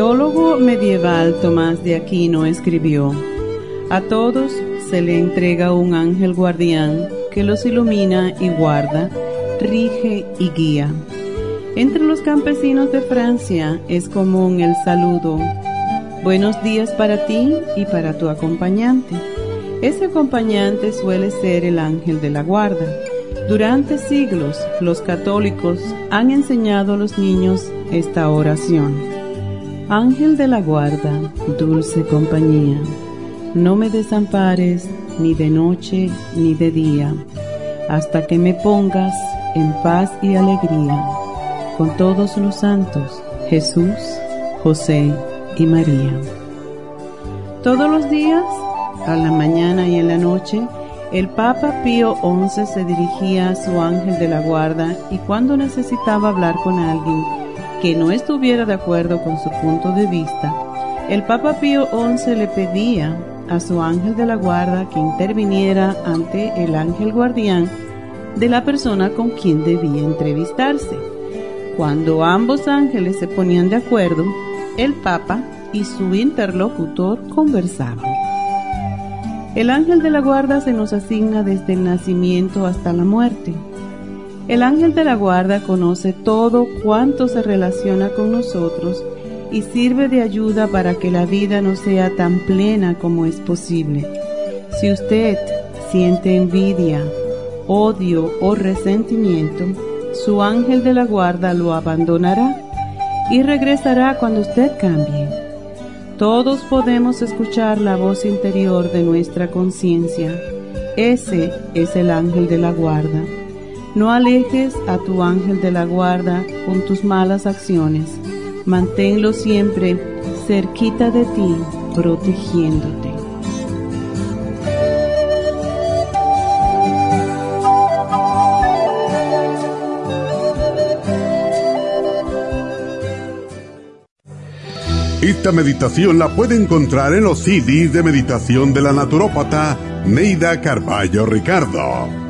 Teólogo medieval Tomás de Aquino escribió, A todos se le entrega un ángel guardián que los ilumina y guarda, rige y guía. Entre los campesinos de Francia es común el saludo, Buenos días para ti y para tu acompañante. Ese acompañante suele ser el ángel de la guarda. Durante siglos los católicos han enseñado a los niños esta oración. Ángel de la guarda, dulce compañía, no me desampares ni de noche ni de día, hasta que me pongas en paz y alegría con todos los santos, Jesús, José y María. Todos los días, a la mañana y en la noche, el Papa Pío XI se dirigía a su ángel de la guarda y cuando necesitaba hablar con alguien, que no estuviera de acuerdo con su punto de vista, el Papa Pío XI le pedía a su ángel de la guarda que interviniera ante el ángel guardián de la persona con quien debía entrevistarse. Cuando ambos ángeles se ponían de acuerdo, el Papa y su interlocutor conversaban. El ángel de la guarda se nos asigna desde el nacimiento hasta la muerte el ángel de la guarda conoce todo cuanto se relaciona con nosotros y sirve de ayuda para que la vida no sea tan plena como es posible. Si usted siente envidia, odio o resentimiento, su ángel de la guarda lo abandonará y regresará cuando usted cambie. Todos podemos escuchar la voz interior de nuestra conciencia. Ese es el ángel de la guarda. No alejes a tu ángel de la guarda con tus malas acciones. Manténlo siempre cerquita de ti, protegiéndote. Esta meditación la puede encontrar en los CDs de meditación de la naturópata Neida Carballo Ricardo.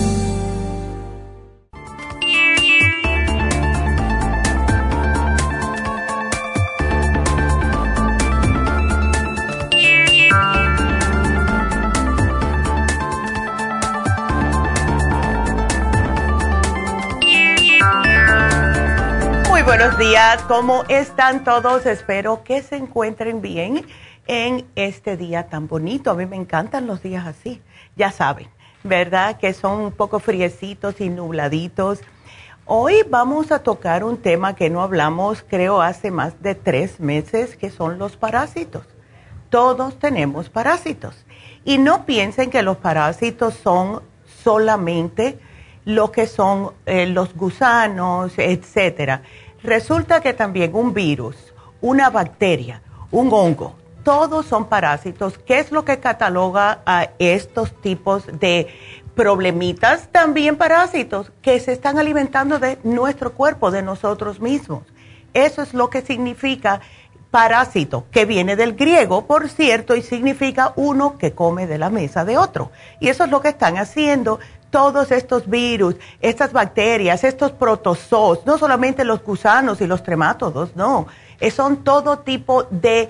Días, ¿cómo están todos? Espero que se encuentren bien en este día tan bonito. A mí me encantan los días así, ya saben, ¿verdad? Que son un poco friecitos y nubladitos. Hoy vamos a tocar un tema que no hablamos, creo, hace más de tres meses, que son los parásitos. Todos tenemos parásitos. Y no piensen que los parásitos son solamente lo que son eh, los gusanos, etcétera. Resulta que también un virus, una bacteria, un hongo, todos son parásitos. ¿Qué es lo que cataloga a estos tipos de problemitas? También parásitos que se están alimentando de nuestro cuerpo, de nosotros mismos. Eso es lo que significa parásito, que viene del griego, por cierto, y significa uno que come de la mesa de otro. Y eso es lo que están haciendo todos estos virus, estas bacterias, estos protozoos, no solamente los gusanos y los tremátodos, no, son todo tipo de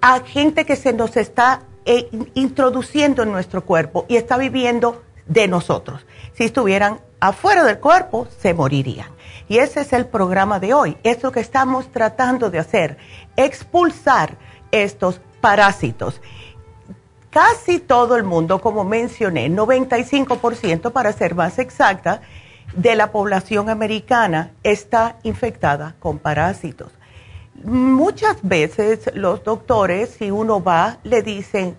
agente que se nos está eh, introduciendo en nuestro cuerpo y está viviendo de nosotros. Si estuvieran afuera del cuerpo, se morirían. Y ese es el programa de hoy. Es lo que estamos tratando de hacer, expulsar estos parásitos casi todo el mundo, como mencioné, 95% para ser más exacta, de la población americana está infectada con parásitos. Muchas veces los doctores, si uno va, le dicen,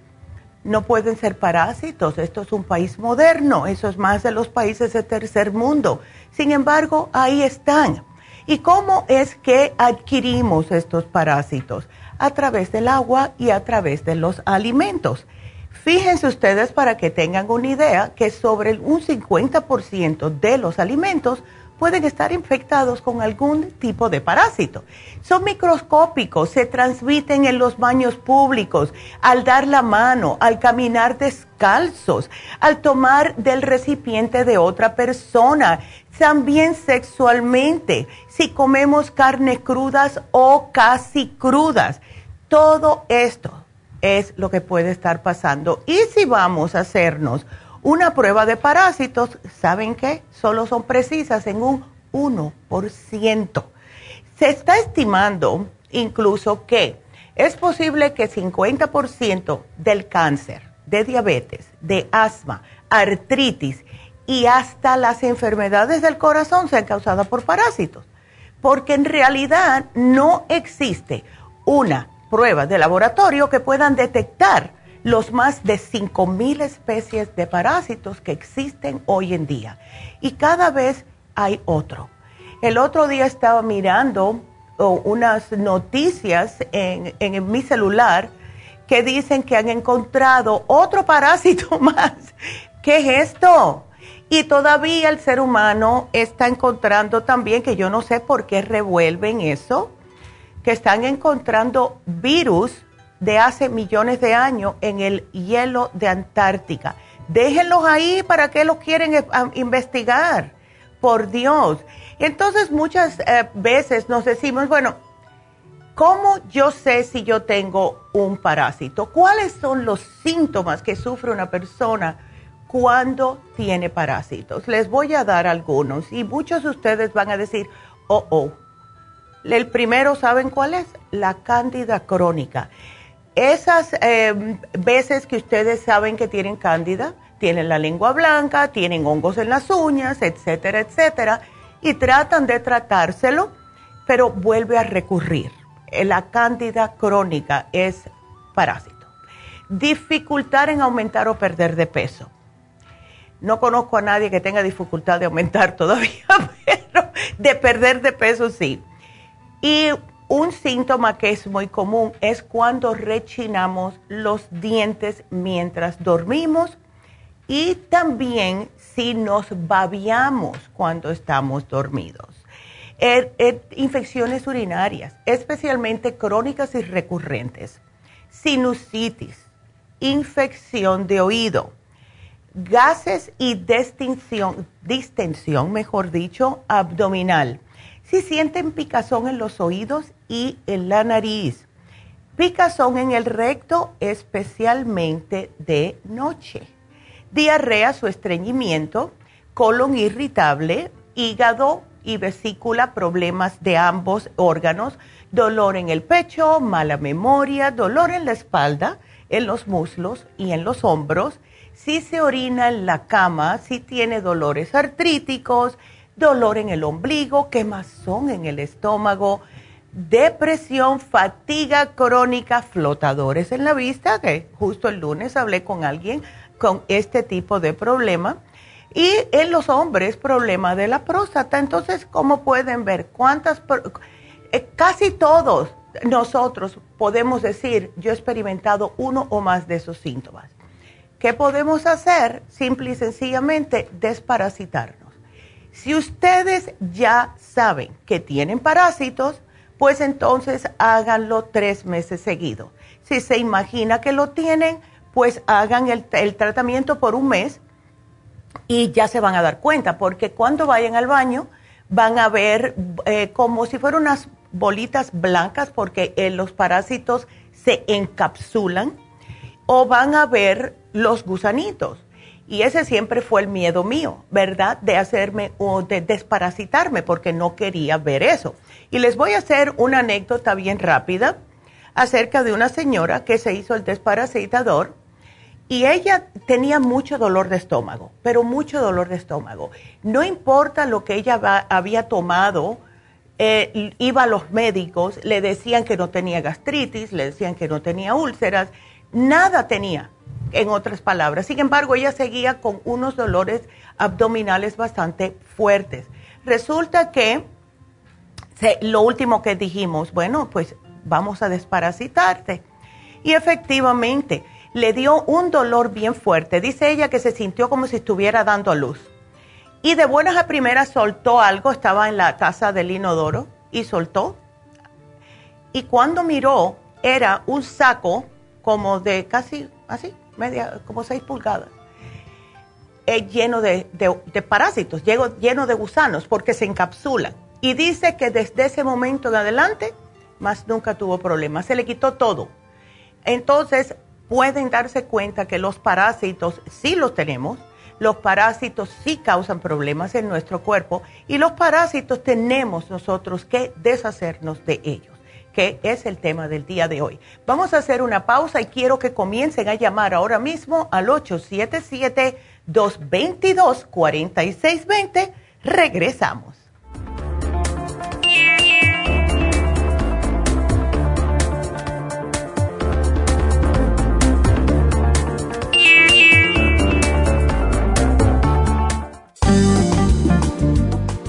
no pueden ser parásitos, esto es un país moderno, eso es más de los países de tercer mundo. Sin embargo, ahí están. ¿Y cómo es que adquirimos estos parásitos? A través del agua y a través de los alimentos. Fíjense ustedes para que tengan una idea que sobre un 50% de los alimentos pueden estar infectados con algún tipo de parásito. Son microscópicos, se transmiten en los baños públicos, al dar la mano, al caminar descalzos, al tomar del recipiente de otra persona, también sexualmente, si comemos carnes crudas o casi crudas. Todo esto es lo que puede estar pasando. Y si vamos a hacernos una prueba de parásitos, ¿saben qué? Solo son precisas en un 1%. Se está estimando incluso que es posible que 50% del cáncer, de diabetes, de asma, artritis y hasta las enfermedades del corazón sean causadas por parásitos. Porque en realidad no existe una pruebas de laboratorio que puedan detectar los más de 5.000 especies de parásitos que existen hoy en día. Y cada vez hay otro. El otro día estaba mirando unas noticias en, en mi celular que dicen que han encontrado otro parásito más. ¿Qué es esto? Y todavía el ser humano está encontrando también, que yo no sé por qué revuelven eso, que están encontrando virus de hace millones de años en el hielo de Antártica. Déjenlos ahí, ¿para qué los quieren eh, investigar? Por Dios. Entonces muchas eh, veces nos decimos, bueno, ¿cómo yo sé si yo tengo un parásito? ¿Cuáles son los síntomas que sufre una persona cuando tiene parásitos? Les voy a dar algunos y muchos de ustedes van a decir, oh, oh el primero, ¿saben cuál es? La cándida crónica. Esas em, veces que ustedes saben que tienen cándida, tienen la lengua blanca, tienen hongos en las uñas, etcétera, etcétera, y tratan de tratárselo, pero vuelve a recurrir. La cándida crónica es parásito. Dificultad en aumentar o perder de peso. No conozco a nadie que tenga dificultad de aumentar todavía, pero de perder de peso sí y un síntoma que es muy común es cuando rechinamos los dientes mientras dormimos y también si nos babiamos cuando estamos dormidos. Er, er, infecciones urinarias, especialmente crónicas y recurrentes, sinusitis, infección de oído, gases y distensión, mejor dicho, abdominal si sienten picazón en los oídos y en la nariz, picazón en el recto, especialmente de noche, diarrea o estreñimiento, colon irritable, hígado y vesícula, problemas de ambos órganos, dolor en el pecho, mala memoria, dolor en la espalda, en los muslos y en los hombros, si se orina en la cama, si tiene dolores artríticos, dolor en el ombligo, quemazón en el estómago, depresión, fatiga crónica, flotadores en la vista, que justo el lunes hablé con alguien con este tipo de problema. Y en los hombres, problema de la próstata. Entonces, como pueden ver, cuántas, eh, casi todos nosotros podemos decir, yo he experimentado uno o más de esos síntomas. ¿Qué podemos hacer? Simple y sencillamente desparasitarnos. Si ustedes ya saben que tienen parásitos, pues entonces háganlo tres meses seguidos. Si se imagina que lo tienen, pues hagan el, tratamiento por un mes y ya se van a dar cuenta, porque cuando vayan al baño van a ver eh, como si fueran unas bolitas blancas, porque eh, los parásitos se encapsulan, o van a ver los gusanitos. Y ese siempre fue el miedo mío, ¿verdad? De hacerme o de desparasitarme, porque no quería ver eso. Y les voy a hacer una anécdota bien rápida acerca de una señora que se hizo el desparasitador y ella tenía mucho dolor de estómago, pero mucho dolor de estómago. No importa lo que ella había tomado, eh, iba a los médicos, le decían que no tenía gastritis, le decían que no tenía úlceras, nada tenía, en otras palabras. Sin embargo, ella seguía con unos dolores abdominales bastante fuertes. Resulta que lo último que dijimos, bueno, pues vamos a desparasitarte. Y efectivamente, le dio un dolor bien fuerte. Dice ella que se sintió como si estuviera dando a luz. Y de buenas a primeras soltó algo, estaba en la taza del inodoro y soltó. Y cuando miró, era un saco como de casi, así, media, como seis pulgadas, eh, lleno de, parásitos, lleno, lleno de gusanos, porque se encapsulan. Y dice que desde ese momento en adelante, más nunca tuvo problemas, se le quitó todo. Entonces, pueden darse cuenta que los parásitos sí los tenemos, los parásitos sí causan problemas en nuestro cuerpo y los parásitos tenemos nosotros que deshacernos de ellos, que es el tema del día de hoy. Vamos a hacer una pausa y quiero que comiencen a llamar ahora mismo al 877-222-4620. Regresamos.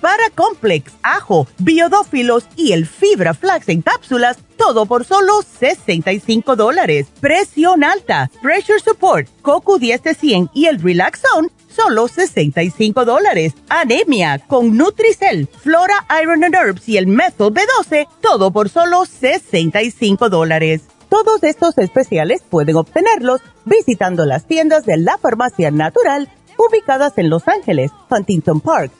para Complex, Ajo, Biodófilos y el Fibra Flax en cápsulas, todo por solo 65 dólares. Presión alta, Pressure Support, Coco 10 de 100 y el Relax Zone, solo 65 dólares. Anemia con Nutricel, Flora Iron and Herbs y el Methyl B12, todo por solo 65 dólares. Todos estos especiales pueden obtenerlos visitando las tiendas de la farmacia natural ubicadas en Los Ángeles, Huntington Park,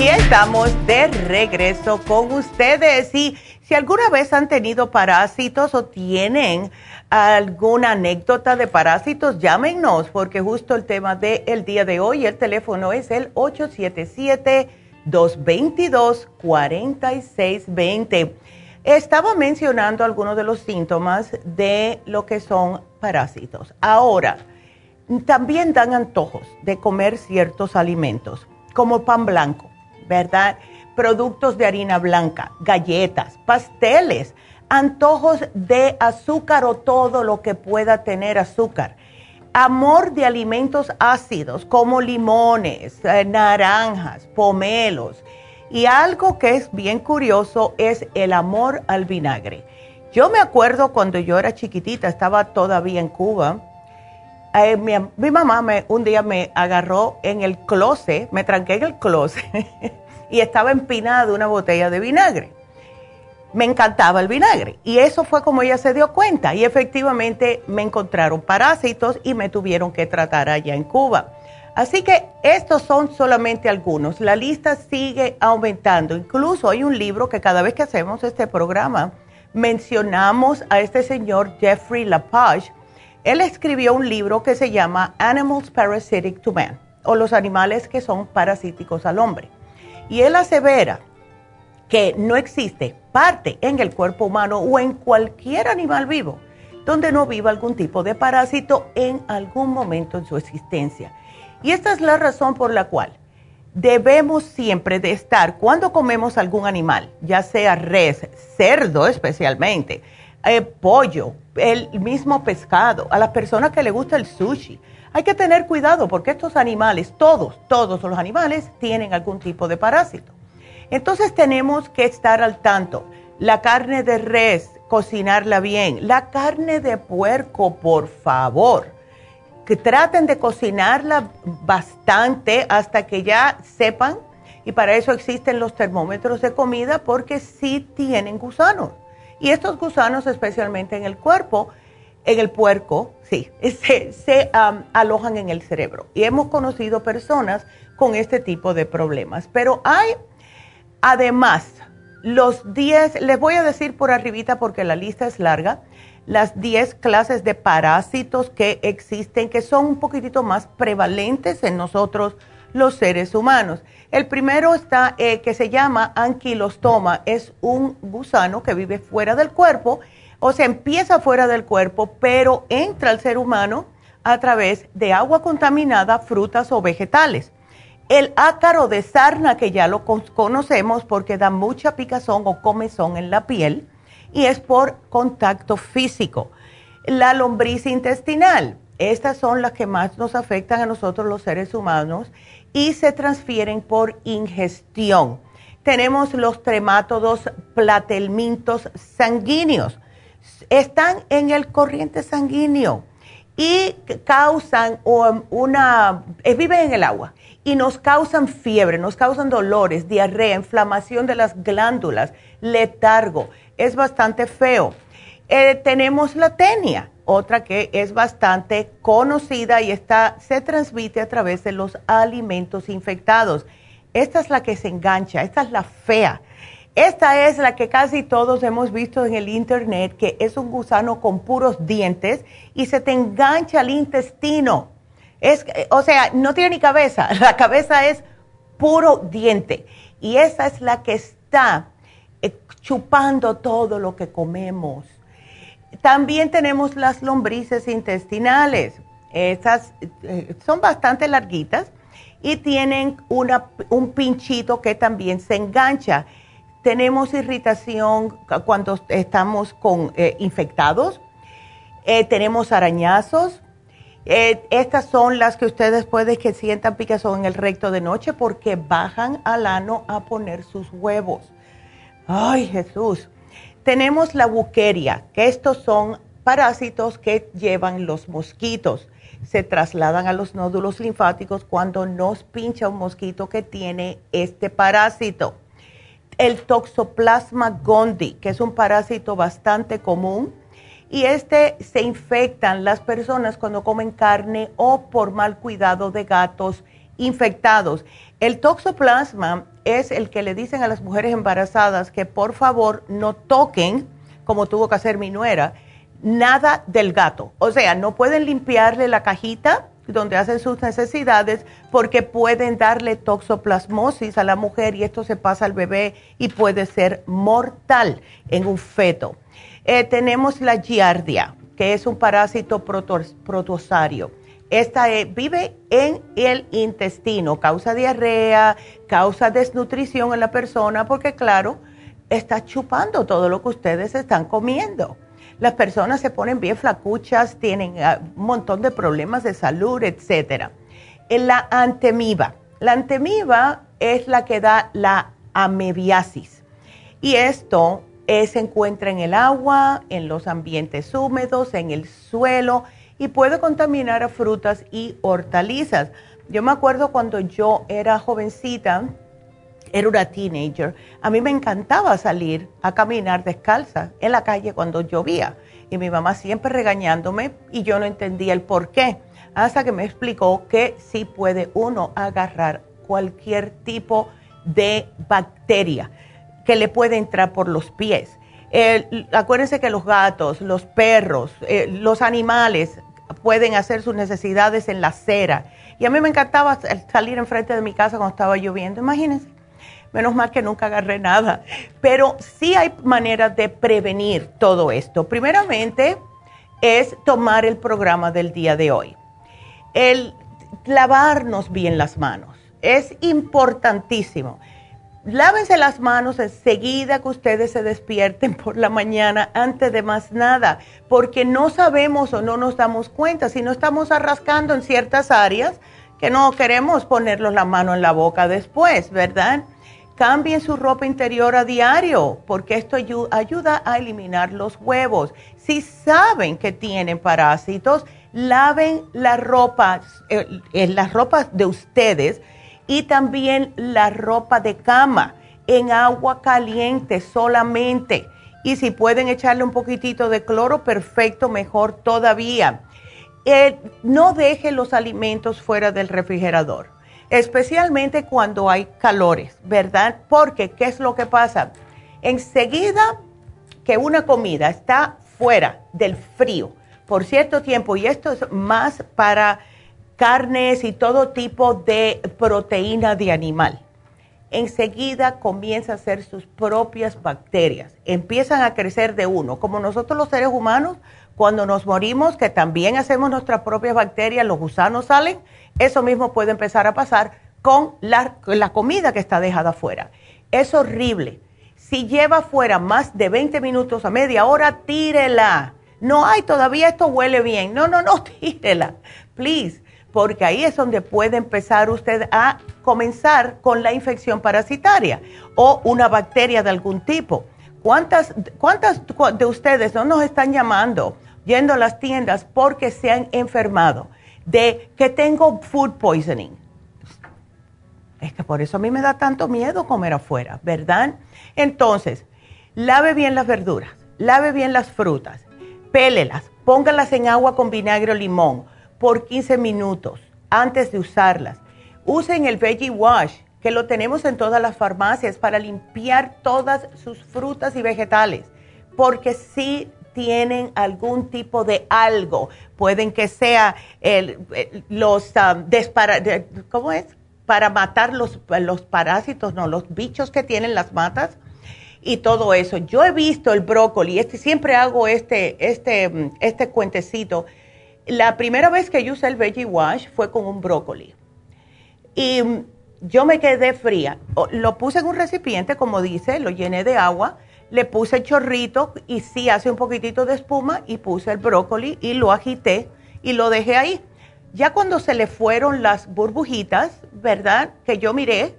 Y estamos de regreso con ustedes. Y si alguna vez han tenido parásitos o tienen alguna anécdota de parásitos, llámenos, porque justo el tema del día de hoy, el teléfono es el 877-222-4620. Estaba mencionando algunos de los síntomas de lo que son parásitos. Ahora, también dan antojos de comer ciertos alimentos, como pan blanco, ¿verdad? Productos de harina blanca, galletas, pasteles antojos de azúcar o todo lo que pueda tener azúcar. Amor de alimentos ácidos como limones, eh, naranjas, pomelos. Y algo que es bien curioso es el amor al vinagre. Yo me acuerdo cuando yo era chiquitita, estaba todavía en Cuba. Eh, mi, mamá me, un día me agarró en el closet, me tranqué en el closet y estaba empinada una botella de vinagre me encantaba el vinagre. Y eso fue como ella se dio cuenta. Y efectivamente me encontraron parásitos y me tuvieron que tratar allá en Cuba. Así que estos son solamente algunos. La lista sigue aumentando. Incluso hay un libro que cada vez que hacemos este programa mencionamos a este señor Jeffrey Lapage. Él escribió un libro que se llama Animals Parasitic to Man o los animales que son parasíticos al hombre. Y él asevera que no existe parte en el cuerpo humano o en cualquier animal vivo donde no viva algún tipo de parásito en algún momento en su existencia. Y esta es la razón por la cual debemos siempre de estar cuando comemos algún animal, ya sea res, cerdo especialmente, eh, pollo, el mismo pescado, a las personas que le gusta el sushi. Hay que tener cuidado porque estos animales, todos, todos los animales tienen algún tipo de parásito. Entonces tenemos que estar al tanto. La carne de res, cocinarla bien. La carne de puerco, por favor, que traten de cocinarla bastante hasta que ya sepan. Y para eso existen los termómetros de comida porque sí tienen gusanos. Y estos gusanos, especialmente en el cuerpo, en el puerco, sí, se, alojan en el cerebro. Y hemos conocido personas con este tipo de problemas. Pero hay Además, los 10, les voy a decir por arribita porque la lista es larga, las 10 clases de parásitos que existen, que son un poquitito más prevalentes en nosotros los seres humanos. El primero está eh, que se llama anquilostoma, es un gusano que vive fuera del cuerpo, o sea, empieza fuera del cuerpo, pero entra al ser humano a través de agua contaminada, frutas o vegetales. El ácaro de sarna, que ya lo conocemos porque da mucha picazón o comezón en la piel, y es por contacto físico. La lombriz intestinal, estas son las que más nos afectan a nosotros los seres humanos y se transfieren por ingestión. Tenemos los tremátodos platelmintos sanguíneos. Están en el corriente sanguíneo y causan una, eh, viven en el agua y nos causan fiebre, nos causan dolores, diarrea, inflamación de las glándulas, letargo. Es bastante feo. Eh, tenemos la tenia, otra que es bastante conocida y está, se transmite a través de los alimentos infectados. Esta es la que se engancha, esta es la fea. Esta es la que casi todos hemos visto en el internet, que es un gusano con puros dientes y se te engancha al intestino es, o sea, no tiene ni cabeza, la cabeza es puro diente. Y esa es la que está eh, chupando todo lo que comemos. También tenemos las lombrices intestinales. Estas eh, son bastante larguitas y tienen una, un pinchito que también se engancha. Tenemos irritación cuando estamos con, eh, infectados. tenemos arañazos eh, estas son las que ustedes pueden que sientan picazón en el recto de noche porque bajan al ano a poner sus huevos. Ay, Jesús. Tenemos la buqueria, que estos son parásitos que llevan los mosquitos. se trasladan a los nódulos linfáticos cuando nos pincha un mosquito que tiene este parásito. El toxoplasma gondii, que es un parásito bastante común, y este se infectan las personas cuando comen carne o por mal cuidado de gatos infectados. El toxoplasma es el que le dicen a las mujeres embarazadas que por favor no toquen, como tuvo que hacer mi nuera, nada del gato. O sea, no pueden limpiarle la cajita donde hacen sus necesidades porque pueden darle toxoplasmosis a la mujer y esto se pasa al bebé y puede ser mortal en un feto. Eh, tenemos la giardia, que es un parásito protosario. Esta vive en el intestino, causa diarrea, causa desnutrición en la persona porque claro, está chupando todo lo que ustedes están comiendo las personas se ponen bien flacuchas, tienen ah, un montón de problemas de salud, etc. La antemiba. La antemiba es la que da la amebiasis. Y esto se encuentra en el agua, en los ambientes húmedos, en el suelo y puede contaminar a frutas y hortalizas. Yo me acuerdo cuando yo era jovencita, era una teenager, a mí me encantaba salir a caminar descalza en la calle cuando llovía. Y mi mamá siempre regañándome y yo no entendía el por qué. Hasta que me explicó que sí puede uno agarrar cualquier tipo de bacteria que le puede entrar por los pies. acuérdense que los gatos, los perros, eh, los animales pueden hacer sus necesidades en la acera. Y a mí me encantaba salir enfrente de mi casa cuando estaba lloviendo. Imagínense Menos mal que nunca agarré nada. Pero sí hay maneras de prevenir todo esto. Primeramente es tomar el programa del día de hoy. El lavarnos bien las manos. Es importantísimo. Lávense las manos enseguida que ustedes se despierten por la mañana, antes de más nada, porque no sabemos o no nos damos cuenta si no estamos arrascando en ciertas áreas que no queremos ponerlos la mano en la boca después, ¿verdad? Cambien su ropa interior a diario porque esto ayuda a eliminar los huevos. Si saben que tienen parásitos, laven la ropa, eh, eh, las ropas de ustedes y también la ropa de cama en agua caliente solamente. Y si pueden echarle un poquitito de cloro, perfecto, mejor todavía. Eh, no dejen los alimentos fuera del refrigerador especialmente cuando hay calores, ¿verdad? Porque, ¿qué es lo que pasa? Enseguida que una comida está fuera del frío por cierto tiempo, y esto es más para carnes y todo tipo de proteína de animal, enseguida comienza a hacer sus propias bacterias, empiezan a crecer de uno, como nosotros los seres humanos, cuando nos morimos, que también hacemos nuestras propias bacterias, los gusanos salen, eso mismo puede empezar a pasar con la, comida que está dejada afuera. Es horrible. Si lleva afuera más de 20 minutos a media hora, tírela. No hay, todavía esto huele bien. No, no, no, tírela. Please. Porque ahí es donde puede empezar usted a comenzar con la infección parasitaria o una bacteria de algún tipo. ¿Cuántas, cuántas de ustedes no nos están llamando yendo a las tiendas porque se han enfermado? de que tengo food poisoning. Es que por eso a mí me da tanto miedo comer afuera, ¿verdad? Entonces, lave bien las verduras, lave bien las frutas, pélelas, póngalas en agua con vinagre o limón por 15 minutos antes de usarlas. Usen el Veggie Wash, que lo tenemos en todas las farmacias para limpiar todas sus frutas y vegetales, porque sí tienen algún tipo de algo. Pueden que sea el, los um, ¿cómo es? Para matar los, los parásitos, no, los bichos que tienen las matas y todo eso. Yo he visto el brócoli, este, siempre hago este, este, este cuentecito. La primera vez que yo usé el Veggie Wash fue con un brócoli. Y yo me quedé fría. Lo puse en un recipiente, como dice, lo llené de agua le puse el chorrito y sí hace un poquitito de espuma y puse el brócoli y lo agité y lo dejé ahí. Ya cuando se le fueron las burbujitas, ¿verdad? Que yo miré,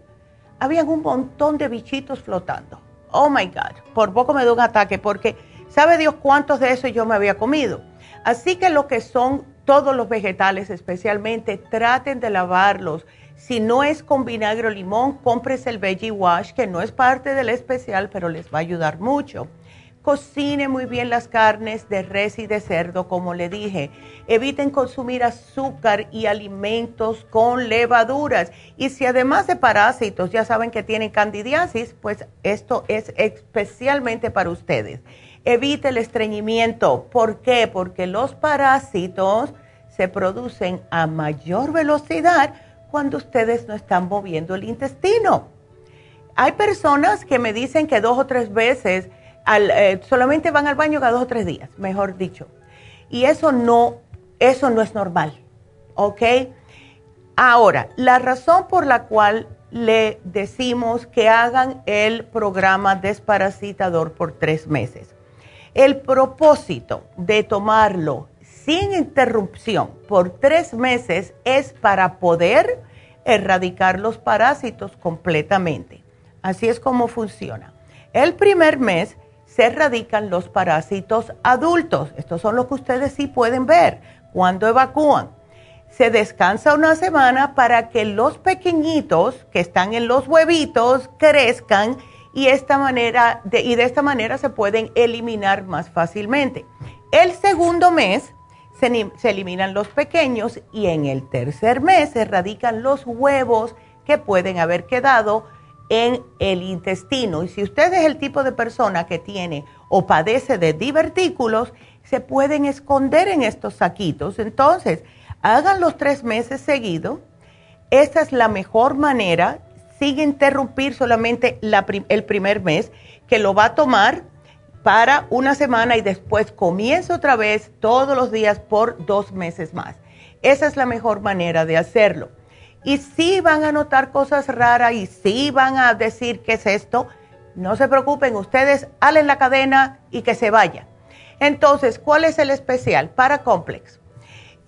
habían un montón de bichitos flotando. Oh my God, por poco me dio un ataque porque sabe Dios cuántos de esos yo me había comido. Así que lo que son todos los vegetales especialmente, traten de lavarlos. Si no es con vinagre o limón, cómprese el Veggie Wash, que no es parte del especial, pero les va a ayudar mucho. Cocine muy bien las carnes de res y de cerdo, como le dije. Eviten consumir azúcar y alimentos con levaduras. Y si además de parásitos ya saben que tienen candidiasis, pues esto es especialmente para ustedes. Evite el estreñimiento. ¿Por qué? Porque los parásitos se producen a mayor velocidad cuando ustedes no están moviendo el intestino. Hay personas que me dicen que dos o tres veces eh, solamente van al baño cada dos o tres días, mejor dicho. Y eso no, eso no es normal, ¿ok? Ahora, la razón por la cual le decimos que hagan el programa desparasitador por tres meses. El propósito de tomarlo sin interrupción por tres meses es para poder erradicar los parásitos completamente. Así es como funciona. El primer mes se erradican los parásitos adultos. Estos son los que ustedes sí pueden ver cuando evacúan. Se descansa una semana para que los pequeñitos que están en los huevitos crezcan y, esta manera de, y de esta manera se pueden eliminar más fácilmente. El segundo mes se, eliminan los pequeños y en el tercer mes se erradican los huevos que pueden haber quedado en el intestino. Y si usted es el tipo de persona que tiene o padece de divertículos, se pueden esconder en estos saquitos. Entonces, hagan los tres meses seguidos. Esta es la mejor manera, sin interrumpir solamente el primer mes, que lo va a tomar para una semana y después comienza otra vez todos los días por dos meses más. Esa es la mejor manera de hacerlo. Y si van a notar cosas raras y si van a decir qué es esto, no se preocupen, ustedes halen la cadena y que se vayan. Entonces, ¿cuál es el especial? Para Complex.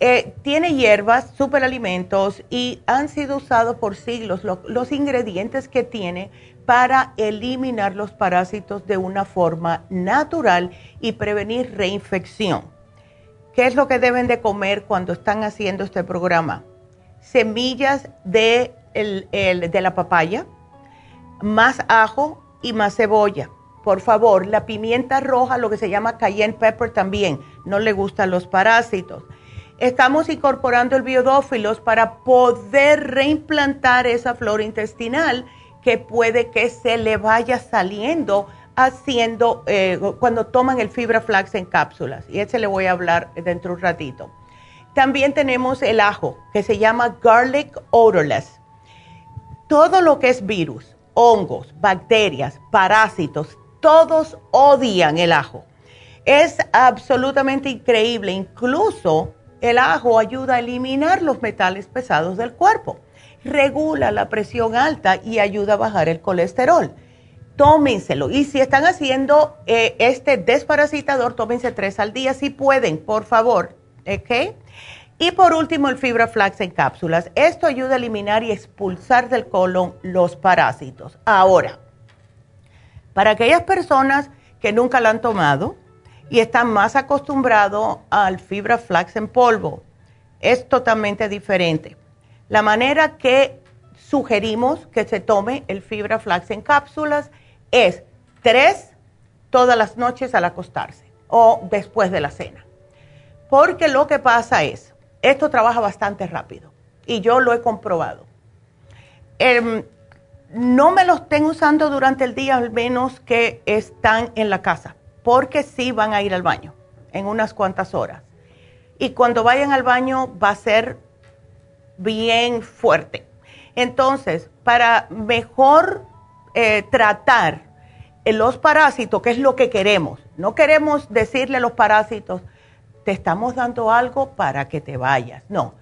Eh, tiene hierbas, superalimentos y han sido usados por siglos los ingredientes que tiene para eliminar los parásitos de una forma natural y prevenir reinfección. ¿Qué es lo que deben de comer cuando están haciendo este programa? semillas de, de la papaya, más ajo y más cebolla. Por favor, la pimienta roja, lo que se llama cayenne pepper también, no le gustan los parásitos. Estamos incorporando el biodófilos para poder reimplantar esa flora intestinal que puede que se le vaya saliendo haciendo eh, cuando toman el fibra flax en cápsulas. Y ese le voy a hablar dentro de un ratito. También tenemos el ajo, que se llama garlic odorless. Todo lo que es virus, hongos, bacterias, parásitos, todos odian el ajo. Es absolutamente increíble. Incluso el ajo ayuda a eliminar los metales pesados del cuerpo, regula la presión alta y ayuda a bajar el colesterol. Tómenselo. Y si están haciendo eh, este desparasitador, tómense tres al día si pueden, por favor. ¿Ok? Y por último, el fibra flax en cápsulas. Esto ayuda a eliminar y expulsar del colon los parásitos. Ahora, para aquellas personas que nunca la han tomado y están más acostumbrados al fibra flax en polvo, es totalmente diferente. La manera que sugerimos que se tome el fibra flax en cápsulas es tres todas las noches al acostarse o después de la cena. Porque lo que pasa es, esto trabaja bastante rápido y yo lo he comprobado. Em, no me lo estén usando durante el día, al menos que están en la casa, porque sí van a ir al baño en unas cuantas horas. Y cuando vayan al baño va a ser bien fuerte. Entonces, para mejor eh, tratar los parásitos, que es lo que queremos, no queremos decirle a los parásitos, te estamos dando algo para que te vayas. No,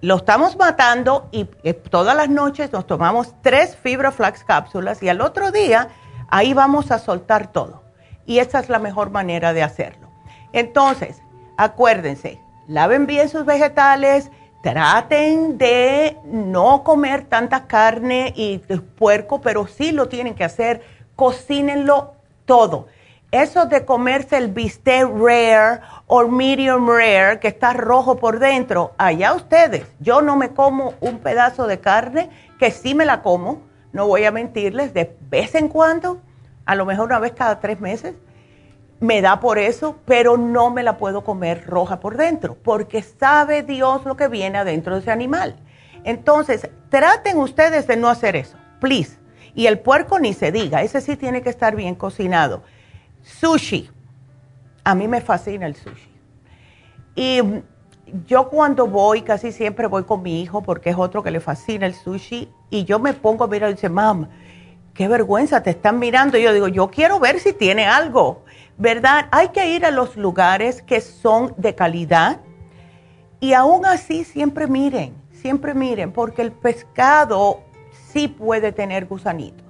lo estamos matando y eh, todas las noches nos tomamos tres fibroflax cápsulas y al otro día ahí vamos a soltar todo. Y esa es la mejor manera de hacerlo. Entonces, acuérdense, laven bien sus vegetales, traten de no comer tanta carne y puerco, pero sí lo tienen que hacer, cocínenlo todo eso de comerse el bistec rare o medium rare que está rojo por dentro, allá ustedes. Yo no me como un pedazo de carne que sí me la como, no voy a mentirles, de vez en cuando, a lo mejor una vez cada tres meses, me da por eso, pero no me la puedo comer roja por dentro, porque sabe Dios lo que viene adentro de ese animal. Entonces, traten ustedes de no hacer eso, please. Y el puerco ni se diga, ese sí tiene que estar bien cocinado. Sushi, a mí me fascina el sushi. Y yo cuando voy, casi siempre voy con mi hijo porque es otro que le fascina el sushi. Y yo me pongo a mirar y dice, mam, qué vergüenza, te están mirando. Yo digo, yo quiero ver si tiene algo, ¿verdad? Hay que ir a los lugares que son de calidad. Y aún así, siempre miren, siempre miren, porque el pescado sí puede tener gusanitos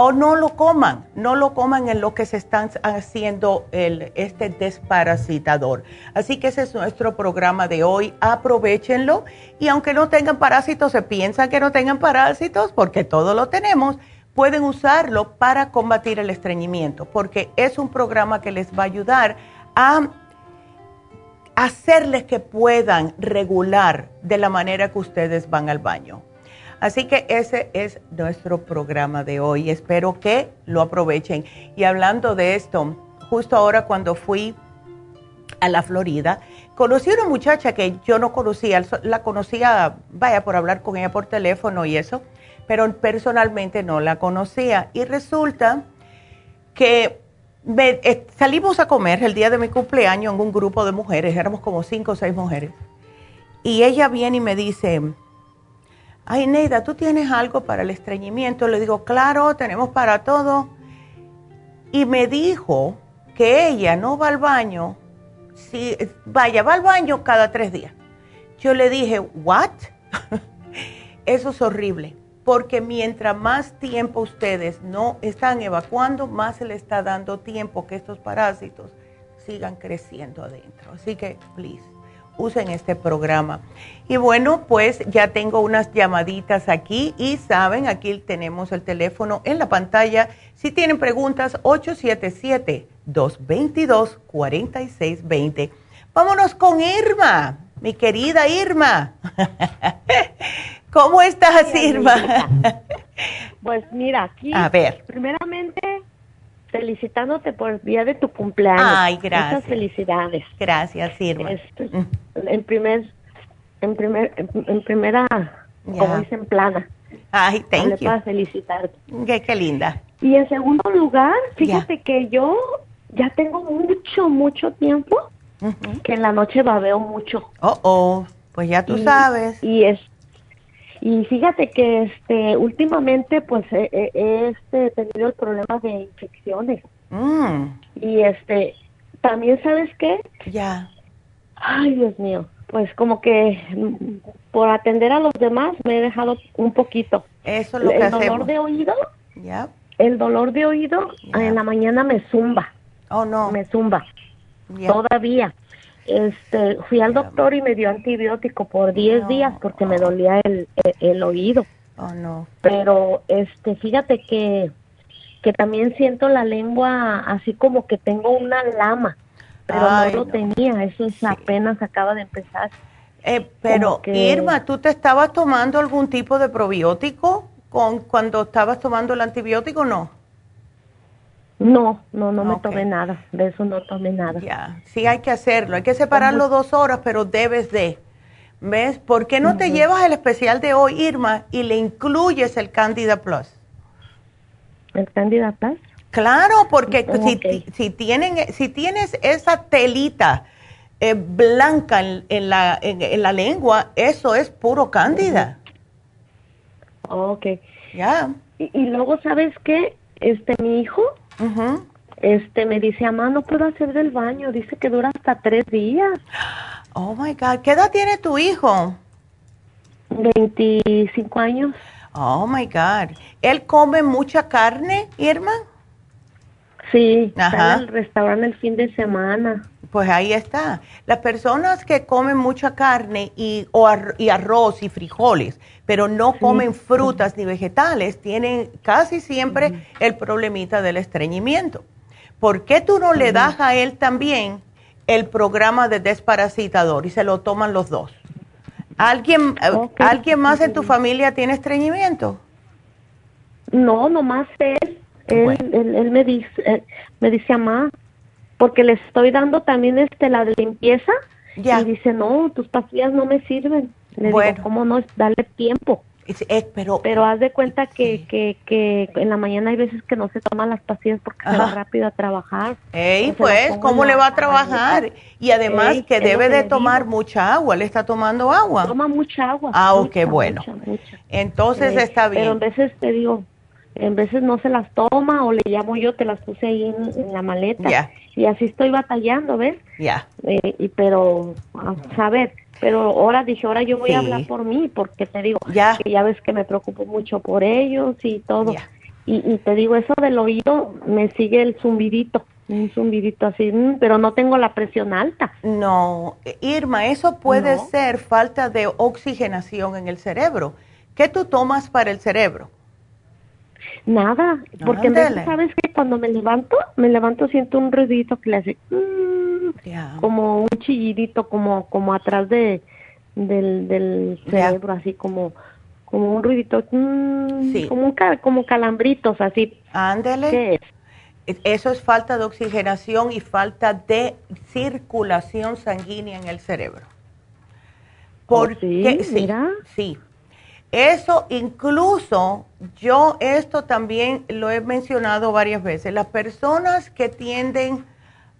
o no lo coman, no lo coman en lo que se están haciendo el, este desparasitador. Así que ese es nuestro programa de hoy, aprovechenlo y aunque no tengan parásitos, se piensan que no tengan parásitos porque todo lo tenemos, pueden usarlo para combatir el estreñimiento porque es un programa que les va a ayudar a hacerles que puedan regular de la manera que ustedes van al baño. Así que ese es nuestro programa de hoy. Espero que lo aprovechen. Y hablando de esto, justo ahora cuando fui a la Florida, conocí a una muchacha que yo no conocía, la conocía, vaya, por hablar con ella por teléfono y eso, pero personalmente no la conocía. Y resulta que eh, salimos a comer el día de mi cumpleaños en un grupo de mujeres, éramos como cinco o seis mujeres. Y ella viene y me dice, ay Neida, ¿tú tienes algo para el estreñimiento? Le digo, claro, tenemos para todo. Y me dijo que ella no va al baño, si, vaya, va al baño cada tres días. Yo le dije, ¿what? Eso es horrible, porque mientras más tiempo ustedes no están evacuando, más se le está dando tiempo que estos parásitos sigan creciendo adentro. Así que, please usen este programa. Y bueno, pues ya tengo unas llamaditas aquí y saben, aquí tenemos el teléfono en la pantalla. Si tienen preguntas, 877-222-4620. Vámonos con Irma, mi querida Irma. ¿Cómo estás, Irma? pues mira, aquí. A ver. Primeramente, felicitándote por el día de tu cumpleaños. Ay, gracias. Muchas felicidades. Gracias, Irma. Este, en primer, en primer, en, primera, como dicen, plana. Ay, thank you. Para felicitarte. Qué, qué, linda. Y en segundo lugar, fíjate que yo ya tengo mucho, mucho tiempo que en la noche babeo mucho. Oh, oh, pues ya tú sabes. Y es y fíjate que este últimamente pues he, este, tenido el problema de infecciones. Mm. Y este también sabes qué? Ya. Ay, Dios mío. Pues como que mm, por atender a los demás me he dejado un poquito. Eso es lo que El dolor de oído. El dolor de oído en la mañana me zumba. Oh, no. Me zumba. Todavía este, fui al doctor y me dio antibiótico por 10 días porque me dolía el, el, oído. Oh, no. Pero, este, fíjate que, que también siento la lengua así como que tengo una lama, pero no lo tenía, eso es apenas acaba de empezar. Eh, pero, Irma, ¿tú te estabas tomando algún tipo de probiótico con, cuando estabas tomando el antibiótico o no? No, no, no me tomé nada, de eso no tomé nada. Ya, sí hay que hacerlo, hay que separarlo dos horas, pero debes de. ¿Ves? ¿Por qué no te llevas el especial de hoy, Irma, y le incluyes el Candida Plus? ¿El Candida Plus? Claro, porque si, si, tienen, si tienes esa telita eh, blanca en, la, en, la lengua, eso es puro Cándida. Ok. Ya. Y, y, luego, ¿sabes qué? Este, mi hijo este me dice, mamá, no puedo hacer del baño. Dice que dura hasta tres días. Oh my God. ¿Qué edad tiene tu hijo? 25 años. Oh my God. ¿Él come mucha carne, Irma? Sí, está en el restaurante el fin de semana. Pues ahí está. Las personas que comen mucha carne y, o y arroz y frijoles, pero no comen frutas ni vegetales, tienen casi siempre el problemita del estreñimiento. ¿por qué tú no le das a él también el programa de desparasitador y se lo toman los dos? ¿Alguien, eh, ¿alguien más en tu familia tiene estreñimiento? No, nomás él. Él, me dice, eh, me dice, mamá, porque le estoy dando también este la de limpieza. Y dice, no, tus pastillas no me sirven. Le bueno. digo, ¿cómo no? Dale tiempo. pero, pero haz de cuenta que, que, que en la mañana hay veces que no se toman las pastillas porque se va rápido a trabajar. Ey, pues, ¿cómo le va a trabajar? Y además que debe de tomar mucha agua, ¿le está tomando agua? Toma mucha agua. Ah, ok, bueno. Entonces está bien. Pero a veces te digo, en veces no se las toma o le llamo yo, te las puse ahí en, la maleta. Y así estoy batallando, ¿ves? Ya. Eh, y pero, a saber, pero ahora dije, ahora yo voy a hablar por mí, porque te digo, ya. que ya ves que me preocupo mucho por ellos y todo. Y, y, te digo, eso del oído me sigue el zumbidito, un zumbidito así, mm, pero no tengo la presión alta. No, Irma, eso puede ser falta de oxigenación en el cerebro. ¿Qué tú tomas para el cerebro? Nada, porque sabes que cuando me levanto, me levanto siento un ruidito que le hace mm, como un chillidito, como como atrás de del, del cerebro, así como como un ruidito, mm, como un, como calambritos, así. Ándele. Eso es falta de oxigenación y falta de circulación sanguínea en el cerebro. ¿Por oh, sí, sí, sí, eso incluso, yo esto también lo he mencionado varias veces, las personas que tienden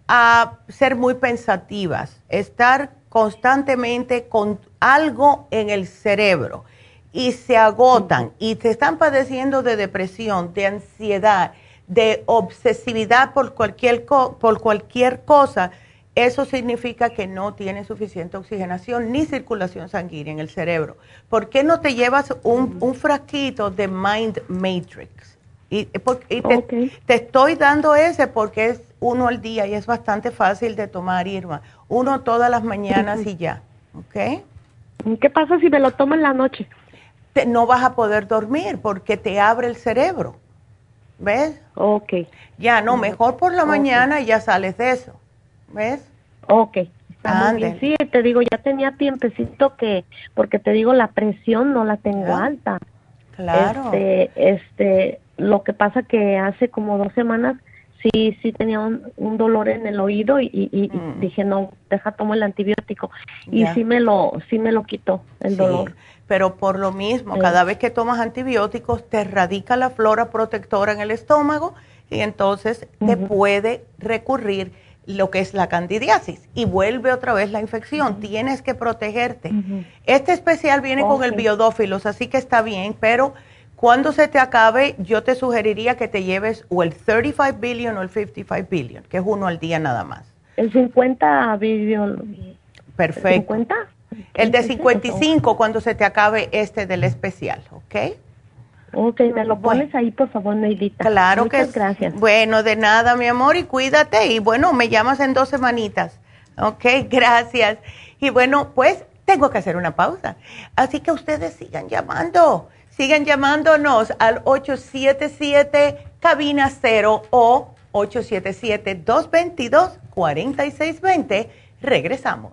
a ser muy pensativas, estar constantemente con algo en el cerebro y se agotan y se están padeciendo de depresión, de ansiedad, de obsesividad por cualquier, por cualquier cosa, eso significa que no tiene suficiente oxigenación ni circulación sanguínea en el cerebro. ¿Por qué no te llevas un, un frasquito de Mind Matrix? Y, te, estoy dando ese porque es uno al día y es bastante fácil de tomar, Irma. Uno todas las mañanas y ya. ¿Ok? ¿Qué pasa si me lo tomo en la noche? no vas a poder dormir porque te abre el cerebro. ¿Ves? Ok. Ya, no, mejor por la mañana y ya sales de eso. ¿Ves? Ok. Está muy bien. Sí, te digo, ya tenía tiempecito que, porque te digo, la presión no la tengo alta. Claro. Este, este, lo que pasa que hace como dos semanas sí, sí tenía un, dolor en el oído y, y, mm. dije, no, deja, tomo el antibiótico. Y sí me lo, sí me lo quitó el dolor. Pero por lo mismo, cada vez que tomas antibióticos, te radica la flora protectora en el estómago y entonces te puede recurrir lo que es la candidiasis y vuelve otra vez la infección. Tienes que protegerte. Este especial viene con el biodófilos, así que está bien, pero cuando se te acabe, yo te sugeriría que te lleves o el 35 billion o el 55 billion, que es uno al día nada más. El 50 billion. Perfecto. ¿50? El de 55 cuando se te acabe este del especial, ¿ok? Ok, me lo pones ahí, por favor, Neidita. Claro Muchas que gracias. Bueno, de nada, mi amor, y cuídate. Y bueno, me llamas en dos semanitas. Ok, gracias. Y bueno, pues tengo que hacer una pausa. Así que ustedes sigan llamando. Sigan llamándonos al 877 cabina 0 o 877 222 4620. Regresamos.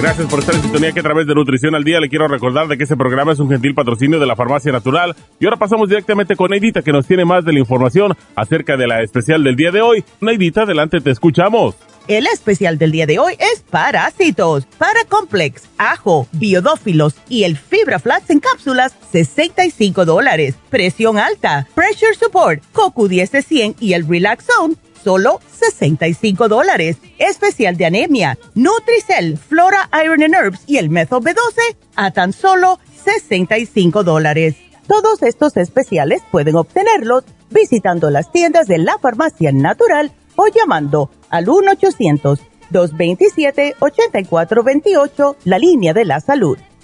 Gracias por estar en sintonía que a través de Nutrición al Día le quiero recordar de que este programa es un gentil patrocinio de la Farmacia Natural. Y ahora pasamos directamente con Neidita que nos tiene más de la información acerca de la especial del día de hoy. Neidita, adelante, te escuchamos. El especial del día de hoy es parásitos, paracomplex, ajo, biodófilos y el fibra flax en cápsulas, 65 dólares. Presión alta, pressure support, coco 10 de 100 y el relax zone, solo 65 dólares. Especial de anemia, Nutricel, Flora Iron and Herbs y el Metho B12 a tan solo 65 dólares. Todos estos especiales pueden obtenerlos visitando las tiendas de la farmacia natural o llamando al 1-800-227-8428, la línea de la salud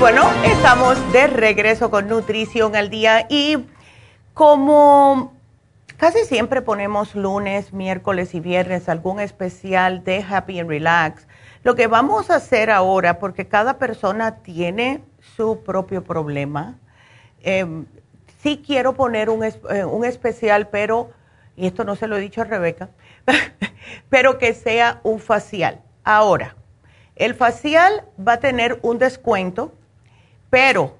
Bueno, estamos de regreso con Nutrición al Día y como casi siempre ponemos lunes, miércoles y viernes algún especial de Happy and Relax, lo que vamos a hacer ahora, porque cada persona tiene su propio problema, eh, sí quiero poner un, eh, un especial, pero, y esto no se lo he dicho a Rebeca, pero que sea un facial. Ahora, el facial va a tener un descuento pero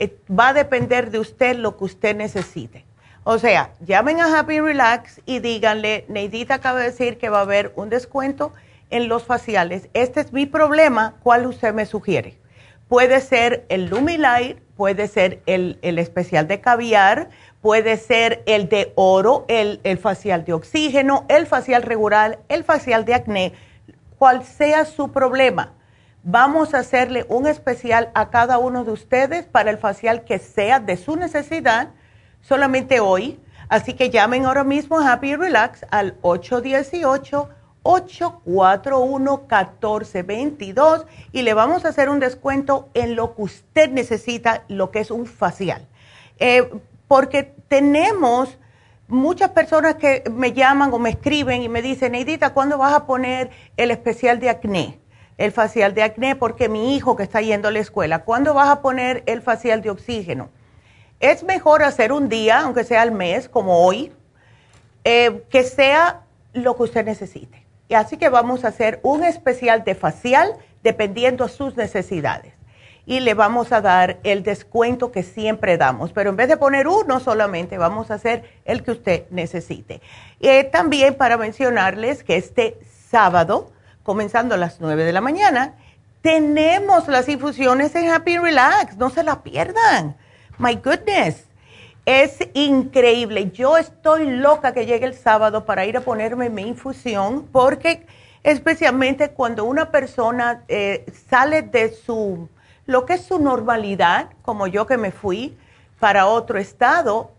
eh, va a depender de usted lo que usted necesite. O sea, llamen a Happy Relax y díganle, Neidita acaba de decir que va a haber un descuento en los faciales. Este es mi problema, ¿cuál usted me sugiere? Puede ser el Lumilight, puede ser el, especial de caviar, puede ser el de oro, el, el facial de oxígeno, el facial regular, el facial de acné, cual sea su problema Vamos a hacerle un especial a cada uno de ustedes para el facial que sea de su necesidad, solamente hoy. Así que llamen ahora mismo a Happy Relax al 818-841-1422 y le vamos a hacer un descuento en lo que usted necesita, lo que es un facial. Eh, porque tenemos muchas personas que me llaman o me escriben y me dicen, Neidita, ¿cuándo vas a poner el especial de acné? El facial de acné porque mi hijo que está yendo a la escuela, ¿cuándo vas a poner el facial de oxígeno? Es mejor hacer un día, aunque sea al mes, como hoy, eh, que sea lo que usted necesite. Y así que vamos a hacer un especial de facial dependiendo sus necesidades. Y le vamos a dar el descuento que siempre damos. Pero en vez de poner uno solamente, vamos a hacer el que usted necesite. Y también para mencionarles que este sábado, comenzando a las 9 de la mañana. Tenemos las infusiones en Happy Relax, no se las pierdan. My goodness, es increíble. Yo estoy loca que llegue el sábado para ir a ponerme mi infusión porque especialmente cuando una persona eh, sale de su, lo que es su normalidad, como yo que me fui para otro estado,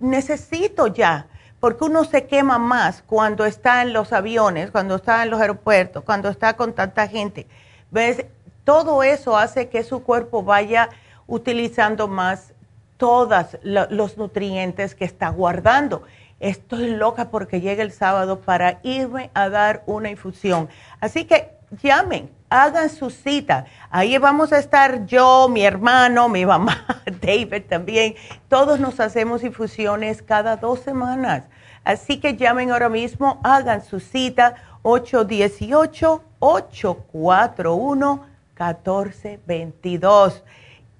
necesito ya porque uno se quema más cuando está en los aviones, cuando está en los aeropuertos, cuando está con tanta gente. ¿Ves? Todo eso hace que su cuerpo vaya utilizando más todos los nutrientes que está guardando. Estoy loca porque llega el sábado para irme a dar una infusión. Así que llamen, hagan su cita. Ahí vamos a estar yo, mi hermano, mi mamá, David también. Todos nos hacemos infusiones cada dos semanas. Así que llamen ahora mismo, hagan su cita 818-841-1422.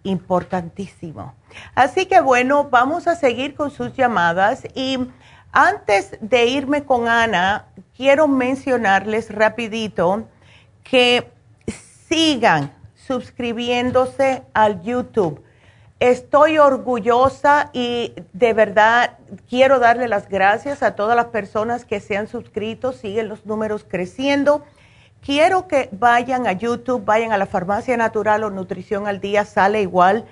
Importantísimo. Así que bueno, vamos a seguir con sus llamadas y antes de irme con Ana, quiero mencionarles rapidito que sigan suscribiéndose al YouTube. Estoy orgullosa y de verdad quiero darle las gracias a todas las personas que se han suscrito, siguen los números creciendo. quiero que vayan a YouTube, vayan a la Farmacia Natural o Nutrición al Día, sale igual,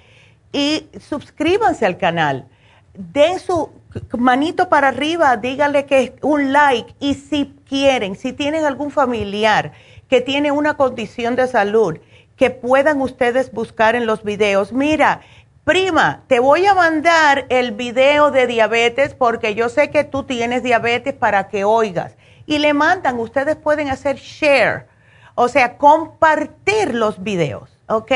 y suscríbanse al canal. Den su manito para arriba, díganle que un like y si quieren, si tienen algún familiar que tiene una condición de salud, que puedan ustedes buscar en los videos. Mira, prima, te voy a mandar el video de diabetes porque yo sé que tú tienes diabetes para que oigas. Y le mandan, ustedes pueden hacer share, o sea, compartir los videos, ¿ok?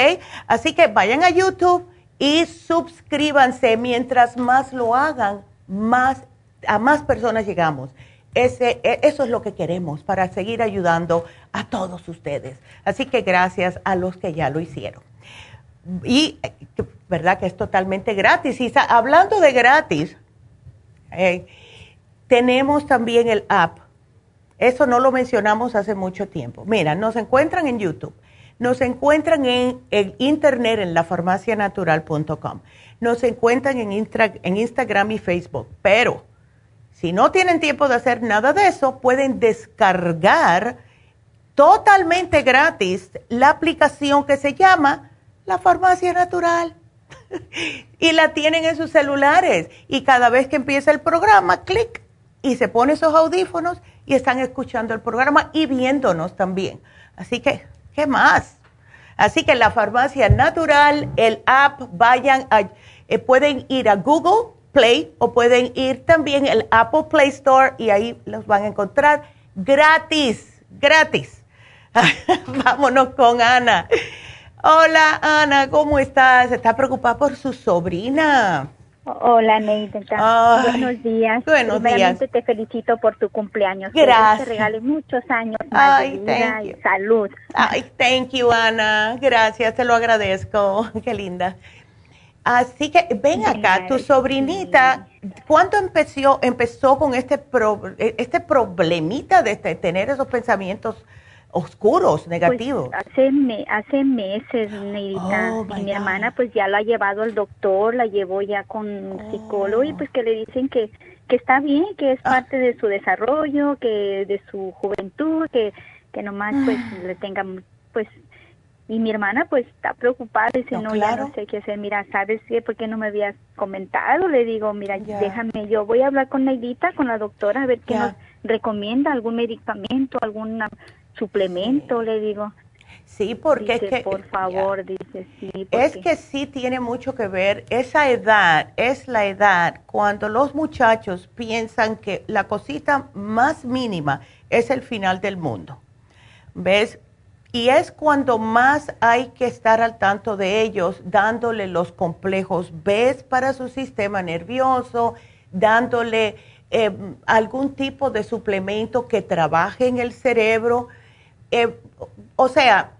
Así que vayan a YouTube y suscríbanse. Mientras más lo hagan, más a más personas llegamos. E, eso es lo que queremos para seguir ayudando a todos ustedes. Así que gracias a los que ya lo hicieron. Y, ¿verdad? Que es totalmente gratis. Y hablando de gratis, eh, tenemos también el app. Eso no lo mencionamos hace mucho tiempo. Mira, nos encuentran en YouTube, nos encuentran en, internet en lafarmacianatural.com, nos encuentran en, en Instagram y Facebook, pero si no tienen tiempo de hacer nada de eso, pueden descargar totalmente gratis la aplicación que se llama La Farmacia Natural. y la tienen en sus celulares. Y cada vez que empieza el programa, clic y se pone esos audífonos y están escuchando el programa y viéndonos también. Así que, ¿qué más? Así que la farmacia natural, el app, vayan a, eh, pueden ir a Google Play o pueden ir también al Apple Play Store y ahí los van a encontrar gratis, gratis. Vámonos con Ana. Hola Ana, ¿cómo estás? ¿Está preocupada por su sobrina? Hola Neida. Buenos días. Buenos días. te felicito por tu cumpleaños. Gracias. Que te regale muchos años más de vida y salud. Ay, thank you Ana. Gracias, te lo agradezco. Qué linda. Así que ven acá, tu sobrinita, ¿cuándo empezó, empezó con este, este problemita de este, tener esos pensamientos oscuros, pues, negativos? hace, hace meses, Neidita, oh, y mi hermana pues ya la ha llevado al doctor, la llevó ya con psicólogo y pues que le dicen que, que está bien, que es ah. parte de su desarrollo, que de su juventud, que, que nomás pues ah. le tenga pues y mi hermana pues está preocupada, dice, no, ya no sé qué hacer, mira, ¿sabes qué? ¿Por qué no me habías comentado? Le digo, mira, déjame, yo voy a hablar con Neidita, con la doctora, a ver qué nos recomienda, algún medicamento, algún suplemento, le digo. Sí, porque es que... Por favor, dice, sí. Es que sí tiene mucho que ver, esa edad es la edad cuando los muchachos piensan que la cosita más mínima es el final del mundo. ¿Ves? Y es cuando más hay que estar al tanto de ellos, dándole los complejos B para su sistema nervioso, dándole eh, algún tipo de suplemento que trabaje en el cerebro. Eh, o sea,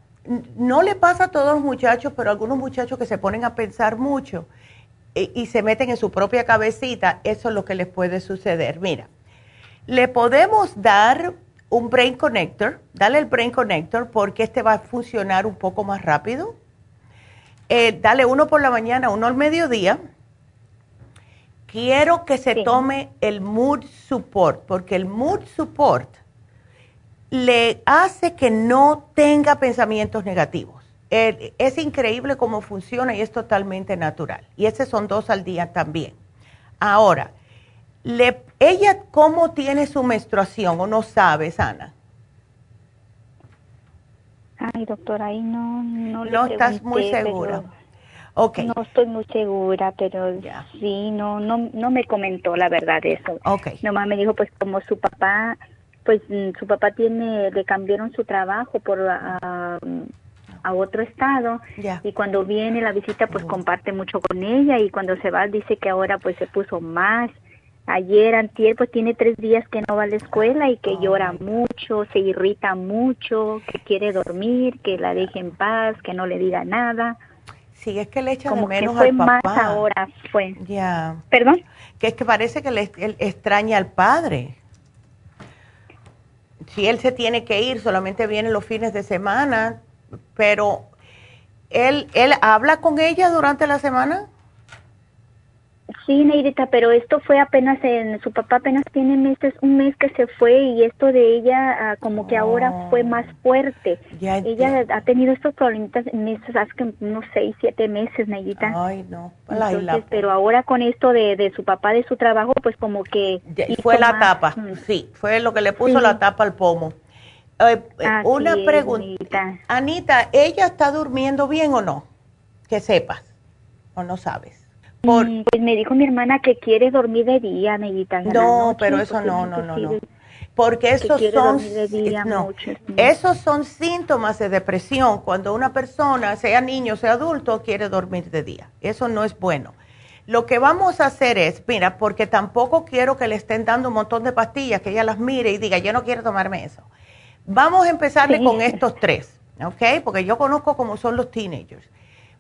no le pasa a todos los muchachos, pero algunos muchachos que se ponen a pensar mucho eh, y se meten en su propia cabecita, eso es lo que les puede suceder. Mira, le podemos dar un Brain Connector, dale el Brain Connector porque este va a funcionar un poco más rápido. Eh, dale uno por la mañana, uno al mediodía. Quiero que se tome el Mood Support porque el Mood Support le hace que no tenga pensamientos negativos. es increíble cómo funciona y es totalmente natural. Y ese son dos al día también. Ahora, le, ¿Ella cómo tiene su menstruación o no sabes, Ana? Ay, doctora, ahí no No, no estás muy segura. Okay. No estoy muy segura, pero sí, no, no, no me comentó la verdad eso. Okay. Nomás me dijo, pues como su papá, pues mm, su papá tiene, le cambiaron su trabajo por a, a otro estado y cuando viene la visita, pues comparte mucho con ella y cuando se va dice que ahora pues se puso más ayer, antier, pues tiene tres días que no va a la escuela y que llora mucho, se irrita mucho, que quiere dormir, que la deje en paz, que no le diga nada. Sí, es que le echa de menos que fue al más ahora, fue. Ya. ¿Perdón? Que es que parece que le extraña al padre. Si él se tiene que ir, solamente viene los fines de semana, pero él, él habla con ella durante la semana. Sí, Neidita, pero esto fue apenas en, su papá apenas tiene meses, un mes que se fue y esto de ella ah, como que ahora fue más fuerte. ella ha tenido estos problemas meses, hace unos seis, siete meses, Neidita. Ay, no. pero ahora con esto de, de, su papá, de su trabajo, pues como que... fue la tapa, sí, fue lo que le puso la tapa al pomo. Eh, eh, una pregunta. Anita, ¿ella está durmiendo bien o no? Que sepas, o no sabes. Mm, pues me dijo mi hermana que quiere dormir de día, Neidita. No, pero eso no, no, no, no. Porque esos son, esos son síntomas de depresión cuando una persona, sea niño, sea adulto, quiere dormir de día. Eso no es bueno. Lo que vamos a hacer es, mira, porque tampoco quiero que le estén dando un montón de pastillas, que ella las mire y diga, yo no quiero tomarme eso. Vamos a empezarle con estos tres, ¿ok? Porque yo conozco cómo son los teenagers.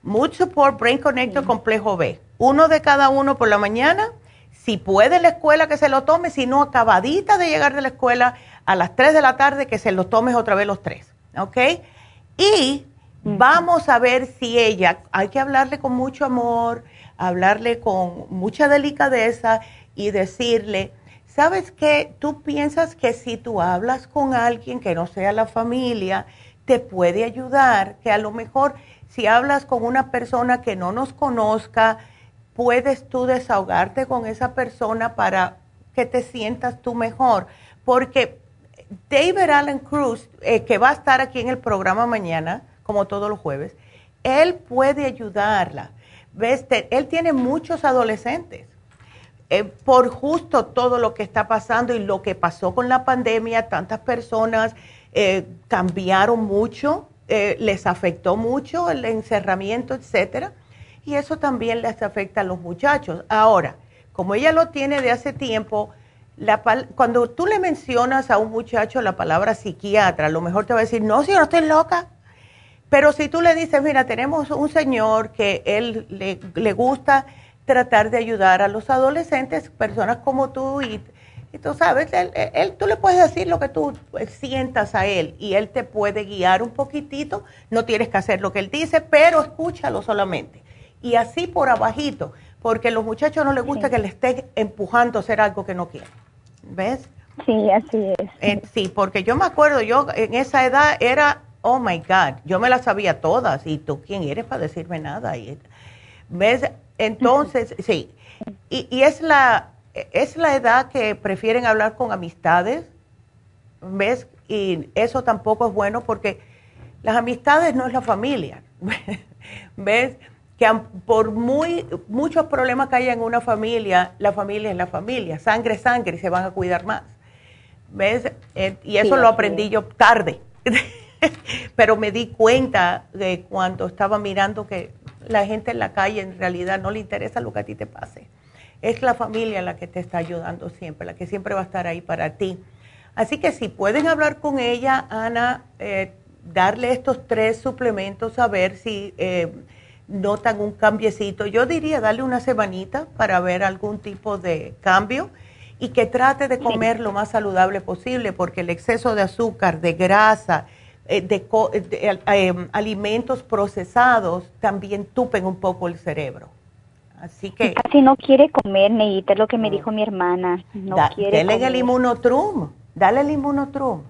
Mood Support, Brain Connector, Complejo B uno de cada uno por la mañana. Si puede la escuela que se lo tome, si no, acabadita de llegar de la escuela a las 3 de la tarde, que se lo tomes otra vez los tres. ¿Ok? Y vamos a ver si ella, hay que hablarle con mucho amor, hablarle con mucha delicadeza y decirle, ¿sabes qué? Tú piensas que si tú hablas con alguien que no sea la familia, te puede ayudar, que a lo mejor si hablas con una persona que no nos conozca, puedes tú desahogarte con esa persona para que te sientas tú mejor. Porque David Allen Cruz, eh, que va a estar aquí en el programa mañana, como todos los jueves, él puede ayudarla. ¿Ves? Él tiene muchos adolescentes. Eh, por justo todo lo que está pasando y lo que pasó con la pandemia, tantas personas eh, cambiaron mucho, les afectó mucho el encerramiento, etcétera y eso también les afecta a los muchachos. Ahora, como ella lo tiene de hace tiempo, la, cuando tú le mencionas a un muchacho la palabra psiquiatra, a lo mejor te va a decir, no, si no estoy loca. Pero si tú le dices, mira, tenemos un señor que él le, gusta tratar de ayudar a los adolescentes, personas como tú, y, tú sabes, él, tú le puedes decir lo que tú sientas a él y él te puede guiar un poquitito, no tienes que hacer lo que él dice, pero escúchalo solamente y así por abajito, porque a los muchachos no les gusta que le estén empujando a hacer algo que no quieren. ¿Ves? Sí, así es. Eh, sí, porque yo me acuerdo, yo en esa edad era, oh my God, yo me las sabía todas y tú quién eres para decirme nada. Y, ¿Ves? Entonces, sí. Y, y, es, la, es la edad que prefieren hablar con amistades, ¿ves? Y eso tampoco es bueno porque las amistades no es la familia, ¿ves? Que por muy, muchos problemas que haya en una familia, la familia es la familia, sangre es sangre y se van a cuidar más. ¿Ves? Eh, y eso lo aprendí yo tarde, pero me di cuenta de cuando estaba mirando que la gente en la calle en realidad no le interesa lo que a ti te pase. Es la familia la que te está ayudando siempre, la que siempre va a estar ahí para ti. Así que si pueden hablar con ella, Ana, eh, darle estos tres suplementos a ver si... Eh, notan un cambiecito. Yo diría darle una semanita para ver algún tipo de cambio y que trate de comer lo más saludable posible porque el exceso de azúcar, de grasa, eh, de, eh, em, alimentos procesados también tupen un poco el cerebro. Así que... Casi no quiere comer, Neita, es lo que me dijo mi hermana. No quiere dale el inmunotrum, dale el inmunotrum.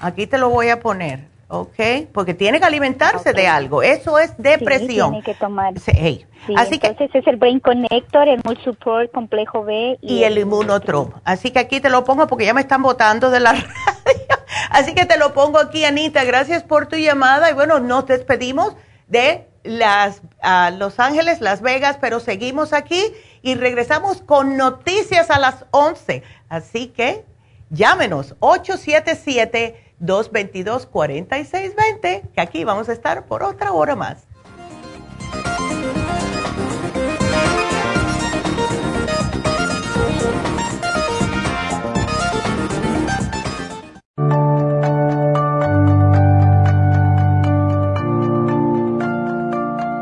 Aquí te lo voy a poner. ¿Ok? Porque tiene que alimentarse de algo. Eso es depresión. tiene que tomar. Sí. Así entonces que, es el Brain Connector, el Mood Support Complejo B. Y, el, Immunotrum. Así que aquí te lo pongo porque ya me están votando de la radio. Así que te lo pongo aquí, Anita. Gracias por tu llamada. Y bueno, nos despedimos de las Los Ángeles, Las Vegas, pero seguimos aquí y regresamos con noticias a las 11. Así que llámenos 877 222-4620, que aquí vamos a estar por otra hora más.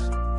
podcast.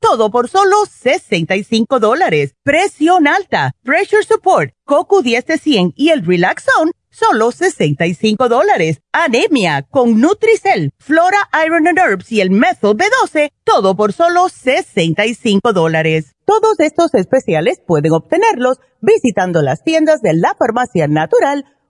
todo por solo 65 dólares. Presión alta, pressure support, coco 10 de 100 y el relax zone, solo 65 dólares. Anemia con Nutricel, Flora Iron and Herbs y el Methyl B12, todo por solo 65 dólares. Todos estos especiales pueden obtenerlos visitando las tiendas de la farmacia natural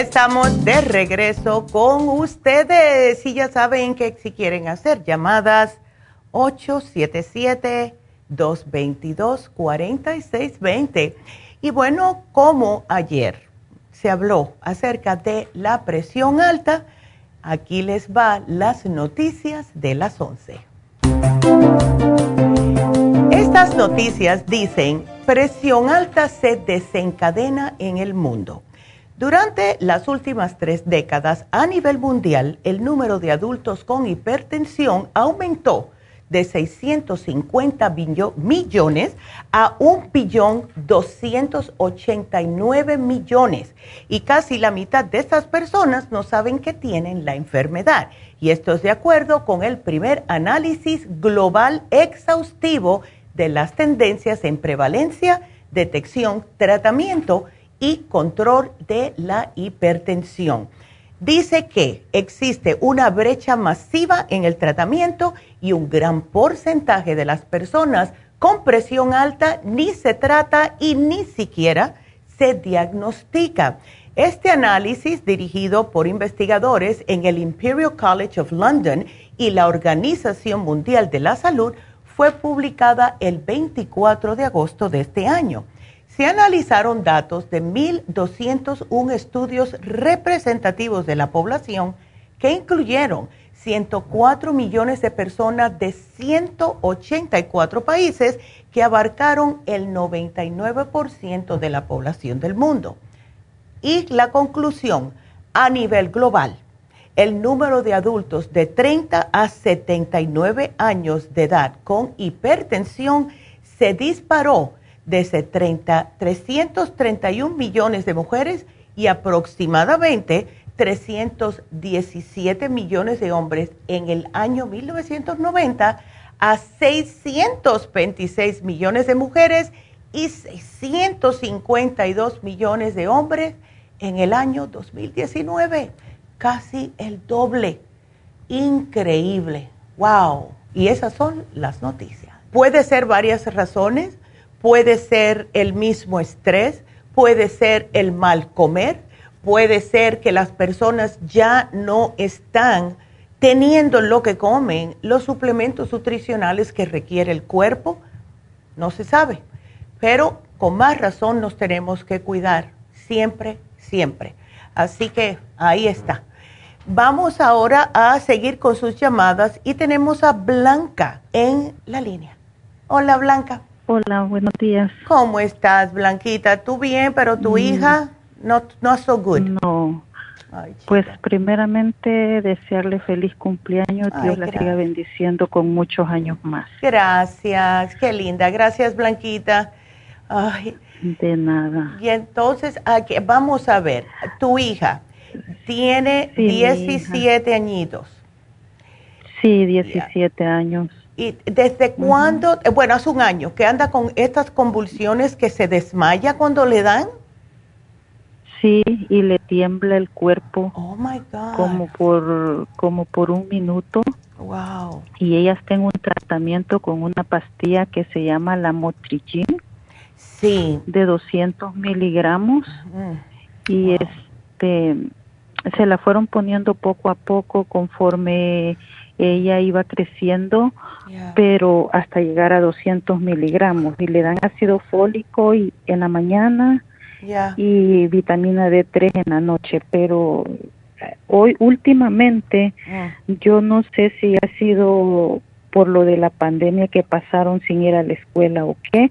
Estamos de regreso con ustedes. Y ya saben que si quieren hacer llamadas, 877-222-4620. Y bueno, como ayer se habló acerca de la presión alta, aquí les va las noticias de las 11. Estas noticias dicen, presión alta se desencadena en el mundo. Durante las últimas tres décadas a nivel mundial, el número de adultos con hipertensión aumentó de 650 millones a 1.289 millones. Y casi la mitad de estas personas no saben que tienen la enfermedad. Y esto es de acuerdo con el primer análisis global exhaustivo de las tendencias en prevalencia, detección, tratamiento control de la hipertensión. Dice que existe una brecha masiva en el tratamiento y un gran porcentaje de las personas con presión alta ni se trata y ni siquiera se diagnostica. Este análisis, dirigido por investigadores en el Imperial College of London y la Organización Mundial de la Salud, fue publicada el 24 de agosto de este año se analizaron datos de 1.201 estudios representativos de la población que incluyeron 104 millones de personas de 184 países que abarcaron el 99% de la población del mundo. Y la conclusión, a nivel global, el número de adultos de 30 a 79 años de edad con hipertensión se disparó desde 30, 331 millones de mujeres y aproximadamente 317 millones de hombres en el año 1990 a 626 millones de mujeres y 652 millones de hombres en el año 2019 casi el doble. Increíble. ¡Wow! Y esas son las noticias. Puede ser varias razones. Puede ser el mismo estrés, puede ser el mal comer, puede ser que las personas ya no están teniendo lo que comen, los suplementos nutricionales que requiere el cuerpo. No se sabe, pero con más razón nos tenemos que cuidar siempre, siempre. Así que ahí está. Vamos ahora a seguir con sus llamadas y tenemos a Blanca en la línea. Hola Blanca. Hola, buenos días. ¿Cómo estás, Blanquita? ¿Tú bien, pero tu mm. hija no, no so good? No. pues primeramente desearle feliz cumpleaños, Dios la siga bendiciendo con muchos años más. Gracias, qué linda, gracias Blanquita. Ay. De nada. Y entonces, aquí, vamos a ver, tu hija, tiene 17 añitos. Sí, 17 años. ¿Y desde cuándo? Eh, bueno, hace un año, que anda con estas convulsiones que se desmaya cuando le dan. Sí, y le tiembla el cuerpo. Oh my God. Como por, como por un minuto. Wow. Y ella está en un tratamiento con una pastilla que se llama la Motrigin. Sí. De 200 miligramos. Y este se la fueron poniendo poco a poco conforme ella iba creciendo, pero hasta llegar a 200 miligramos y le dan ácido fólico y en la mañana y vitamina D3 en la noche, pero eh, hoy últimamente yo no sé si ha sido por lo de la pandemia que pasaron sin ir a la escuela o qué,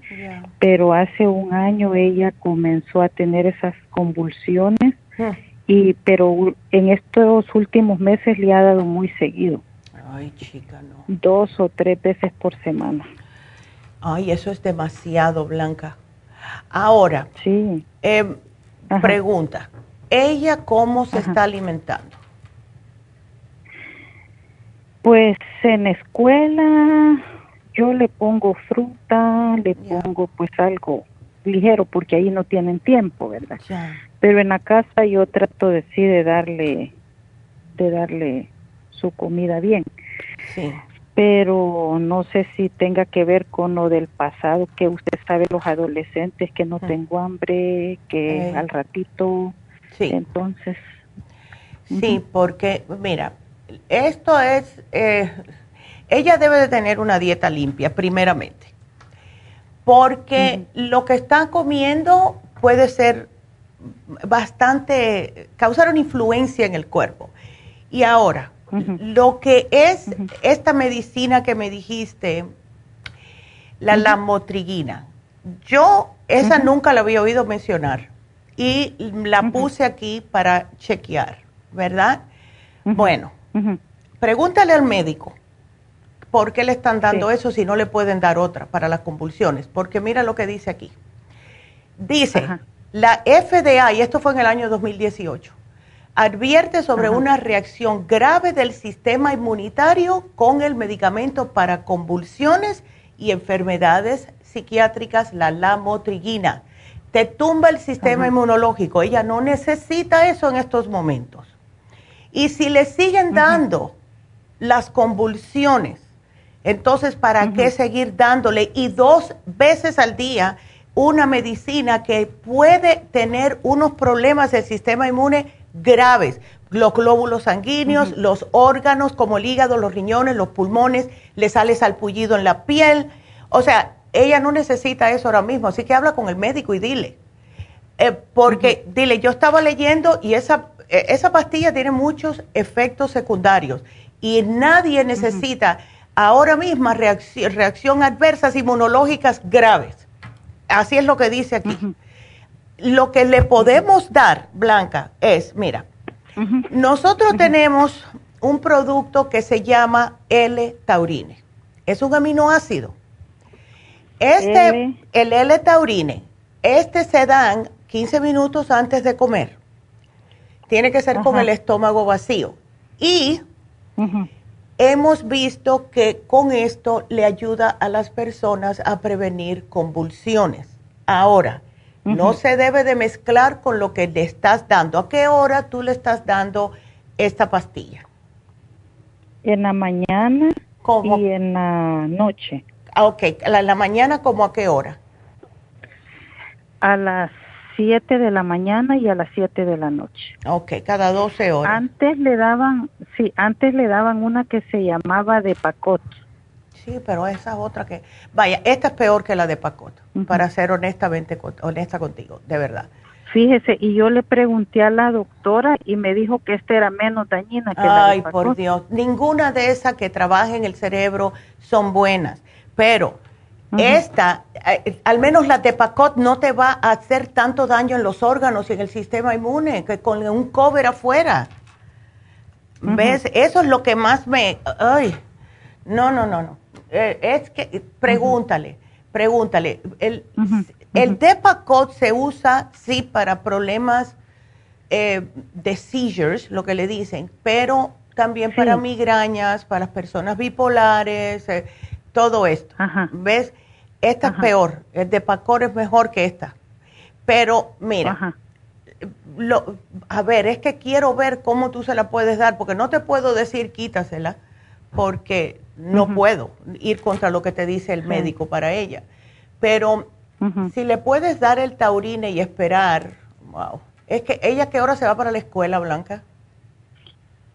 pero hace un año ella comenzó a tener esas convulsiones y pero en estos últimos meses le ha dado muy seguido. Ay, chica, no. Dos o tres veces por semana. Ay, eso es demasiado, Blanca. Ahora, sí. Em, pregunta, ¿ella cómo se está alimentando? Pues en escuela yo le pongo fruta, le pongo pues algo ligero porque ahí no tienen tiempo, ¿verdad? Pero en la casa yo trato de sí de darle de darle su comida bien. Sí. Pero no sé si tenga que ver con lo del pasado, que usted sabe los adolescentes que no tengo hambre, que al ratito. Sí. Entonces. Sí, porque mira, esto es, eh, ella debe de tener una dieta limpia, primeramente porque lo que está comiendo puede ser bastante, causar una influencia en el cuerpo. Y ahora, lo que es esta medicina que me dijiste, la lamotrigina, yo esa nunca la había oído mencionar y la puse aquí para chequear, ¿verdad? Bueno, pregúntale al médico ¿Por qué le están dando eso si no le pueden dar otra para las convulsiones? Porque mira lo que dice aquí. Dice, la FDA, y esto fue en el año 2018, advierte sobre una reacción grave del sistema inmunitario con el medicamento para convulsiones y enfermedades psiquiátricas, la lamotrigina. Te tumba el sistema inmunológico. Ella no necesita eso en estos momentos. Y si le siguen dando las convulsiones entonces, ¿para qué seguir dándole? Y dos veces al día una medicina que puede tener unos problemas del sistema inmune graves. Los glóbulos sanguíneos, los órganos como el hígado, los riñones, los pulmones, le sale salpullido en la piel. O sea, ella no necesita eso ahora mismo, así que habla con el médico y dile. Eh, porque, dile, yo estaba leyendo y esa, e, esa pastilla tiene muchos efectos secundarios y nadie necesita ahora misma reacción, reacción adversas inmunológicas graves. Así es lo que dice aquí. Lo que le podemos dar, Blanca, es, mira, Nosotros tenemos un producto que se llama L-taurine. Es un aminoácido. Este, el L-taurine, este se dan 15 minutos antes de comer. Tiene que ser con el estómago vacío. Y hemos visto que con esto le ayuda a las personas a prevenir convulsiones. Ahora, no se debe de mezclar con lo que le estás dando. ¿A qué hora tú le estás dando esta pastilla? En la mañana y en la noche. Ah, ok, ¿en la mañana como a qué hora? A las 7 de la mañana y a las 7 de la noche. Ok, cada 12 horas. Antes le daban, sí, antes le daban una que se llamaba de pacot. Sí, pero esa es otra que... Vaya, esta es peor que la de pacot, para ser honestamente honesta contigo, de verdad. Fíjese, y yo le pregunté a la doctora y me dijo que esta era menos dañina que la de Ay, por Dios, ninguna de esas que trabajen en el cerebro son buenas, pero esta, eh, al menos la Tepacot no te va a hacer tanto daño en los órganos y en el sistema inmune que con un cover afuera. ¿Ves? Eso es lo que más me... Ay, no, no, no, no. Eh, es que, pregúntale, pregúntale. El, el Depacot se usa, sí, para problemas eh, de seizures, lo que le dicen, pero también para migrañas, para las personas bipolares, todo esto. ¿Ves? Esta es peor, el de Pacor es mejor que esta. Pero mira, lo, a ver, es que quiero ver cómo tú se la puedes dar, porque no te puedo decir quítasela, porque no puedo ir contra lo que te dice el médico para ella. Pero si le puedes dar el taurine y esperar, wow. Es que ella, ¿qué hora se va para la escuela, Blanca?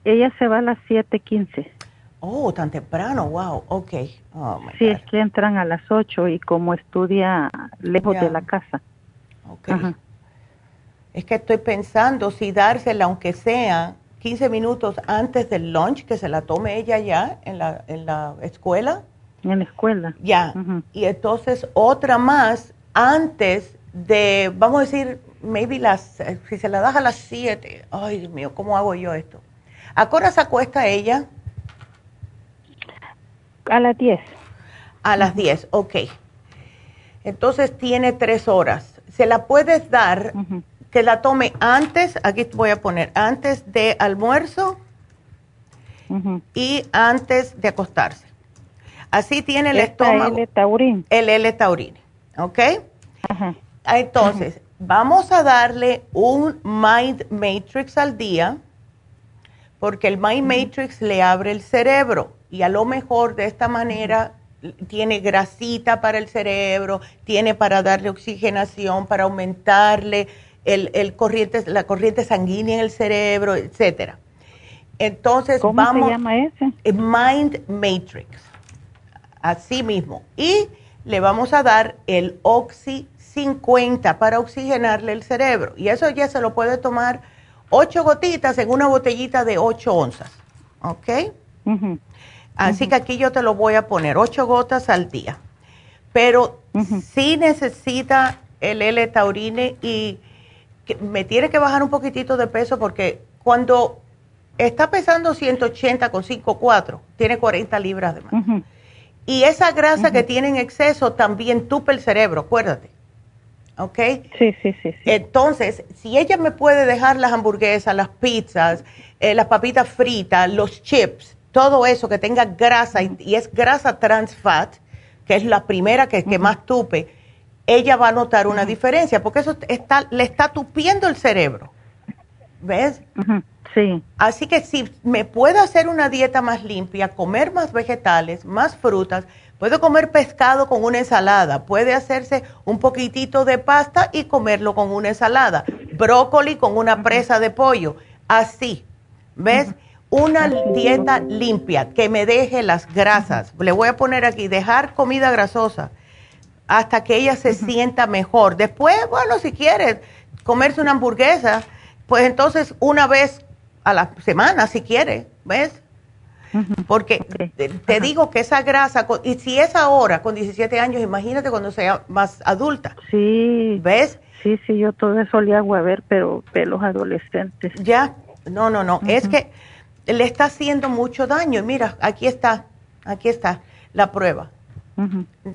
Ella se va a las 7:15. Oh, tan temprano, wow, ok. Oh, sí, es que entran a las 8 y como estudia lejos de la casa. Ok. Es que estoy pensando si dársela, aunque sea 15 minutos antes del lunch, que se la tome ella ya en la, en la escuela. En la escuela. Ya. Y entonces otra más antes de, vamos a decir, maybe las, si se la das a las 7. Ay, Dios mío, ¿cómo hago yo esto? ¿A qué hora se acuesta ella? A las 10. A las 10, ok. Entonces tiene tres horas. Se la puedes dar, que la tome antes, aquí voy a poner, antes de almuerzo y antes de acostarse. Así tiene el estómago. El L-taurin. El L-taurin, ¿ok? Entonces, vamos a darle un Mind Matrix al día, porque el Mind Matrix le abre el cerebro y a lo mejor de esta manera tiene grasita para el cerebro, tiene para darle oxigenación, para aumentarle el, corriente, la corriente sanguínea en el cerebro, etcétera. Entonces ¿Cómo vamos. se llama ese? Mind Matrix. Así mismo. Y le vamos a dar el Oxy 50 para oxigenarle el cerebro. Y eso ya se lo puede tomar ocho gotitas en una botellita de 8 onzas. ¿Ok? Así que aquí yo te lo voy a poner, ocho gotas al día. Pero sí necesita el L-taurine y me tiene que bajar un poquitito de peso porque cuando está pesando 180 con 5,4, tiene 40 libras de más. Y esa grasa que tiene en exceso también tupe el cerebro, acuérdate. ¿Ok? Sí, sí, sí, Entonces, si ella me puede dejar las hamburguesas, las pizzas, eh, las papitas fritas, los chips, todo eso que tenga grasa y, es grasa trans fat, que es la primera que, que más tupe, ella va a notar una diferencia, porque eso está, le está tupiendo el cerebro. ¿Ves? Sí. Así que si me puedo hacer una dieta más limpia, comer más vegetales, más frutas, puedo comer pescado con una ensalada, puede hacerse un poquitito de pasta y comerlo con una ensalada, brócoli con una presa de pollo, así, ¿ves? una dieta limpia que me deje las grasas. Le voy a poner aquí, dejar comida grasosa hasta que ella se sienta mejor. Después, bueno, si quieres comerse una hamburguesa, pues entonces una vez a la semana, si quiere, ¿ves? Porque te, digo que esa grasa, y si es ahora con 17 años, imagínate cuando sea más adulta. Sí. ¿Ves? Sí, sí, yo todo eso le hago a ver, pero pelos adolescentes. Ya, no, no, no. Es que le está haciendo mucho daño. Mira, aquí está, aquí está la prueba.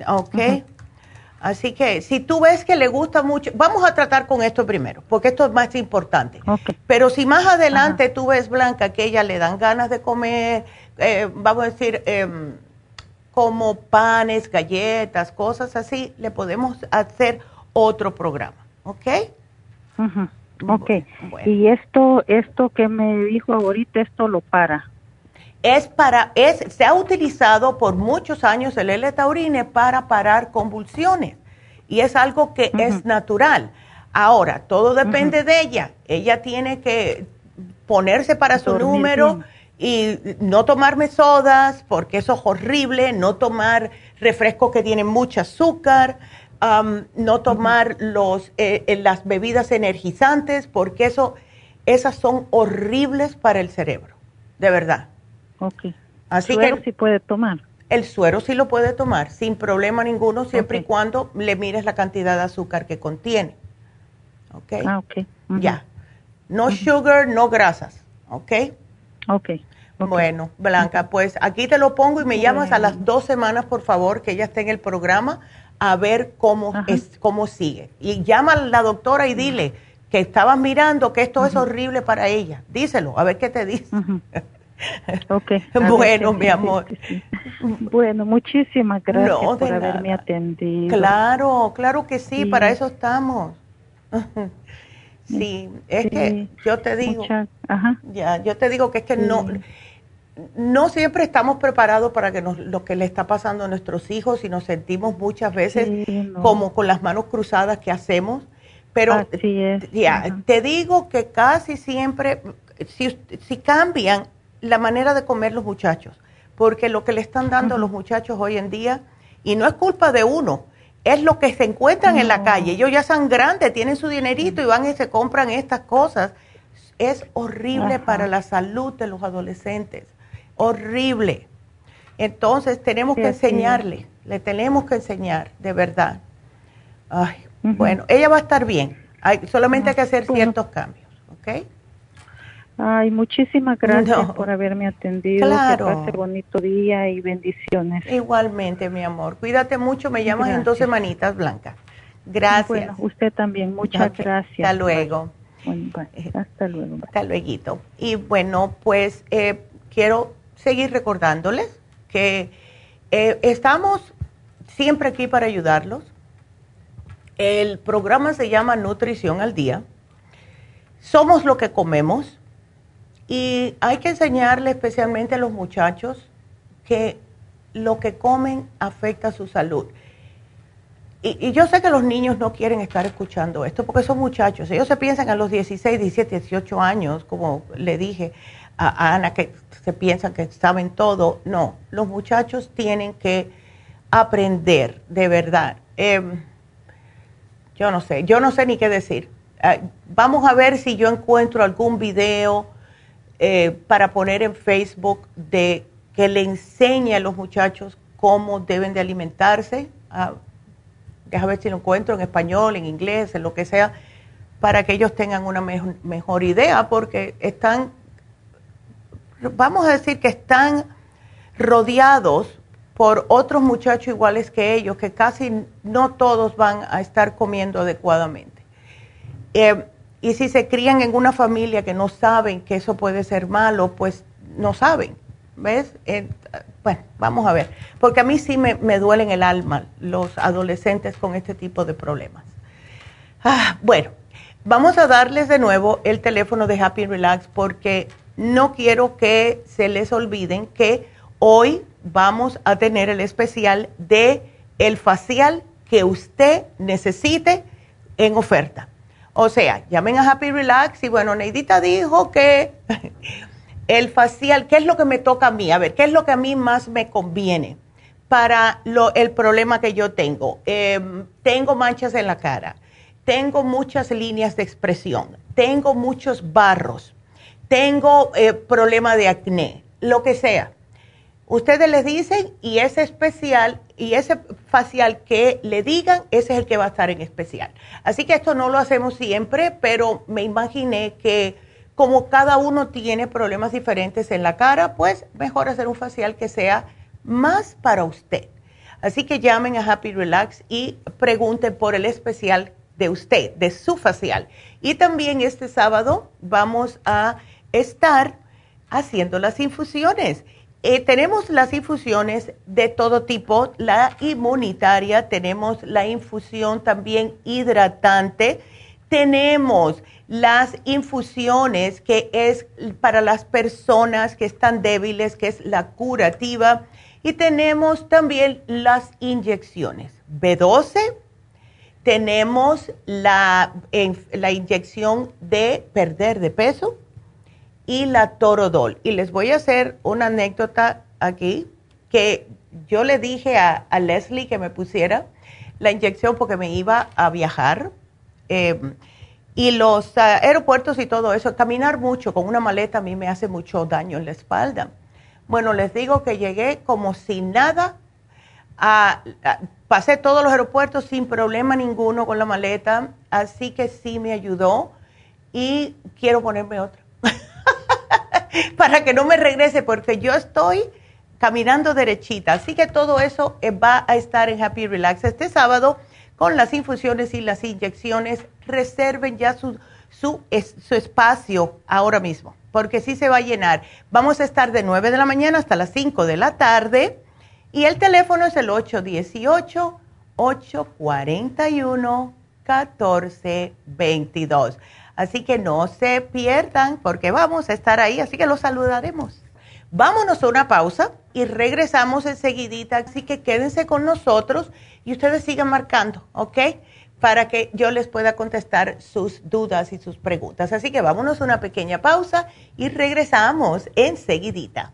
¿Ok? Así que si tú ves que le gusta mucho, vamos a tratar con esto primero, porque esto es más importante. Pero si más adelante tú ves, Blanca, que ella le dan ganas de comer, eh, vamos a decir, em, como panes, galletas, cosas así, le podemos hacer otro programa, ¿ok? Ok. Y esto, esto que me dijo ahorita, esto lo para es para, es, se ha utilizado por muchos años el L-taurine para parar convulsiones. Y es algo que es natural. Ahora, todo depende de ella. Ella tiene que ponerse para su número y no tomarme sodas porque eso es horrible, no tomar refrescos que tienen mucho azúcar, no tomar los, eh, eh, las bebidas energizantes porque eso, esas son horribles para el cerebro, de verdad. Ok. Así suero que sí puede tomar. El suero sí lo puede tomar sin problema ninguno, siempre y cuando le mires la cantidad de azúcar que contiene. ¿Ok? Ah, ok. Ya. No sugar, no grasas. ¿Ok? Ok. Bueno, Blanca, pues aquí te lo pongo y me llamas a las dos semanas, por favor, que ella esté en el programa, a ver cómo, es, cómo sigue. Y llama a la doctora y dile que estabas mirando que esto es horrible para ella. Díselo, a ver qué te dice. Okay. bueno, mi amor. Bueno, muchísimas gracias por haberme atendido. Claro, claro que sí, para eso estamos. sí, es que yo te digo, ya, yo te digo que es que no, no siempre estamos preparados para que nos, lo que le está pasando a nuestros hijos y nos sentimos muchas veces como con las manos cruzadas que hacemos. Pero ya, te digo que casi siempre, si, si cambian la manera de comer los muchachos, porque lo que le están dando a los muchachos hoy en día, y no es culpa de uno, es lo que se encuentran en la calle. Ellos ya son grandes, tienen su dinerito y van y se compran estas cosas. Es horrible para la salud de los adolescentes, horrible. Entonces tenemos que enseñarle, le tenemos que enseñar, de verdad. Ay, bueno, ella va a estar bien. Hay, solamente hay que hacer ciertos cambios, ¿ok? Ay, muchísimas gracias por haberme atendido. Claro. Que pase bonito día y bendiciones. Luego,mente mi amor. Cuídate mucho. Me llamas en dos semanitas, Blanca. Gracias. Bueno, usted también. Muchas gracias. Hasta luego. hasta luego. Hasta luego. Y bueno, pues eh, quiero seguir recordándoles que eh, estamos siempre aquí para ayudarlos. El programa se llama Nutrición al Día. Somos lo que comemos y hay que enseñarle especialmente a los muchachos que lo que comen afecta su salud. Y, yo sé que los niños no quieren estar escuchando esto porque son muchachos. Ellos se piensan a los 16, 17, 18 años, como le dije a, Ana, que se piensan que saben todo. No, los muchachos tienen que aprender de verdad. Em, yo no sé, yo no sé ni qué decir. Ah, vamos a ver si yo encuentro algún video eh, para poner en Facebook de que le enseñe a los muchachos cómo deben de alimentarse. Ah, déjame ver si lo encuentro en español, en inglés, en lo que sea, para que ellos tengan una mejor idea, porque están, vamos a decir que están rodeados por otros muchachos iguales que ellos, que casi no todos van a estar comiendo adecuadamente. Eh, y si se crían en una familia que no saben que eso puede ser malo, pues no saben. ¿Ves? Bueno, vamos a ver. Porque a mí sí me, me duelen el alma los adolescentes con este tipo de problemas. Ah, bueno, vamos a darles de nuevo el teléfono de Happy Relax porque no quiero que se les olviden que hoy vamos a tener el especial de el facial que usted necesite en oferta. O sea, llamen a Happy Relax y bueno, Neidita dijo que el facial, ¿qué es lo que me toca a mí? A ver, ¿qué es lo que a mí más me conviene para lo, el problema que yo tengo? Em, tengo manchas en la cara, tengo muchas líneas de expresión, tengo muchos barros, tengo eh, problema de acné, lo que sea. Ustedes les dicen y ese especial y ese facial que le digan, ese es el que va a estar en especial. Así que esto no lo hacemos siempre, pero me imaginé que como cada uno tiene problemas diferentes en la cara, pues mejor hacer un facial que sea más para usted. Así que llamen a Happy Relax y pregunten por el especial de usted, de su facial. Y también este sábado vamos a estar haciendo las infusiones. Eh, tenemos las infusiones de todo tipo, la inmunitaria, tenemos la infusión también hidratante, tenemos las infusiones que es para las personas que están débiles, que es la curativa, y tenemos también las inyecciones. B12, tenemos la, la inyección de perder de peso y la torodol. Y les voy a hacer una anécdota aquí que yo le dije a, Leslie que me pusiera la inyección porque me iba a viajar. Em, y los aeropuertos y todo eso, caminar mucho con una maleta a mí me hace mucho daño en la espalda. Bueno, les digo que llegué como sin nada pasé todos los aeropuertos sin problema ninguno con la maleta, así que sí me ayudó y quiero ponerme otra para que no me regrese porque yo estoy caminando derechita. Así que todo eso eh, va a estar en Happy Relax este sábado con las infusiones y las inyecciones. Reserven ya su, su, su espacio ahora mismo porque sí se va a llenar. Vamos a estar de 9 de la mañana hasta las 5 de la tarde y el teléfono es el 818-841-1422. Así que no se pierdan porque vamos a estar ahí, así que los saludaremos. Vámonos a una pausa y regresamos enseguidita, así que quédense con nosotros y ustedes sigan marcando, ¿ok? Para que yo les pueda contestar sus dudas y sus preguntas. Así que vámonos a una pequeña pausa y regresamos enseguidita.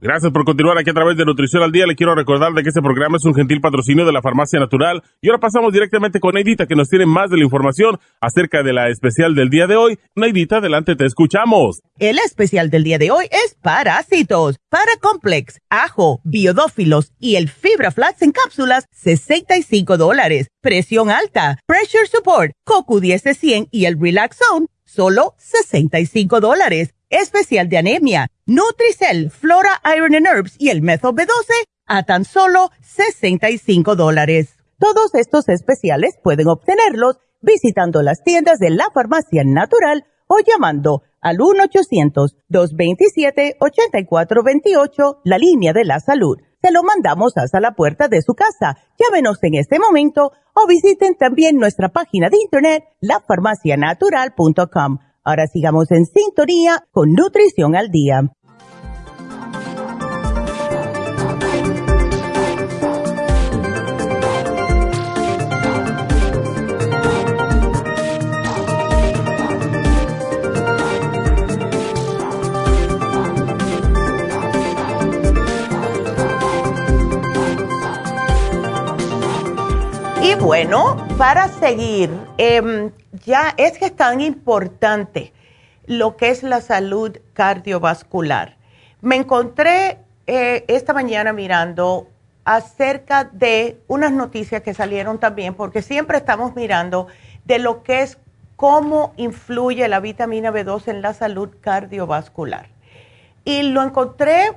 Gracias por continuar aquí a través de Nutrición al Día. Le quiero recordar de que este programa es un gentil patrocinio de la Farmacia Natural. Y ahora pasamos directamente con Neidita, que nos tiene más de la información acerca de la especial del día de hoy. Neidita, adelante, te escuchamos. El especial del día de hoy es parásitos, paracomplex, ajo, biodófilos y el fibra flax en cápsulas, 65 dólares. Presión alta, pressure support, coco 10 de 100 y el relax zone, solo 65 dólares especial de anemia, Nutricel, Flora Iron and Herbs y el Methyl B12 a tan solo 65 dólares. Todos estos especiales pueden obtenerlos visitando las tiendas de la farmacia natural o llamando al 1-800-227-8428, la línea de la salud se lo mandamos hasta la puerta de su casa. Llámenos en este momento o visiten también nuestra página de internet, lafarmacianatural.com. Ahora sigamos en sintonía con Nutrición al Día. Y bueno, para seguir, em, ya es que es tan importante lo que es la salud cardiovascular. Me encontré eh, esta mañana mirando acerca de unas noticias que salieron también, porque siempre estamos mirando de lo que es cómo influye la vitamina B2 en la salud cardiovascular. Y lo encontré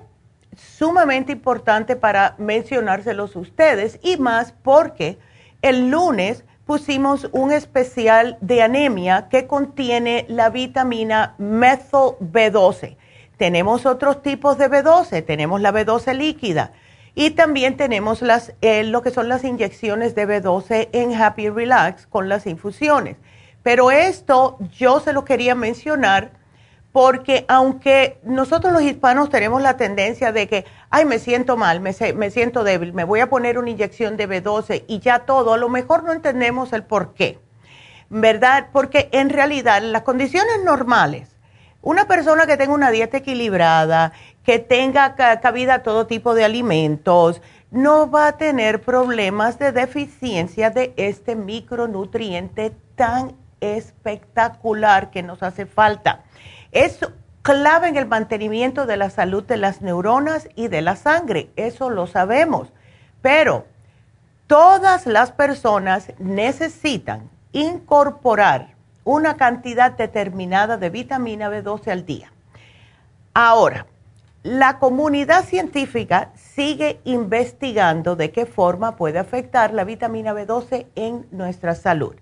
sumamente importante para mencionárselos a ustedes y más porque el lunes pusimos un especial de anemia que contiene la vitamina methyl B12. Tenemos otros tipos de B12, tenemos la B12 líquida y también tenemos las, eh, lo que son las inyecciones de B12 en Happy Relax con las infusiones. Pero esto yo se lo quería mencionar porque aunque nosotros los hispanos tenemos la tendencia de que, ay, me siento mal, me, me, siento débil, me voy a poner una inyección de B12 y ya todo, a lo mejor no entendemos el por qué, ¿verdad? Porque en realidad las condiciones normales, una persona que tenga una dieta equilibrada, que tenga cabida todo tipo de alimentos, no va a tener problemas de deficiencia de este micronutriente tan espectacular que nos hace falta. Es clave en el mantenimiento de la salud de las neuronas y de la sangre, eso lo sabemos. Pero todas las personas necesitan incorporar una cantidad determinada de vitamina B12 al día. Ahora, la comunidad científica sigue investigando de qué forma puede afectar la vitamina B12 en nuestra salud.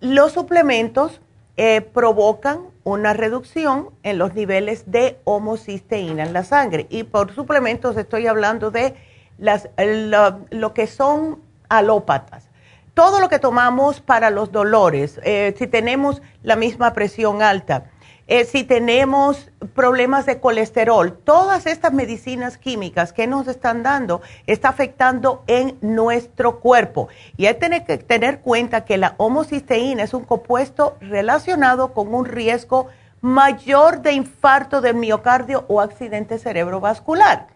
Los suplementos eh, provocan una reducción en los niveles de homocisteína en la sangre. Y por suplementos estoy hablando de las, lo, que son alópatas. Todo lo que tomamos para los dolores, eh, si tenemos la misma presión alta, eh, si tenemos problemas de colesterol, todas estas medicinas químicas que nos están dando está afectando en nuestro cuerpo. Y hay que tener cuenta que la homocisteína es un compuesto relacionado con un riesgo mayor de infarto del miocardio o accidente cerebrovascular.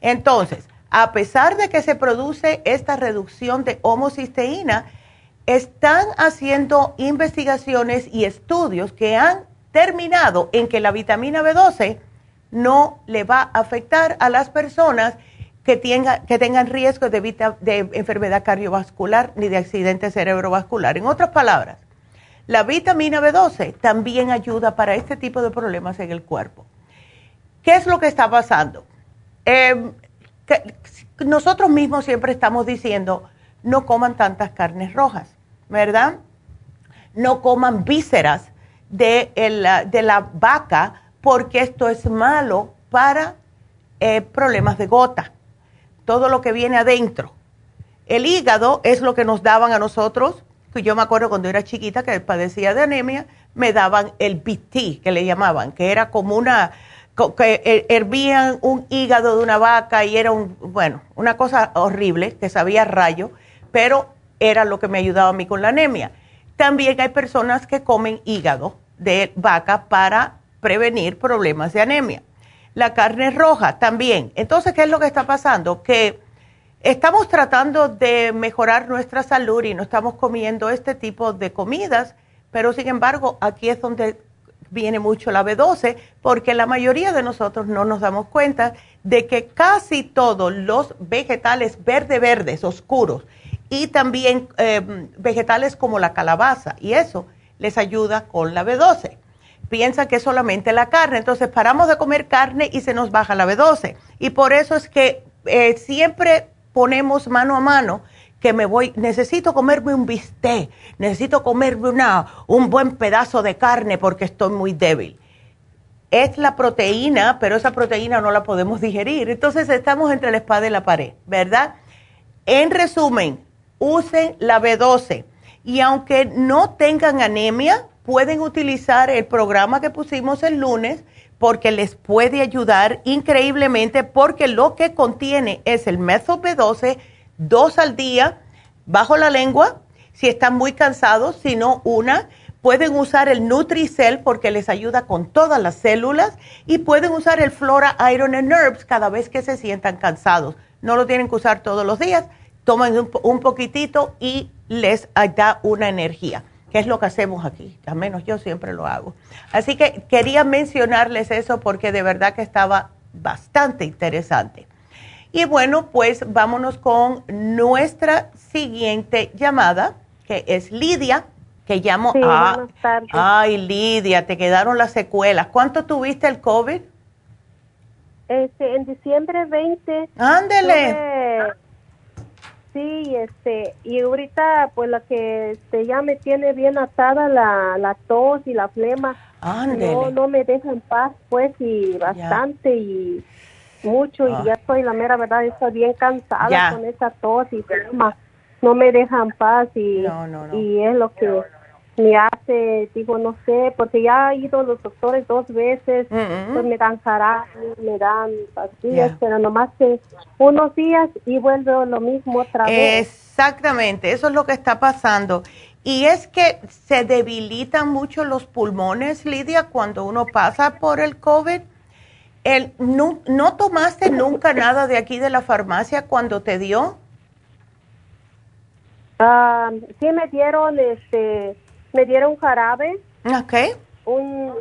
Entonces, a pesar de que se produce esta reducción de homocisteína, están haciendo investigaciones y estudios que han terminado en que la vitamina B12 no le va a afectar a las personas que, que tengan riesgo de, de enfermedad cardiovascular ni de accidente cerebrovascular. En otras palabras, la vitamina B12 también ayuda para este tipo de problemas en el cuerpo. ¿Qué es lo que está pasando? Em, nosotros mismos siempre estamos diciendo, no coman tantas carnes rojas, ¿verdad? No coman vísceras de, de la vaca porque esto es malo para eh, problemas de gota, todo lo que viene adentro. El hígado es lo que nos daban a nosotros, que yo me acuerdo cuando era chiquita que padecía de anemia, me daban el BT, que le llamaban, que era como una, que hervían un hígado de una vaca y era un, bueno, una cosa horrible, que sabía rayo, pero era lo que me ayudaba a mí con la anemia. También hay personas que comen hígado de vaca para prevenir problemas de anemia. La carne roja también. Entonces, ¿qué es lo que está pasando? Que estamos tratando de mejorar nuestra salud y no estamos comiendo este tipo de comidas, pero sin embargo, aquí es donde viene mucho la B12, porque la mayoría de nosotros no nos damos cuenta de que casi todos los vegetales verde verdes, oscuros, y también eh, vegetales como la calabaza y eso les ayuda con la B12. Piensa que es solamente la carne, entonces paramos de comer carne y se nos baja la B12. Y por eso es que eh, siempre ponemos mano a mano que me voy, necesito comerme un bistec, necesito comerme una, un buen pedazo de carne porque estoy muy débil. es la proteína, pero esa proteína no la podemos digerir. Entonces estamos entre la espada y la pared, ¿verdad? En resumen, usen la B12 y aunque no tengan anemia, pueden utilizar el programa que pusimos el lunes porque les puede ayudar increíblemente porque lo que contiene es el método B12 dos al día bajo la lengua si están muy cansados, si no una. Pueden usar el Nutricel porque les ayuda con todas las células y pueden usar el Flora Iron and Herbs cada vez que se sientan cansados. No lo tienen que usar todos los días, toman un, un poquitito y les da una energía, que es lo que hacemos aquí, al menos yo siempre lo hago. Así que quería mencionarles eso porque de verdad que estaba bastante interesante. Y bueno, pues vámonos con nuestra siguiente llamada, que es Lidia, que llamo a... Ay, Lidia, te quedaron las secuelas. ¿Cuánto tuviste el COVID? Este, en diciembre 20. Ándele. Sí, este, y ahorita pues la que este, ya me tiene bien atada la, la tos y la flema. No, no me deja en paz pues y bastante y mucho y ah. ya estoy, la mera verdad, estoy bien cansada con esa tos y flema. No me deja en paz y, y es lo que me hace, digo, no sé, porque ya he ido a los doctores dos veces, pues me dan jarabe, me dan pastillas, pero nomás que unos días y vuelvo lo mismo otra vez. Exactamente, eso es lo que está pasando. Y es que se debilitan mucho los pulmones, Lidia, cuando uno pasa por el COVID. El, no, ¿No tomaste nunca nada de aquí de la farmacia cuando te dio? Ah, sí me dieron este me dieron jarabe. Ok. Un,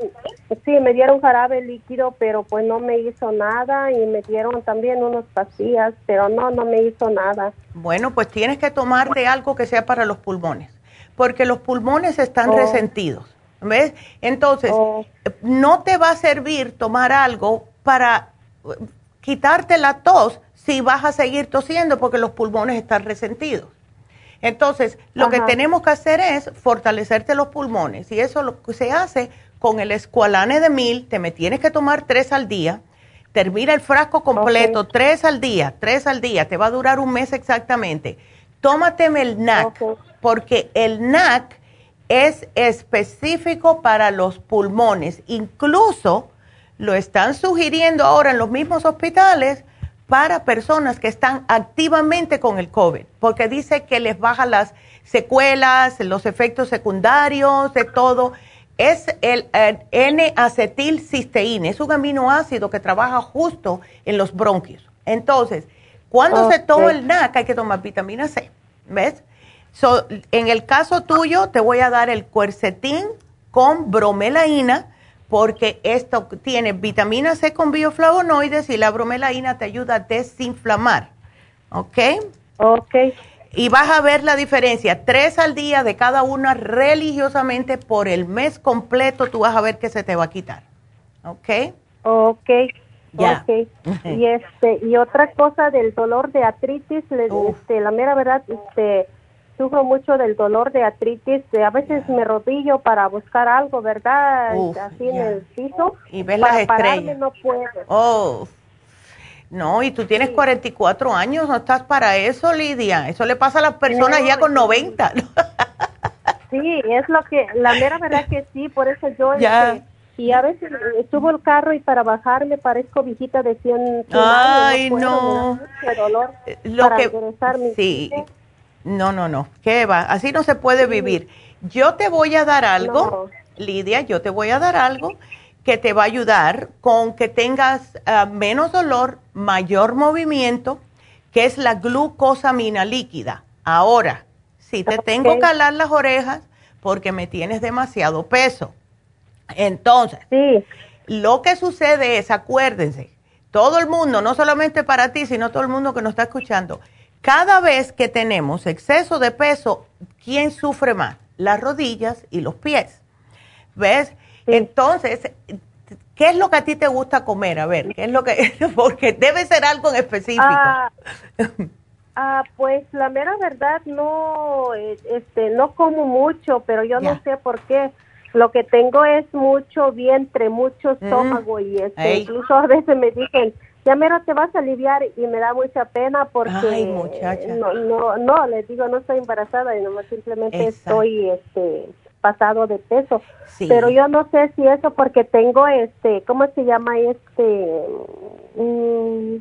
sí, me dieron jarabe líquido, pero pues no me hizo nada y me dieron también unas pastillas, pero no, no me hizo nada. Bueno, pues tienes que tomarte algo que sea para los pulmones, porque los pulmones están oh. resentidos, ¿ves? Entonces, oh. no te va a servir tomar algo para quitarte la tos si vas a seguir tosiendo porque los pulmones están resentidos. Entonces, lo que tenemos que hacer es fortalecerte los pulmones. Y eso lo que se hace con el escualane de mil, te me tienes que tomar tres al día, termina el frasco completo, tres al día, tres al día, te va a durar un mes exactamente. Tómateme el NAC, porque el NAC es específico para los pulmones, incluso lo están sugiriendo ahora en los mismos hospitales para personas que están activamente con el COVID, porque dice que les baja las secuelas, los efectos secundarios, de todo. Es el, N-acetilcisteína, es un aminoácido que trabaja justo en los bronquios. Entonces, cuando se toma el NAC hay que tomar vitamina C, ¿ves? en el caso tuyo, te voy a dar el cuercetín con bromelaína, porque esto tiene vitamina C con bioflavonoides y la bromelaína te ayuda a desinflamar. ¿Ok? Ok. Y vas a ver la diferencia. Tres al día de cada una religiosamente por el mes completo, tú vas a ver que se te va a quitar. ¿Ok? Ok. Ya. y este y otra cosa del dolor de artritis, este, la mera verdad, este sufro mucho del dolor de artritis. A veces me rodillo para buscar algo, ¿verdad? Así en el piso. Y ves las estrellas. no puedo. Oh. No, y tú tienes 44 años, no estás para eso, Lidia. Eso le pasa a las personas ya con 90. sí, es lo que, la mera verdad que sí, por eso yo... Ya. Este, y a veces subo el carro y para bajar me parezco viejita de 100, Ay, no. dolor lo que, sí. No, no, no. ¿Qué va? Así no se puede vivir. Yo te voy a dar algo, Lidia, yo te voy a dar algo que te va a ayudar con que tengas ah, menos dolor, mayor movimiento, que es la glucosamina líquida. Ahora, si te tengo que calar las orejas porque me tienes demasiado peso. Entonces, lo que sucede es, acuérdense, todo el mundo, no solamente para ti, sino todo el mundo que nos está escuchando, cada vez que tenemos exceso de peso, ¿quién sufre más? Las rodillas y los pies. ¿Ves? Entonces, ¿qué es lo que a ti te gusta comer? A ver, ¿qué es lo que porque debe ser algo en específico? Ah, ah, pues la mera verdad no este no como mucho, pero yo no sé por qué lo que tengo es mucho vientre, mucho mm. estómago y este, incluso a veces me dicen, ya mero te vas a aliviar y me da mucha pena porque no, no, no, les digo, no estoy embarazada y nomás simplemente estoy este pasado de peso. Pero yo no sé si eso porque tengo este, ¿cómo se llama este? Mm,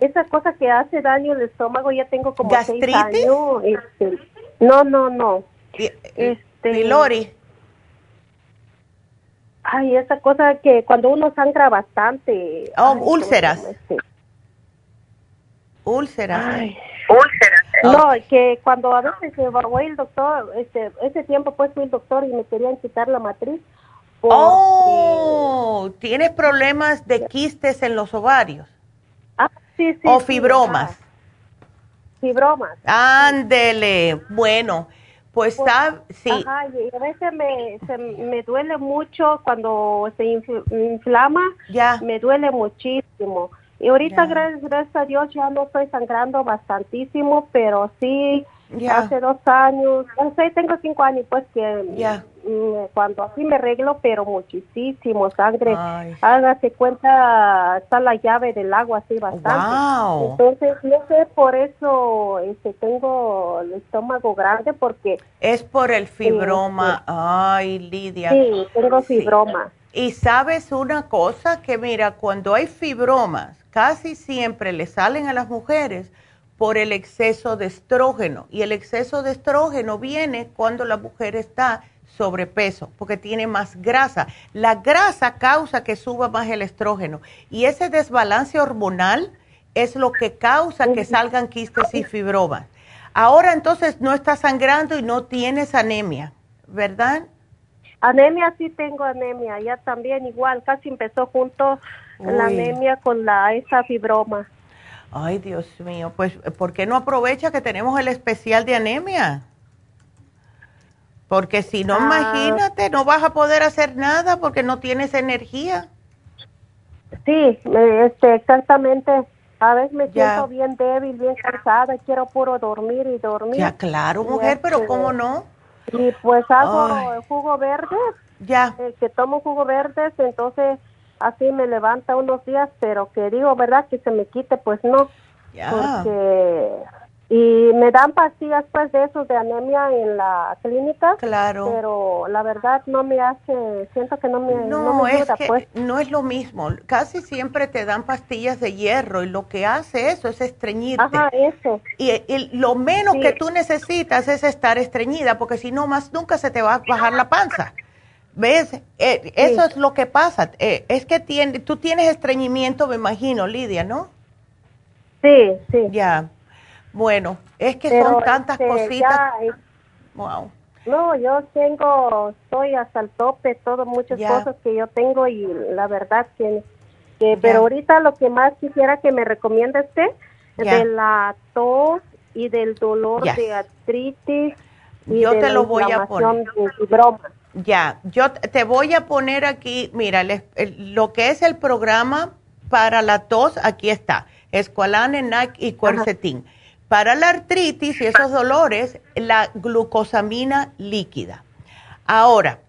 esa cosa que hace daño al estómago, ya tengo como seis años. Este, no, no, no. Este, Lori. Ay, esa cosa que cuando uno sangra bastante. Oh, úlceras. Este. Úlceras. Úlceras. No, que cuando a veces voy el doctor, este, ese tiempo pues fui el doctor y me querían quitar la matriz. Oh, ¿tienes problemas de quistes en los ovarios? Ah, sí, sí. O fibromas. fibromas. Ándele, bueno. Pues, pues sí. Ajá, y a veces me, se, me duele mucho cuando se inflama, ya. me duele muchísimo. Y ahorita, gracias, gracias a Dios, ya no estoy sangrando bastantísimo, pero sí, hace dos años, no sé, tengo cinco años, pues que mm, cuando así me arreglo, pero muchísimo sangre. Hágase cuenta, está la llave del agua así bastante. Entonces, no sé, por eso este, tengo el estómago grande, porque... Es por el fibroma. Ay, Lidia. Sí, tengo fibroma. Y sabes una cosa, que mira, cuando hay fibromas, casi siempre le salen a las mujeres por el exceso de estrógeno. Y el exceso de estrógeno viene cuando la mujer está sobrepeso, porque tiene más grasa. La grasa causa que suba más el estrógeno. Y ese desbalance hormonal es lo que causa que salgan quistes y fibromas. Ahora entonces no está sangrando y no tienes anemia, ¿verdad? Anemia sí tengo anemia, ya también igual, casi empezó junto la anemia con la esa fibroma. Ay, Dios mío, pues ¿por qué no aprovecha que tenemos el especial de anemia? Porque si no, ah. imagínate, no vas a poder hacer nada porque no tienes energía. Sí, este, exactamente. A veces me siento bien débil, bien cansada, quiero puro dormir y dormir. Ya, claro, mujer, pero este, ¿cómo no? Y pues hago jugo verde. Ya. Eh, que tomo jugo verde, entonces así me levanta unos días, pero que digo, ¿verdad? Que se me quite, pues no. Porque y me dan pastillas pues de esos de anemia en la clínica. Claro. Pero la verdad no me hace, siento que no me, no, ayuda, es pues. No es lo mismo. Casi siempre te dan pastillas de hierro y lo que hace eso es estreñirte. Ajá, eso. Y, lo menos que tú necesitas es estar estreñida porque si no más nunca se te va a bajar la panza. ¿Ves? Eh, eso es lo que pasa. Eh, es que tiene, tú tienes estreñimiento, me imagino, Lidia, ¿no? Sí, sí. Ya. Bueno, es que son tantas este, cositas. wow. No, yo tengo, estoy hasta el tope, todo, muchas cosas que yo tengo y la verdad que, que pero ahorita lo que más quisiera que me recomienda usted, de la tos y del dolor de artritis y yo de te lo voy a poner. Ya, yo te voy a poner aquí, mira, lo que es el programa para la tos, aquí está, Esqualane, NAC y Quercetin. Para la artritis y esos dolores, la glucosamina líquida. Ahora,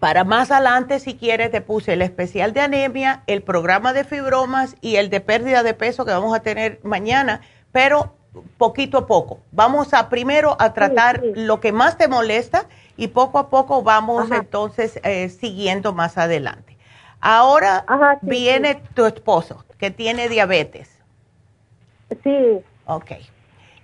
para más adelante, si quieres, te puse el especial de anemia, el programa de fibromas y el de pérdida de peso que vamos a tener mañana, pero poquito a poco. Vamos a primero a tratar lo que más te molesta y poco a poco vamos entonces eh, siguiendo más adelante. Ahora viene tu esposo que tiene diabetes. Sí. Ok.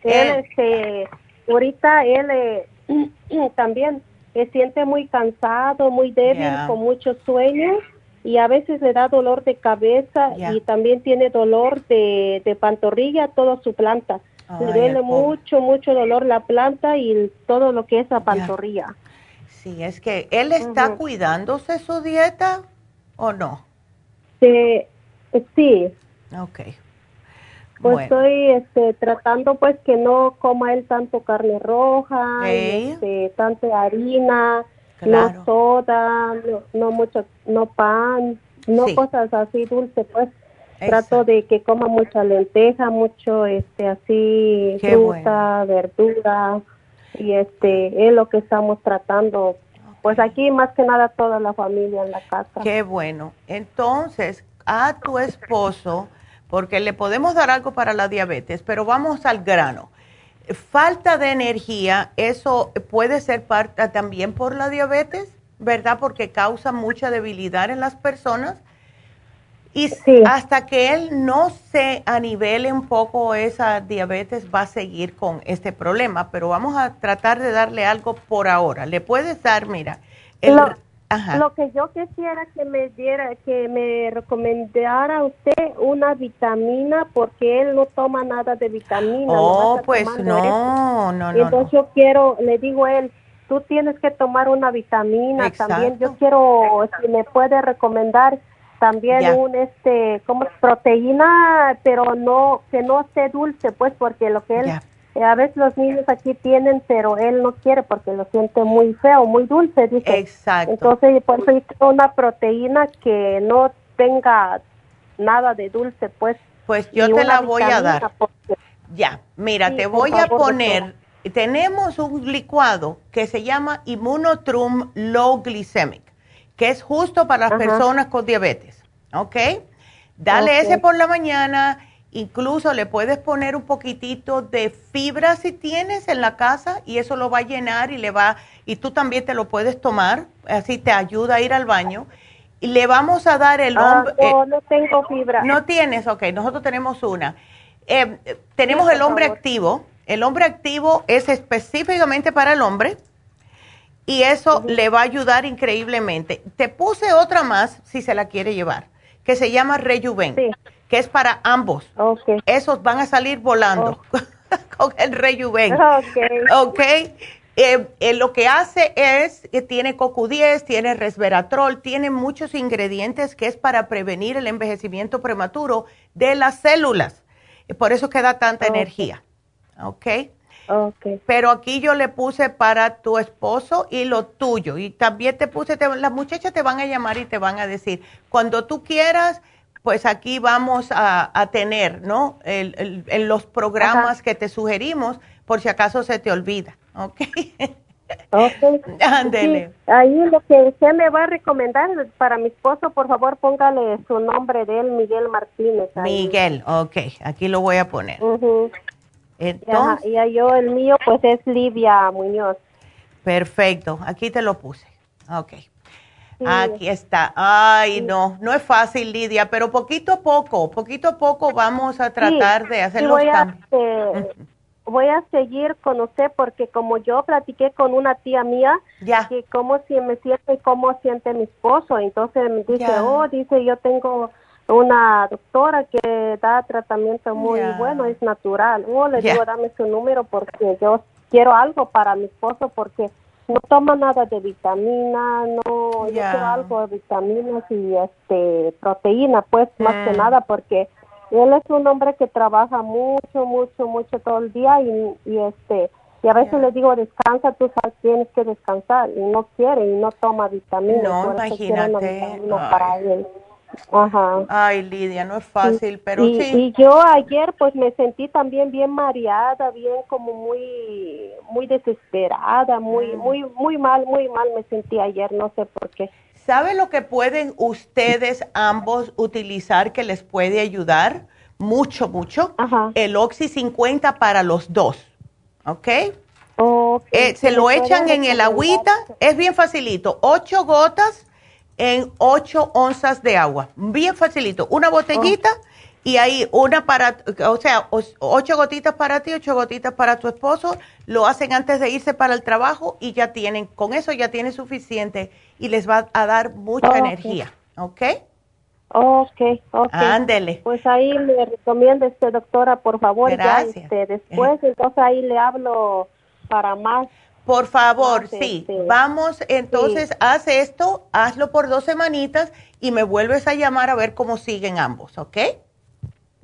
Él, este, ahorita él eh, también se siente muy cansado, muy débil, con muchos sueños y a veces le da dolor de cabeza y también tiene dolor de, de pantorrilla, toda su planta. Le duele mucho, mucho dolor la planta y todo lo que es la pantorrilla. Sí, es que él está cuidándose su dieta o no? Sí, sí. Ok. Pues estoy este, tratando pues que no coma él tanto carne roja, este, tanta harina, no soda, no, mucho, no pan, no cosas así dulces pues. Trato de que coma mucha lenteja, mucho este así fruta, verdura y este es lo que estamos tratando pues aquí más que nada toda la familia en la casa. Qué bueno. Entonces, a tu esposo, porque le podemos dar algo para la diabetes, pero vamos al grano. Falta de energía, eso puede ser parte también por la diabetes, ¿verdad? Porque causa mucha debilidad en las personas. Y hasta que él no se anivele un poco esa diabetes, va a seguir con este problema. Pero vamos a tratar de darle algo por ahora. Le puedes dar, mira, lo, que yo quisiera que me diera, que me recomendara usted una vitamina, porque él no toma nada de vitamina. Oh, pues no, no, no. Entonces yo quiero, le digo a él, tú tienes que tomar una vitamina también. Yo quiero, si me puede recomendar también un este como proteína pero no que no esté dulce pues porque lo que él a veces los niños aquí tienen pero él no quiere porque lo siente muy feo muy dulce dice. Exacto. Entonces por eso una proteína que no tenga nada de dulce pues pues yo te la voy a dar. ya mira te voy a poner tenemos un licuado que se llama Immunotrum Low Glycemic que es justo para las personas con diabetes, ¿ok? Dale ese por la mañana, incluso le puedes poner un poquitito de fibra si tienes en la casa y eso lo va a llenar y le va, y tú también te lo puedes tomar, así te ayuda a ir al baño. Y le vamos a dar el ah, hombre. no, no tengo fibra. No tienes, ok, nosotros tenemos una. Eh, tenemos el hombre activo. El hombre activo es específicamente para el hombre y eso le va a ayudar increíblemente. Te puse otra más, si se la quiere llevar, que se llama Rejuven, que es para ambos. Esos van a salir volando oh. con el Rejuven. Ok. Eh, eh, lo que hace es que tiene CoQ10, tiene resveratrol, tiene muchos ingredientes que es para prevenir el envejecimiento prematuro de las células. Por eso queda tanta energía. ¿Ok? Okay. Pero aquí yo le puse para tu esposo y lo tuyo. Y también te puse, las muchachas te van a llamar y te van a decir, cuando tú quieras, pues aquí vamos a, tener, ¿no? El, los programas que te sugerimos, por si acaso se te olvida, ¿ok? Ok. Ándele. ahí lo que usted me va a recomendar para mi esposo, por favor, póngale su nombre de él, Miguel Martínez. Miguel, ok, aquí lo voy a poner. Entonces, y yo el mío pues es Livia Muñoz. Perfecto, aquí te lo puse. Ok. Aquí está. Ay, no, no es fácil, Lidia, pero poquito a poco, poquito a poco vamos a tratar de hacer los cambios. voy a seguir con usted porque como yo platiqué con una tía mía, ya. que cómo si me siente y cómo siente mi esposo, entonces me dice, oh, dice, yo tengo una doctora que da tratamiento muy bueno, es natural. Oh, le digo, dame su número porque yo quiero algo para mi esposo porque no toma nada de vitamina, no, yo quiero algo de vitaminas y este proteína, pues más que nada porque él es un hombre que trabaja mucho, mucho, mucho todo el día y, y este y a veces le digo descansa, tú sabes tienes que descansar y no quiere y no toma vitamina. No, imagínate. Para él. Ajá. Ay, Lidia, no es fácil, pero y, sí. Y yo ayer pues me sentí también bien mareada, bien como muy muy desesperada, muy mm. muy muy mal, muy mal me sentí ayer, no sé por qué. ¿Sabe lo que pueden ustedes ambos utilizar que les puede ayudar? Mucho, mucho. Ajá. El Oxy 50 para los dos. ¿Ok? Okay. Eh, se lo echan en el agüita, es bien facilito. Ocho gotas en 8 onzas de agua. Bien facilito. Una botellita y ahí una para, o sea, 8 gotitas para ti, 8 gotitas para tu esposo. Lo hacen antes de irse para el trabajo y ya tienen, con eso ya tiene suficiente y les va a dar mucha energía. ¿Ok? Ok, ok. Ándele. Pues ahí le recomiendo, este doctora, por favor, Gracias. ya este, después, entonces ahí le hablo para más por favor, sí. Vamos, entonces, haz esto, hazlo por dos semanitas y me vuelves a llamar a ver cómo siguen ambos, ¿ok?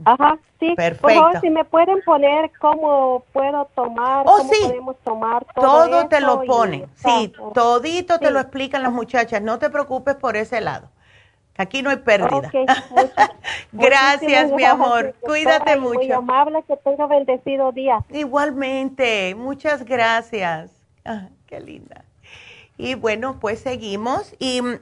Ajá, sí. Perfecto. Por favor, si me pueden poner cómo puedo tomar, oh, cómo sí. podemos tomar todo, todo te lo ponen. Sí, todito te lo explican las muchachas. No te preocupes por ese lado. Aquí no hay pérdida. Gracias, mi amor. gracias, Cuídate y Muy mucho. amable, que tenga bendecido día. Igualmente, muchas gracias. Ah, qué linda. Y bueno, pues seguimos y mm,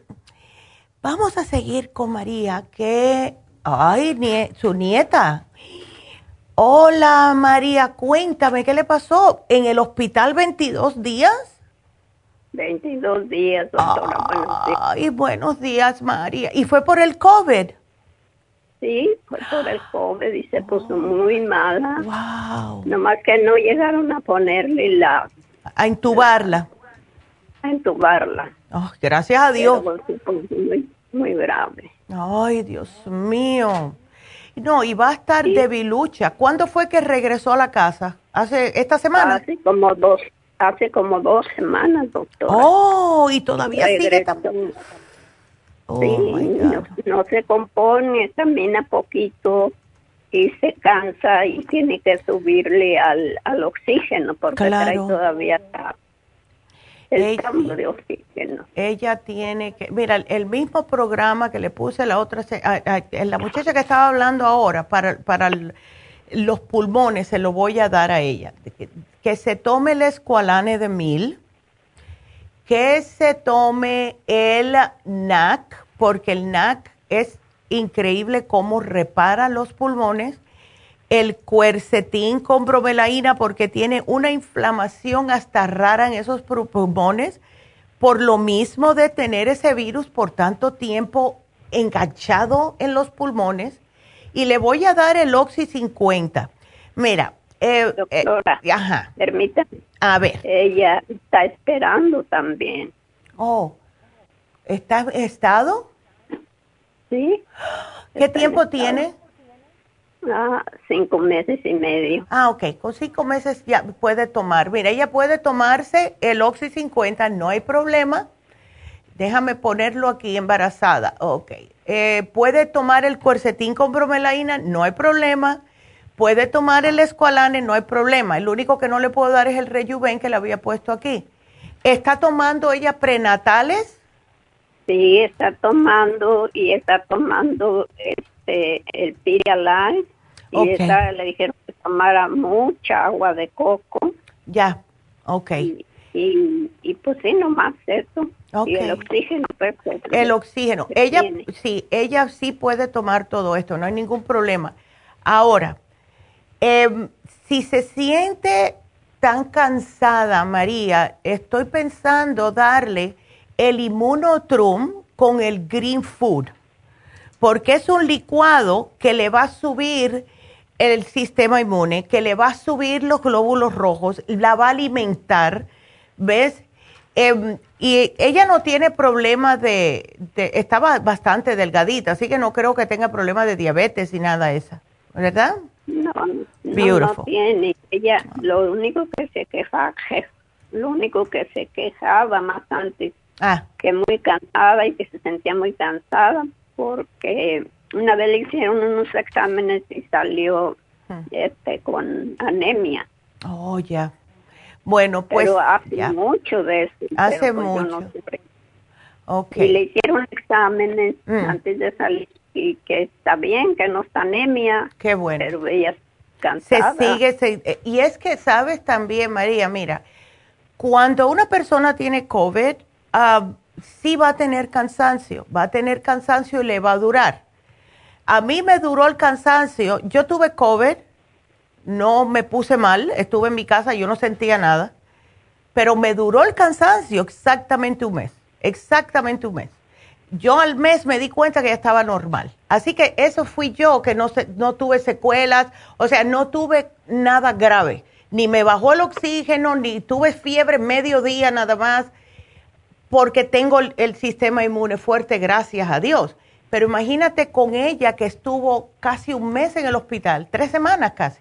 vamos a seguir con María, que, ay, su nieta. Hola María, cuéntame, ¿qué le pasó? ¿En el hospital 22 días? 22 días, doctora. buenos días. Ay, buenos días, María. ¿Y fue por el COVID? Sí, fue por el COVID y se puso muy mala. Wow. Nomás que no llegaron a ponerle la... A intubarla. a intubarla. Oh, gracias a Dios. muy, muy grave. Ay, Dios mío. No, y va a estar de debilucha. ¿Cuándo fue que regresó a la casa? ¿Hace esta semana? Hace como dos, hace como dos semanas, doctor. Oh, y todavía sigue Oh, sí, no, se compone, camina poquito y se cansa y tiene que subirle al, al oxígeno porque trae todavía el ella, cambio de oxígeno. Ella tiene que, mira, el mismo programa que le puse la otra, la muchacha que estaba hablando ahora para, para los pulmones, se lo voy a dar a ella. Que, que se tome el escualane de mil que se tome el NAC, porque el NAC es increíble cómo repara los pulmones, el cuercetín con bromelaína, porque tiene una inflamación hasta rara en esos pulmones, por lo mismo de tener ese virus por tanto tiempo enganchado en los pulmones. Y le voy a dar el Oxy 50. Mira, eh, Doctora, eh, ajá. permítame. A ver. Ella está esperando también. Oh, ¿está estado? Sí. ¿Qué tiempo tiene? Ah, cinco meses y medio. Ah, ok. Con cinco meses ya puede tomar. Mira, ella puede tomarse el Oxy 50, no hay problema. Déjame ponerlo aquí embarazada. Ok. Eh, puede tomar el cuercetín con bromelaína, no hay problema Puede tomar el escualane, no hay problema. El único que no le puedo dar es el rejuven que le había puesto aquí. ¿Está tomando ella prenatales? Sí, está tomando y está tomando este el Pirialyte y esa, le dijeron que tomara mucha agua de coco. Ya, ok. Y, y, pues sí, nomás eso. Y el oxígeno. Perfecto. El oxígeno. Ella, sí, ella sí puede tomar todo esto, no hay ningún problema. Ahora, Em, si se siente tan cansada, María, estoy pensando darle el inmunotrum con el green food, porque es un licuado que le va a subir el sistema inmune, que le va a subir los glóbulos rojos, la va a alimentar, ¿ves? Em, y ella no tiene problemas de, de, estaba bastante delgadita, así que no creo que tenga problemas de diabetes y nada eso, ¿verdad? No, no, tiene. Ella lo único que se queja, lo único que se quejaba más antes, ah. que muy cansada y que se sentía muy cansada porque una vez le hicieron unos exámenes y salió hmm. este con anemia. Oh, ya. Bueno, pues pero hace mucho de eso. Hace pues mucho. Y le hicieron exámenes mm. antes de salir y que está bien, que no está anemia. Qué bueno. Pero ella cansada. Se sigue, eh, y es que sabes también, María, mira, cuando una persona tiene COVID, uh, sí va a tener cansancio, va a tener cansancio y le va a durar. A mí me duró el cansancio, yo tuve COVID, no me puse mal, estuve en mi casa, yo no sentía nada, pero me duró el cansancio exactamente un mes, exactamente un mes yo al mes me di cuenta que ya estaba normal. Así que eso fui yo, que no, no tuve secuelas, o sea, no tuve nada grave. Ni me bajó el oxígeno, ni tuve fiebre medio día nada más, porque tengo el, sistema inmune fuerte, gracias a Dios. Pero imagínate con ella que estuvo casi un mes en el hospital, tres semanas casi.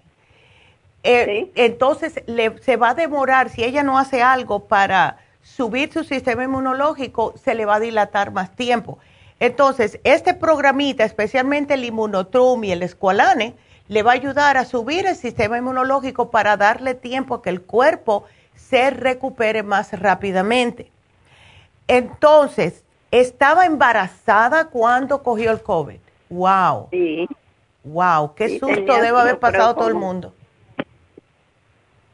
Eh, entonces se va a demorar, si ella no hace algo para subir su sistema inmunológico, se le va a dilatar más tiempo. Entonces, este programita, especialmente el inmunotrum y el escualane, le va a ayudar a subir el sistema inmunológico para darle tiempo a que el cuerpo se recupere más rápidamente. Entonces, estaba embarazada cuando cogió el COVID. Wow. Sí. Wow, qué susto debe haber pasado todo el mundo.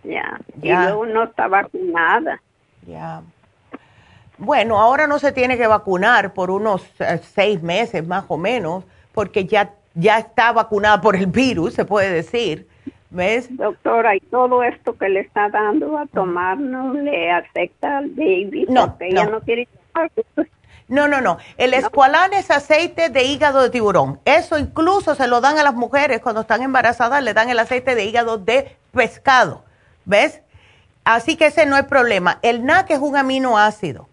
Ya. Y luego no está vacunada. Ya. Bueno, ahora no se tiene que vacunar por unos eh, seis meses más o menos, porque ya, ya está vacunada por el virus, se puede decir. ¿Ves? Doctora, ¿y todo esto que le está dando a tomar no le afecta al baby? No, porque ella no quiere no, no, no. El escualán es aceite de hígado de tiburón. Eso incluso se lo dan a las mujeres cuando están embarazadas, le dan el aceite de hígado de pescado. ¿Ves? Así que ese no es problema. El NAC es un aminoácido.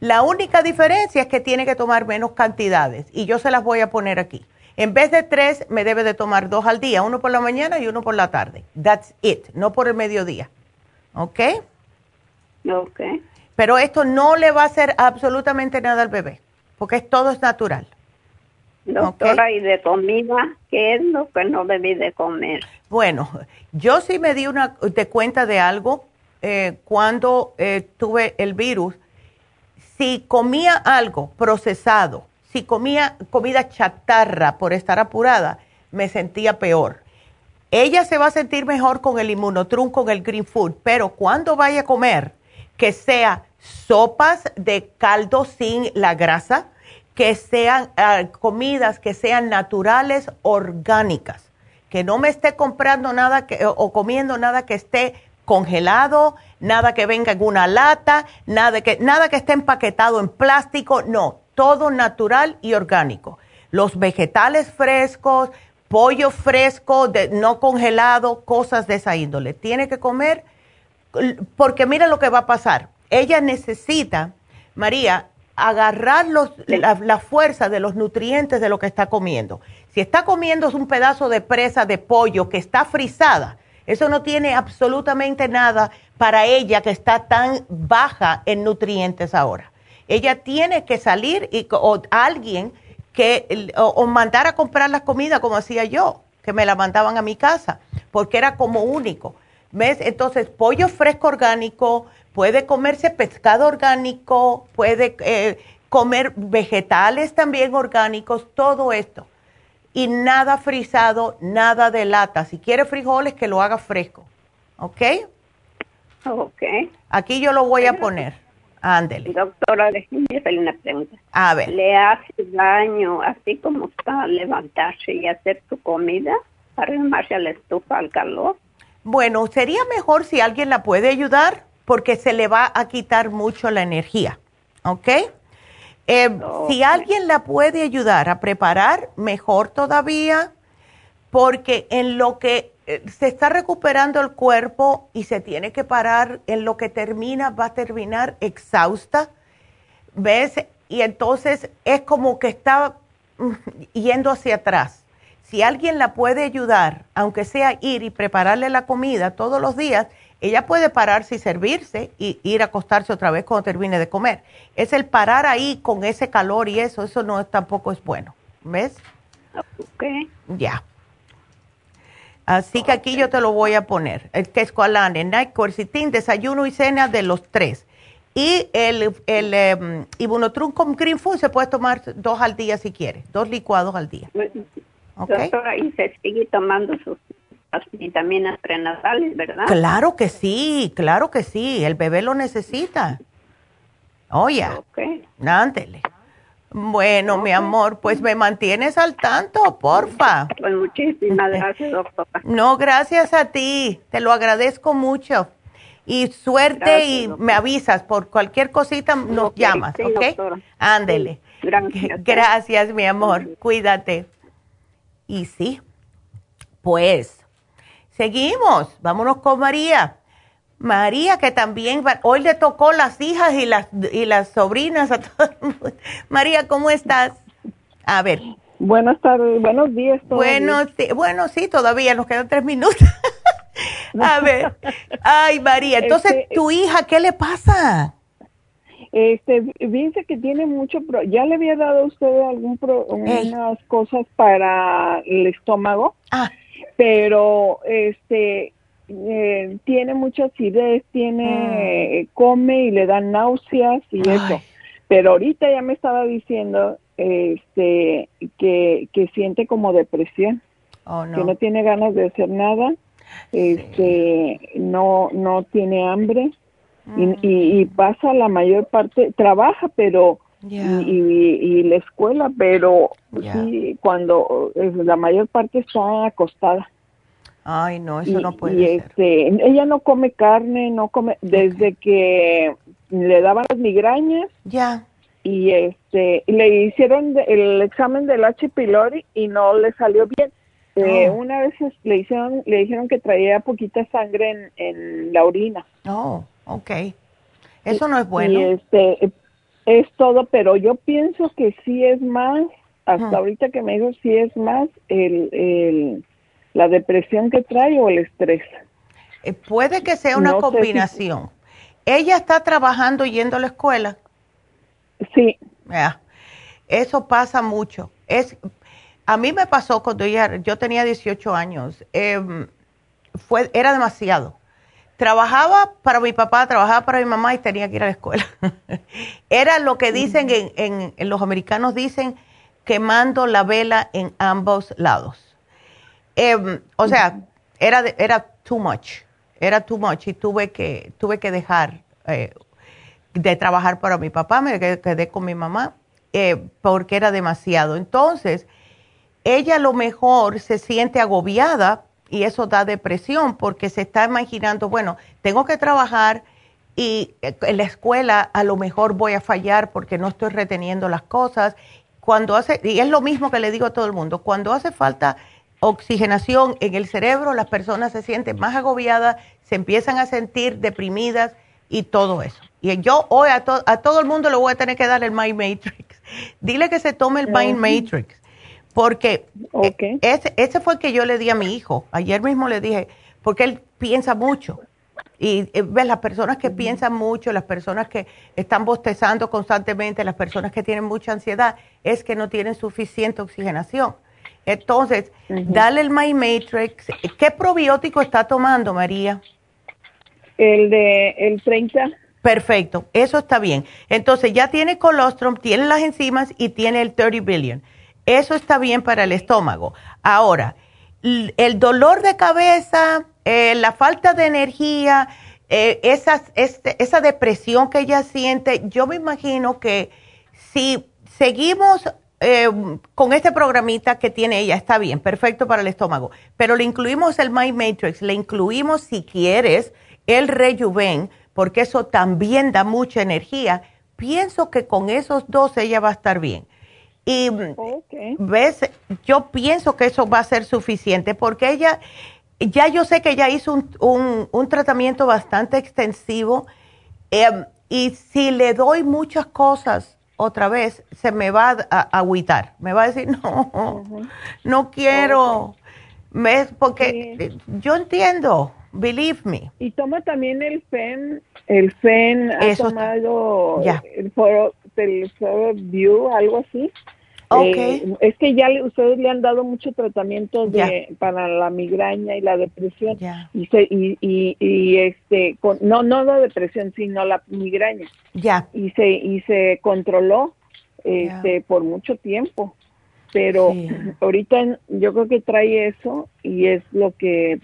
La única diferencia es que tiene que tomar menos cantidades y yo se las voy a poner aquí. En vez de tres, me debe de tomar dos al día, uno por la mañana y uno por la tarde. That's it, no por el mediodía. ¿Ok? Ok. Pero esto no le va a hacer absolutamente nada al bebé, porque todo es natural. Doctora, ¿y de comida qué es lo que no debí de comer? Bueno, yo sí me di una de cuenta de algo eh, cuando eh, tuve el virus. Si comía algo procesado, si comía comida chatarra por estar apurada, me sentía peor. Ella se va a sentir mejor con el inmunotrum, con el green food, pero cuando vaya a comer, que sea sopas de caldo sin la grasa, que sean ah, comidas que sean naturales, orgánicas, que no me esté comprando nada que, o comiendo nada que esté congelado, nada que venga en una lata, nada que, nada que esté empaquetado en plástico, no, todo natural y orgánico. Los vegetales frescos, pollo fresco, de, no congelado, cosas de esa índole. Tiene que comer, porque mira lo que va a pasar ella necesita, María, agarrar la, fuerza de los nutrientes de lo que está comiendo. Si está comiendo un pedazo de presa de pollo que está frisada, eso no tiene absolutamente nada para ella que está tan baja en nutrientes ahora. Ella tiene que salir y, o alguien que o, mandar a comprar las comidas como hacía yo, que me la mandaban a mi casa, porque era como único. ¿Ves? Entonces, pollo fresco orgánico, puede comerse pescado orgánico, puede eh, comer vegetales también orgánicos, todo esto. Y nada frisado, nada de lata. Si quiere frijoles, que lo haga fresco. ¿Ok? Ok. Aquí yo lo voy a poner. Ándele. Doctora, déjeme hacerle una pregunta. A ver. ¿Le hace daño, así como está, levantarse y hacer su comida, arrimarse a la estufa al calor? Bueno, sería mejor si alguien la puede ayudar porque se le va a quitar mucho la energía. ¿Ok? Eh, si alguien la puede ayudar a preparar, mejor todavía, porque en lo que se está recuperando el cuerpo y se tiene que parar, en lo que termina, va a terminar exhausta, ¿ves? Y entonces es como que está mm, yendo hacia atrás. Si alguien la puede ayudar, aunque sea ir y prepararle la comida todos los días, ella puede pararse y servirse y ir a acostarse otra vez cuando termine de comer. Es el parar ahí con ese calor y eso, eso no tampoco es bueno. ¿Ves? Ok. Ya. Así que aquí yo te lo voy a poner. El Quescoalane, Night Quercetin, desayuno y cena de los tres. Y el, el um, con Green Food se puede tomar dos al día si quiere, dos licuados al día. ¿Okay? Doctora, y se sigue tomando sus vitaminas prenatales, ¿verdad? Claro que sí, claro que sí, el bebé lo necesita. Oye, okay. ándele. Bueno, mi amor, pues me mantienes al tanto, porfa. Pues muchísimas gracias, doctora. No, gracias a ti, te lo agradezco mucho. Y suerte y me avisas, por cualquier cosita nos llamas, ¿ok? Ándele. Gracias. Gracias, mi amor, cuídate. Y sí, pues Seguimos, vámonos con María. María, que también hoy le tocó las hijas y las, y las sobrinas a todos. María, ¿cómo estás? A ver. Buenas tardes, buenos días. Bueno, sí, bueno, sí, todavía nos quedan tres minutos. a ver, ay María, entonces este, tu hija, ¿qué le pasa? Este, dice que tiene mucho, ya le había dado a usted algún unas cosas para el estómago. Ah pero este eh, tiene mucha acidez, tiene, mm. come y le dan náuseas y eso. Pero ahorita ya me estaba diciendo este que, que siente como depresión, oh, que no. tiene ganas de hacer nada, este no no tiene hambre. Y, pasa la mayor parte, trabaja, pero y, la escuela, pero sí, cuando la mayor parte está acostada. Ay, no, eso no puede y Este, ella no come carne, no come, desde que le daban las migrañas. Ya. Y este, le hicieron el examen del H. pylori y no le salió bien. Eh. Una vez le hicieron, le dijeron que traía poquita sangre en, en la orina. Oh, ok. Eso no es bueno. Y este, es todo, pero yo pienso que sí es más, hasta ahorita que me dijo, sí es más el, el, la depresión que trae o el estrés. Eh, puede que sea una combinación. ¿Ella está trabajando yendo a la escuela? Sí. Eso pasa mucho. Es, a mí me pasó cuando ella, yo tenía 18 años, em, fue, era demasiado. Trabajaba para mi papá, trabajaba para mi mamá y tenía que ir a la escuela. era lo que dicen, en, en, los americanos dicen, quemando la vela en ambos lados. Em, o sea, era, era too much, era too much y tuve que, tuve que dejar eh, de trabajar para mi papá, me quedé con mi mamá eh, porque era demasiado. Entonces, ella a lo mejor se siente agobiada y eso da depresión porque se está imaginando, bueno, tengo que trabajar y eh, en la escuela a lo mejor voy a fallar porque no estoy reteniendo las cosas. Cuando hace, y es lo mismo que le digo a todo el mundo, cuando hace falta oxigenación en el cerebro, las personas se sienten más agobiadas, se empiezan a sentir deprimidas y todo eso. Y yo hoy a, a todo el mundo le voy a tener que dar el Mind Matrix. Dile que se tome el Mind Matrix porque e, ese, ese fue el que yo le di a mi hijo. Ayer mismo le dije, porque él piensa mucho. Y eh, ves, las personas que piensan mucho, las personas que están bostezando constantemente, las personas que tienen mucha ansiedad, es que no tienen suficiente oxigenación. Entonces, dale el My Matrix. ¿Qué probiótico está tomando, María? El de el 30. Perfecto, eso está bien. Entonces, ya tiene colostrum, tiene las enzimas y tiene el 30 billion. Eso está bien para el estómago. Ahora, el dolor de cabeza, eh, la falta de energía, eh, este, esa depresión que ella siente, yo me imagino que si seguimos eh, con este programita que tiene ella, está bien, perfecto para el estómago, pero le incluimos el My Matrix, le incluimos si quieres el Rejuven, porque eso también da mucha energía. Pienso que con esos dos ella va a estar bien. Y ves, yo pienso que eso va a ser suficiente porque ella, ya yo sé que ella hizo un, un, tratamiento bastante extensivo em, y si le doy muchas cosas otra vez, se me va a, agüitar, me va a decir, no, no quiero, porque yo entiendo, believe me. Y toma también el FEN, el FEN ha tomado el foro del View, algo así. Eh, es que ya ustedes le han dado mucho tratamiento de, para la migraña y la depresión. Y, y, y, este no no la depresión sino la migraña. Ya. Y se y se controló este por mucho tiempo. Pero ahorita yo creo que trae eso y es lo que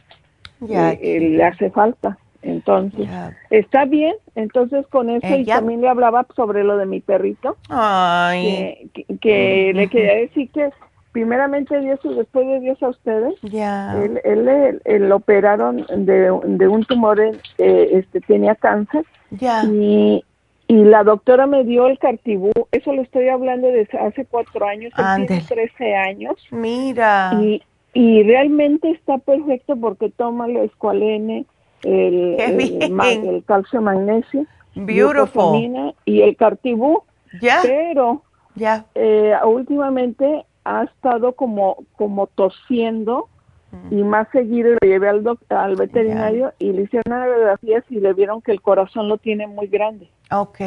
eh, le hace falta entonces, está bien. Entonces, con eso, y también le hablaba sobre lo de mi perrito. Ay. Que, le quería decir que, primeramente, Dios y después de Dios a ustedes. Ya. Él, él, él, lo operaron de, de un tumor, eh, este tenía cáncer. Ya. Y, y la doctora me dio el cartibú. Eso lo estoy hablando desde hace cuatro años. Tiene 13 años. Mira. Y, y realmente está perfecto porque toma lo escualene el, el, calcio magnesio, Beautiful. y el cartibú. Ya. Pero ya. Eh, últimamente ha estado como, como tosiendo y más seguido lo llevé al, al veterinario y le hicieron una radiografía y le vieron que el corazón lo tiene muy grande. Ok.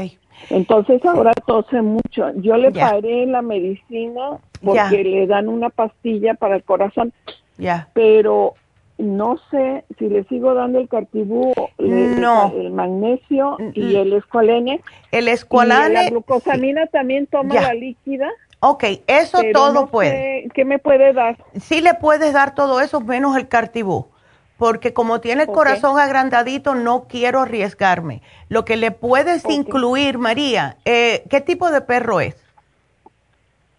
Entonces ahora tose mucho. Yo le paré la medicina porque le dan una pastilla para el corazón. Ya. Pero no sé si le sigo dando el cartibú, no. el, magnesio y el escualene. El escualene. la glucosamina también toma la líquida. Ok, eso todo puede. ¿Qué me puede dar? Sí le puedes dar todo eso menos el cartibú. porque como tiene el corazón agrandadito, no quiero arriesgarme. Lo que le puedes incluir, María, eh, ¿qué tipo de perro es?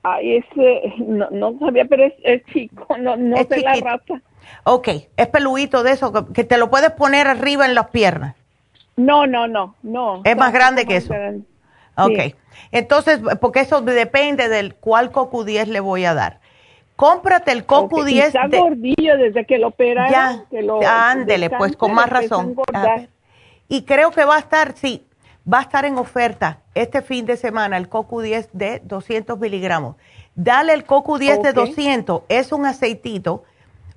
Ay, ese, no, no sabía, pero es, chico, no, no sé la raza. Ok, es peluito de eso, que te lo puedes poner arriba en las piernas. No, no, no, no. Es más grande que eso. Ok, entonces, porque eso depende del cuál CoQ10 le voy a dar. Cómprate el CoQ10. Está gordillo desde que lo operaron. Ya, que lo, ándele, pues con más razón. Y creo que va a estar, sí, va a estar en oferta este fin de semana el CoQ10 de 200 miligramos. Dale el CoQ10 de 200, es un aceitito,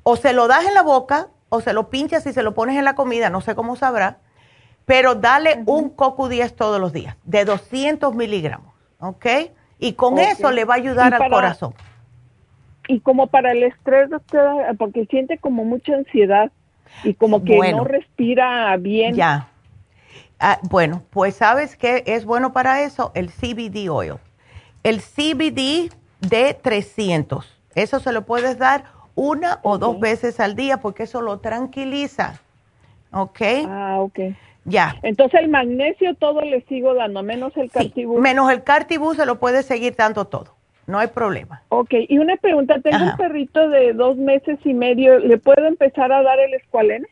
o se lo das en la boca o se lo pinchas y se lo pones en la comida, no sé cómo sabrá, pero dale un CoQ10 todos los días, de 200 miligramos, ¿ok? Y con eso le va a ayudar al corazón. Y como para el estrés, doctora, porque siente como mucha ansiedad y como que no respira bien. Ya Ah, bueno, pues sabes que es bueno para eso el CBD oil. El CBD de 300. Eso se lo puedes dar una o dos veces al día porque eso lo tranquiliza. ¿Ok? Ah, ok. Ya. Entonces el magnesio todo le sigo dando, menos el cartibú. menos el cartibú se lo puedes seguir dando todo. No hay problema. Ok, y una pregunta, tengo un perrito de dos meses y medio, ¿le puedo empezar a dar el escualene?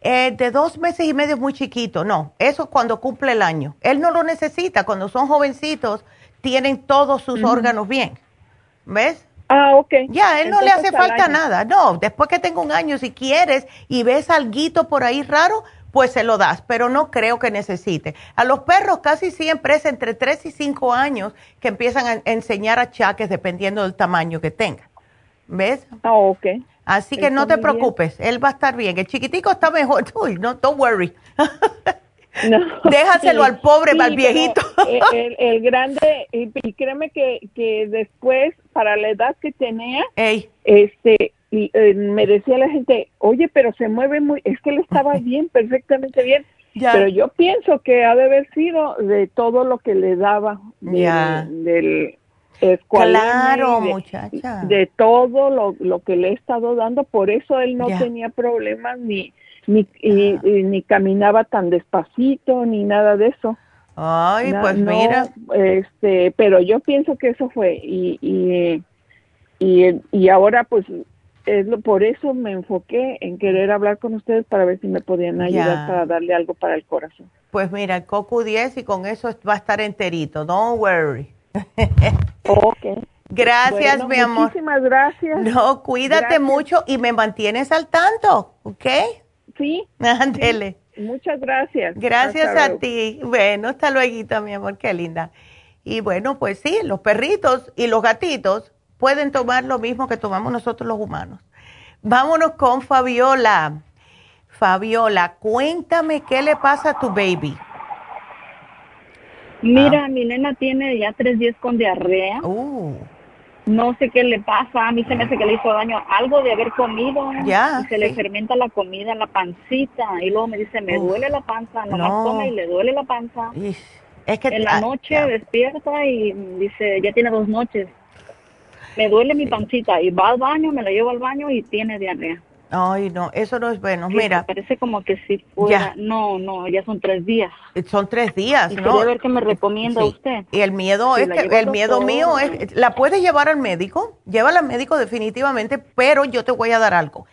Eh, de dos meses y medio es muy chiquito, no, eso es cuando cumple el año. Él no lo necesita, cuando son jovencitos tienen todos sus órganos bien, ¿ves? Ah, ok. Ya, él no le hace falta nada, no, después que tenga un año, si quieres y ves algo por ahí raro, pues se lo das, pero no creo que necesite. A los perros casi siempre es entre 3 y 5 años que empiezan a enseñar achaques dependiendo del tamaño que tengan. ¿Ves? Ah, ok. Así que no te preocupes, él va a estar bien. El chiquitico está mejor. Uy, no, don't worry. No, Déjaselo al pobre, al viejito. El, grande, y, créeme que, que, después, para la edad que tenía, este y, eh, me decía la gente, oye, pero se mueve muy, es que él estaba bien, perfectamente bien. Pero yo pienso que ha de haber sido de todo lo que le daba del claro, de, muchacha. De todo lo, lo, que le he estado dando, por eso él no tenía problemas ni ni, ah. ni caminaba tan despacito ni nada de eso. Ay, pues mira. Este, pero yo pienso que eso fue y y, y, y ahora pues es lo, por eso me enfoqué en querer hablar con ustedes para ver si me podían ayudar para darle algo para el corazón. Pues mira, el Coco 10 y con eso va a estar enterito, don't worry. ok. Gracias, mi amor. Muchísimas gracias. No, cuídate mucho y me mantienes al tanto, ¿ok? Sí. Ándele. Muchas gracias. Gracias a ti. Bueno, hasta luego, mi amor, qué linda. Y bueno, pues sí, los perritos y los gatitos pueden tomar lo mismo que tomamos nosotros los humanos. Vámonos con Fabiola. Fabiola, cuéntame qué le pasa a tu baby. Mira, ah. mi nena tiene ya tres días con diarrea. Uh. No sé qué le pasa, a mí se me hace que le hizo daño algo de haber comido. Ya. se le fermenta la comida en la pancita y luego me dice, me duele la panza, nomás no. come y le duele la panza. Es que en la noche despierta y dice, ya tiene dos noches. Me duele mi pancita y va al baño, me la llevo al baño y tiene diarrea. Ay, no, eso no es bueno. Mira. Parece como que si fuera. No, no, ya son tres días. Son tres días, y ¿no? a ver qué me recomienda usted. Y el miedo es que, el miedo mío es. ¿La puedes llevar al médico? Llévala al médico definitivamente, pero yo te voy a dar algo.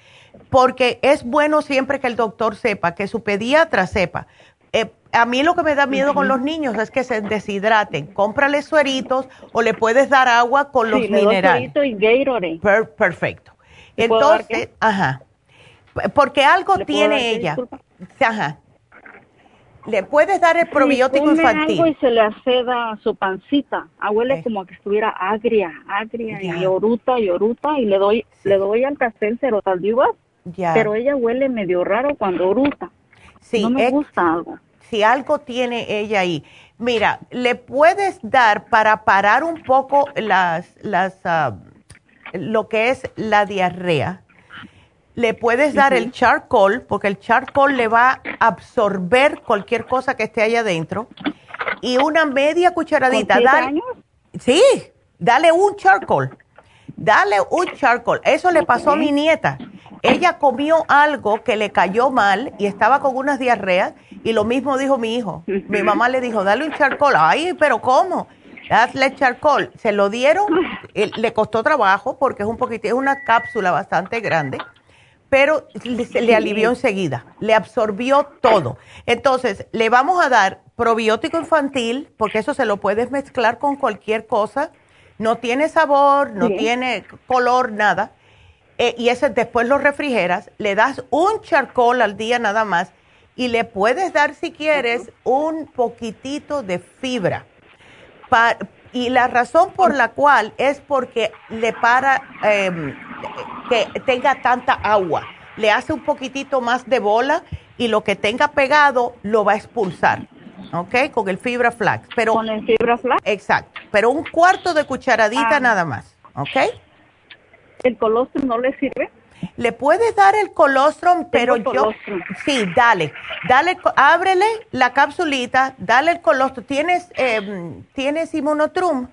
Porque es bueno siempre que el doctor sepa, que su pediatra sepa. Eh, a mí lo que me da miedo con los niños es que se deshidraten. Cómprale sueritos o le puedes dar agua con los minerales. y Gatorade. perfecto. Entonces, ajá. Porque algo tiene ella. Ajá. Le puedes dar el probiótico infantil. Algo y se le aceda su pancita. Ah, huele como que estuviera agria, agria y oruta y oruta y le doy le doy al castel serotaldivas. Ya. Pero ella huele medio raro cuando oruta. Sí, no me gusta algo. Si algo tiene ella ahí. Mira, le puedes dar para parar un poco las las ah, lo que es la diarrea, le puedes dar el charcoal, porque el charcoal le va a absorber cualquier cosa que esté allá adentro. Y una media cucharadita. Dale, Sí, dale un charcoal. Dale un charcoal. Eso le pasó a mi nieta. ella comió algo que le cayó mal y estaba con unas diarreas y lo mismo dijo mi hijo. Mi mamá le dijo, dale un charcoal. Ay, pero ¿cómo? Hazle charcoal. Se lo dieron, le costó trabajo porque es un poquito, es una cápsula bastante grande, pero se le alivió enseguida, le absorbió todo. Entonces, le vamos a dar probiótico infantil, porque eso se lo puedes mezclar con cualquier cosa. No tiene sabor, no tiene color, nada. Eh, y ese después lo refrigeras, le das un charcoal al día nada más y le puedes dar si quieres un poquitito de fibra y la razón por la cual es porque le para em, que tenga tanta agua. Le hace un poquitito más de bola y lo que tenga pegado lo va a expulsar. ¿Ok? Con el fibra flax. Pero, ¿Con el fibra flax? Exacto. Pero un cuarto de cucharadita ah. nada más. ¿Ok? ¿El colostrum no le sirve? Le puedes dar el colostrum, pero yo... Sí, dale. Dale, ábrele la capsulita, dale el colostrum. ¿Tienes, eh, ¿tienes inmunotrum?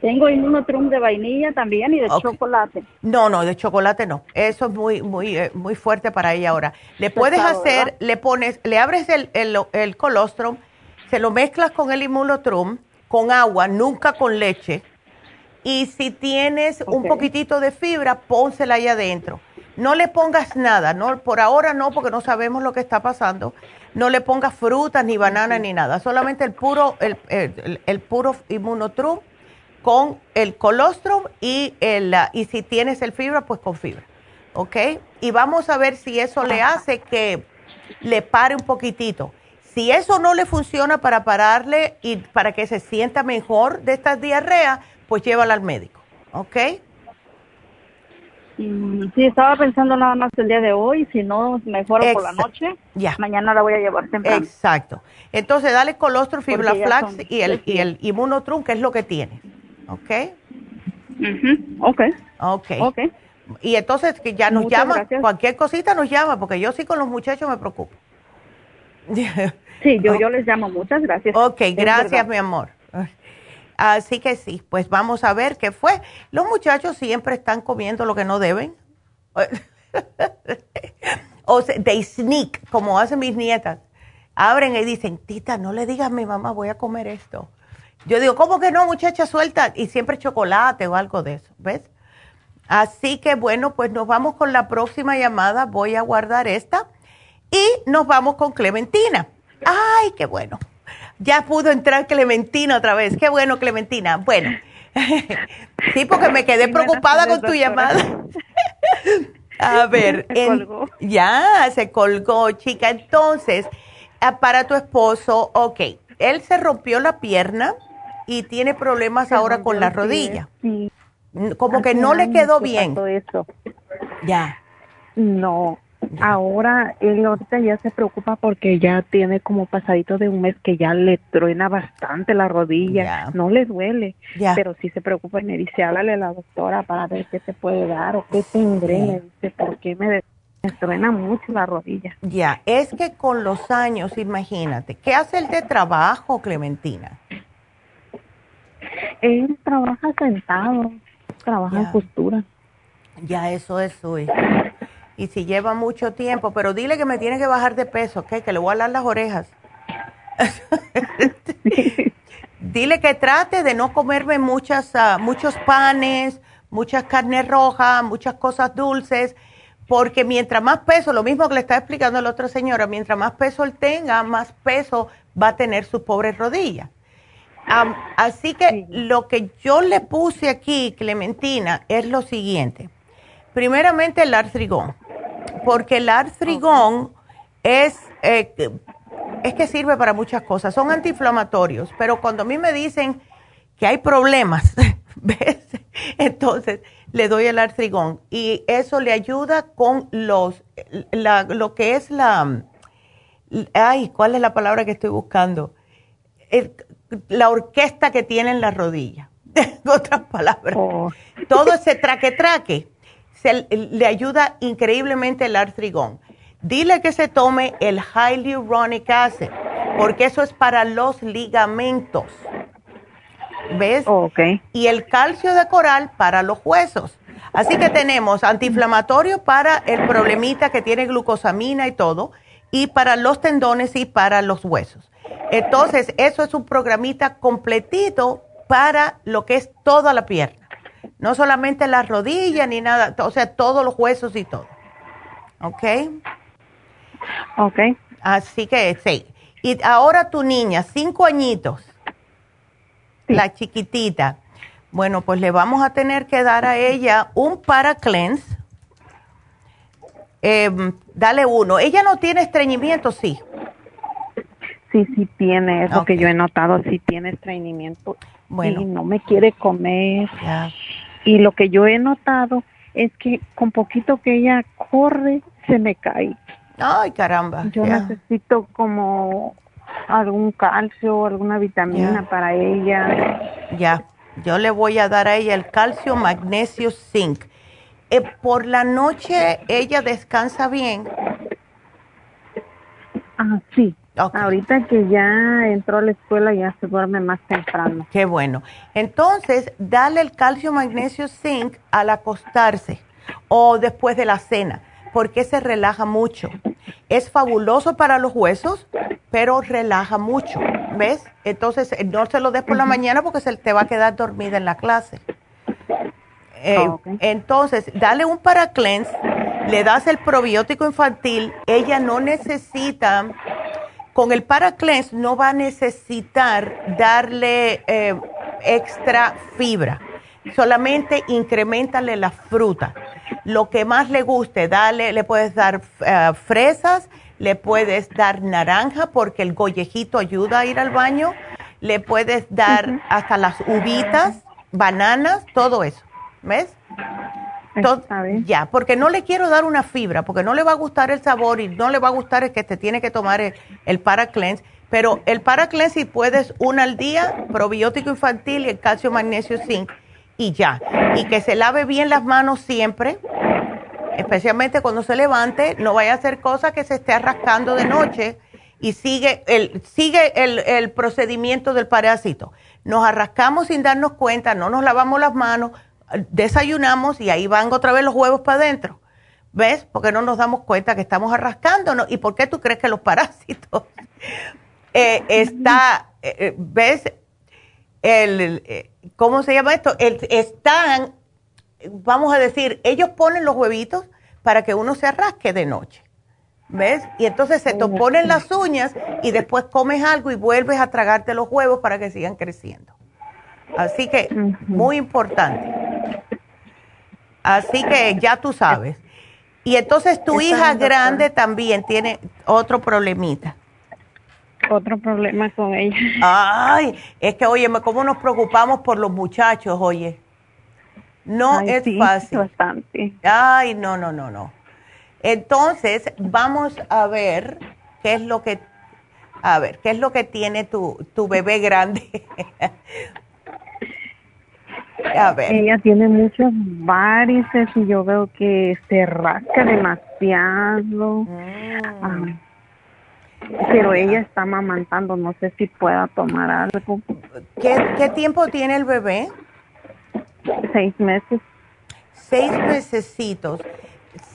Tengo inmunotrum de vainilla también y de chocolate. No, no, de chocolate no. Eso es muy, muy, eh, muy fuerte para ella ahora. Le puedes hacer, le pones, le abres el, el, el colostrum, se lo mezclas con el inmunotrum, con agua, nunca con leche y si tienes un poquitito de fibra, pónsela ahí adentro. No le pongas nada, no, por ahora no, porque no sabemos lo que está pasando. No le pongas frutas, ni banana, ni nada. Solamente el puro, el, el, puro inmunotrum con el colostrum y, el, y si tienes el fibra, pues con fibra. ¿Ok? Y vamos a ver si eso le hace que le pare un poquitito. Si eso no le funciona para pararle y para que se sienta mejor de estas diarreas, pues llévala al médico, ¿ok? Sí, estaba pensando nada más el día de hoy, si no, mejor por la noche. Ya. Mañana la voy a llevar temprano. Exacto. Entonces, dale colostrum, fibra flax y el, y el inmunotrum, que es lo que tiene. ¿Ok? Ok. Ok. Ok. Y entonces, que ya nos llama, cualquier cosita nos llama, porque yo sí con los muchachos me preocupo. sí, yo, yo les llamo. Muchas gracias. Ok, gracias, mi amor. Así que sí, pues vamos a ver qué fue. Los muchachos siempre están comiendo lo que no deben. o they sneak, como hacen mis nietas. Abren y dicen, tita, no le digas a mi mamá, voy a comer esto. Yo digo, ¿cómo que no, muchacha, suelta? Y siempre chocolate o algo de eso, ¿ves? Así que bueno, pues nos vamos con la próxima llamada. Voy a guardar esta. Y nos vamos con Clementina. ¡Ay, qué bueno! Ya pudo entrar Clementina otra vez. Qué bueno, Clementina. Bueno, sí, porque me quedé preocupada con tu llamada. A ver, ya se colgó, chica. Entonces, ah, para tu esposo, ok, él se rompió la pierna y tiene problemas ahora con la rodilla. Sí. Como que no le quedó bien. Eso. Ya. No, Ahora, él ahorita ya se preocupa porque ya tiene como pasadito de un mes que ya le truena bastante la rodilla. No le duele, pero sí se preocupa y me dice, háblale a la doctora para ver qué se puede dar o qué tendré. Me dice, porque me, me truena mucho la rodilla. Ya, es que con los años, imagínate, ¿qué hace el de trabajo, Clementina? Él trabaja sentado, trabaja en costura. Ya, eso es suyo y si lleva mucho tiempo, pero dile que me tiene que bajar de peso, ¿ok? Que le voy a dar las orejas. dile que trate de no comerme muchas, ah, muchos panes, muchas carnes rojas, muchas cosas dulces, porque mientras más peso, lo mismo que le está explicando la otra señora, mientras más peso él tenga, más peso va a tener sus pobres rodillas. así que lo que yo le puse aquí, Clementina, es lo siguiente. Primeramente el artrigón porque el artrigón es, eh, es que sirve para muchas cosas. Son antiinflamatorios, pero cuando a mí me dicen que hay problemas, ¿ves? Entonces le doy el artrigón y eso le ayuda con los, lo que es la, ay, ¿cuál es la palabra que estoy buscando? la orquesta que tiene en la rodilla. En otras palabras, oh. todo ese traque-traque le ayuda increíblemente el artrigón. Dile que se tome el hyaluronic acid, porque eso es para los ligamentos. ¿Ves? Y el calcio de coral para los huesos. Así que tenemos antiinflamatorio para el problemita que tiene glucosamina y todo, y para los tendones y para los huesos. Entonces, eso es un programita completito para lo que es toda la pierna. No solamente las rodillas ni nada, o sea, todos los huesos y todo. ¿Ok? Ok. Así que sí. Y ahora tu niña, cinco añitos, la chiquitita. Bueno, pues le vamos a tener que dar a ella un para cleanse. Em, dale uno. Ella no tiene estreñimiento, sí. Sí, sí tiene, es lo que yo he notado, sí tiene estreñimiento. Bueno. Y no me quiere comer. Y lo que yo he notado es que con poquito que ella corre, se me cae. Ay, caramba. Yo necesito como algún calcio, alguna vitamina para ella. Ya, yo le voy a dar a ella el calcio, magnesio, zinc. Eh, por la noche ella descansa bien. Ah, sí. Ahorita que ya entró a la escuela ya se duerme más temprano. Qué bueno. Entonces, dale el calcio, magnesio, zinc al acostarse o después de la cena, porque se relaja mucho. Es fabuloso para los huesos, pero relaja mucho, ¿ves? Entonces, no se lo des por la mañana porque se te va a quedar dormida en la clase. Eh, ah, entonces, dale un para cleanse, le das el probiótico infantil, ella no necesita con el Paraclens no va a necesitar darle eh, extra fibra, solamente incrementale la fruta. Lo que más le guste, dale, le puedes dar eh, fresas, le puedes dar naranja porque el gollejito ayuda a ir al baño, le puedes dar hasta las uvitas, bananas, todo eso, ¿ves? Ya, porque no le quiero dar una fibra, porque no le va a gustar el sabor y no le va a gustar el que te tiene que tomar el, el Paraclens. Pero el Paraclens, si puedes, una al día, probiótico infantil y el calcio, magnesio, zinc, y ya. Y que se lave bien las manos siempre, especialmente cuando se levante, no vaya a hacer cosas que se esté arrascando de noche y sigue el, sigue el, el procedimiento del parásito. Nos arrascamos sin darnos cuenta, no nos lavamos las manos, desayunamos y ahí van otra vez los huevos para adentro. ¿Ves? Porque no nos damos cuenta que estamos arrascándonos. ¿Y por qué tú crees que los parásitos eh, está, eh, eh, ves? El, ¿Cómo se llama esto? están, vamos a decir, ellos ponen los huevitos para que uno se arrasque de noche. ¿Ves? Y entonces se te ponen las uñas y después comes algo y vuelves a tragarte los huevos para que sigan creciendo. Así que, muy importante. Así que ya tú sabes. Y entonces tu hija grande también tiene otro problemita. Otro problema con ella. Ay, es que, oye, ¿cómo nos preocupamos por los muchachos, oye? No es fácil. Bastante. Ay, no, no, no, no. Entonces, vamos a ver qué es lo que, a ver, qué es lo que tiene tu, tu bebé grande. Ella tiene muchos varices y yo veo que se rasca demasiado. Mm. pero ella está mamantando, no sé si pueda tomar algo. ¿Qué, tiempo tiene el bebé? Seis meses. Seis mesecitos.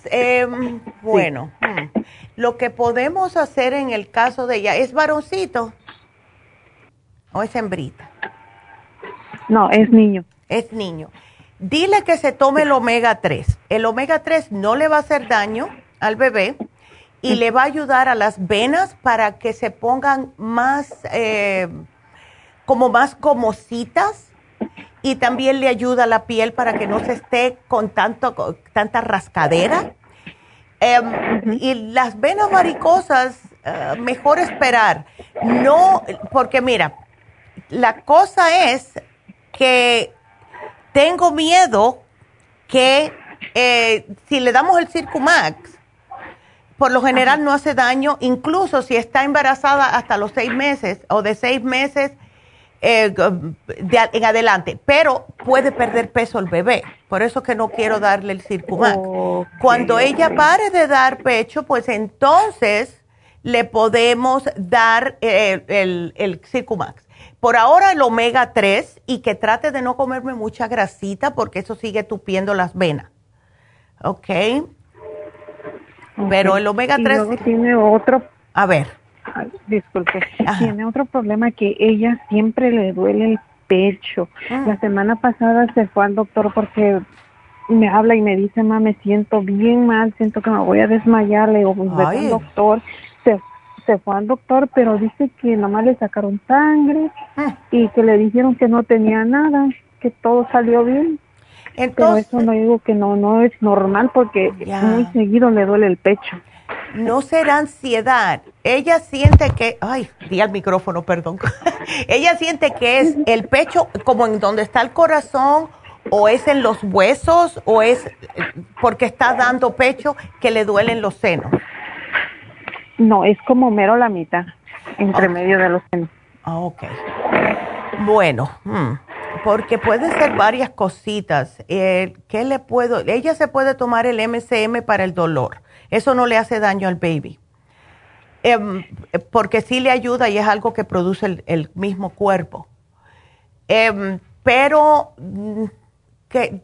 Em, bueno, mm, lo que podemos hacer en el caso de ella, ¿es varoncito o es hembrita? No, es niño es niño. Dile que se tome el omega 3. El omega 3 no le va a hacer daño al bebé y le va a ayudar a las venas para que se pongan más, eh, como más comositas y también le ayuda a la piel para que no se esté con tanto, tanta rascadera. Em, y las venas varicosas, eh, mejor esperar. No, porque mira, la cosa es que tengo miedo que eh, si le damos el Circumax, por lo general no hace daño, incluso si está embarazada hasta los seis meses o de seis meses eh, en adelante, pero puede perder peso el bebé. Por eso que no quiero darle el Circumax. Cuando ella pare de dar pecho, pues entonces le podemos dar eh, el, el, Circumax. Por ahora el omega 3 y que trate de no comerme mucha grasita porque eso sigue tupiendo las venas. ¿Ok? Pero el omega 3... Luego tiene otro... A ver. disculpe. Tiene otro problema que ella siempre le duele el pecho. Ah. La semana pasada se fue al doctor porque me habla y me dice, ma, me siento bien mal, siento que me voy a desmayar. Le digo, pues al doctor. Se, se fue al doctor, pero dice que nomás le sacaron sangre ah. y que le dijeron que no tenía nada, que todo salió bien. Entonces, pero eso no digo que no, no es normal porque muy seguido le duele el pecho. No será ansiedad. Ella siente que, ay, di al micrófono, perdón. Ella siente que es el pecho como en donde está el corazón o es en los huesos o es porque está dando pecho que le duelen los senos. No, es como mero la mitad, entre medio de los senos. Ah, ok. Bueno, hmm, porque pueden ser varias cositas. Eh, ¿Qué le puedo? Ella se puede tomar el MCM para el dolor. Eso no le hace daño al baby. Em, porque sí le ayuda y es algo que produce el, mismo cuerpo. Em, pero mm, que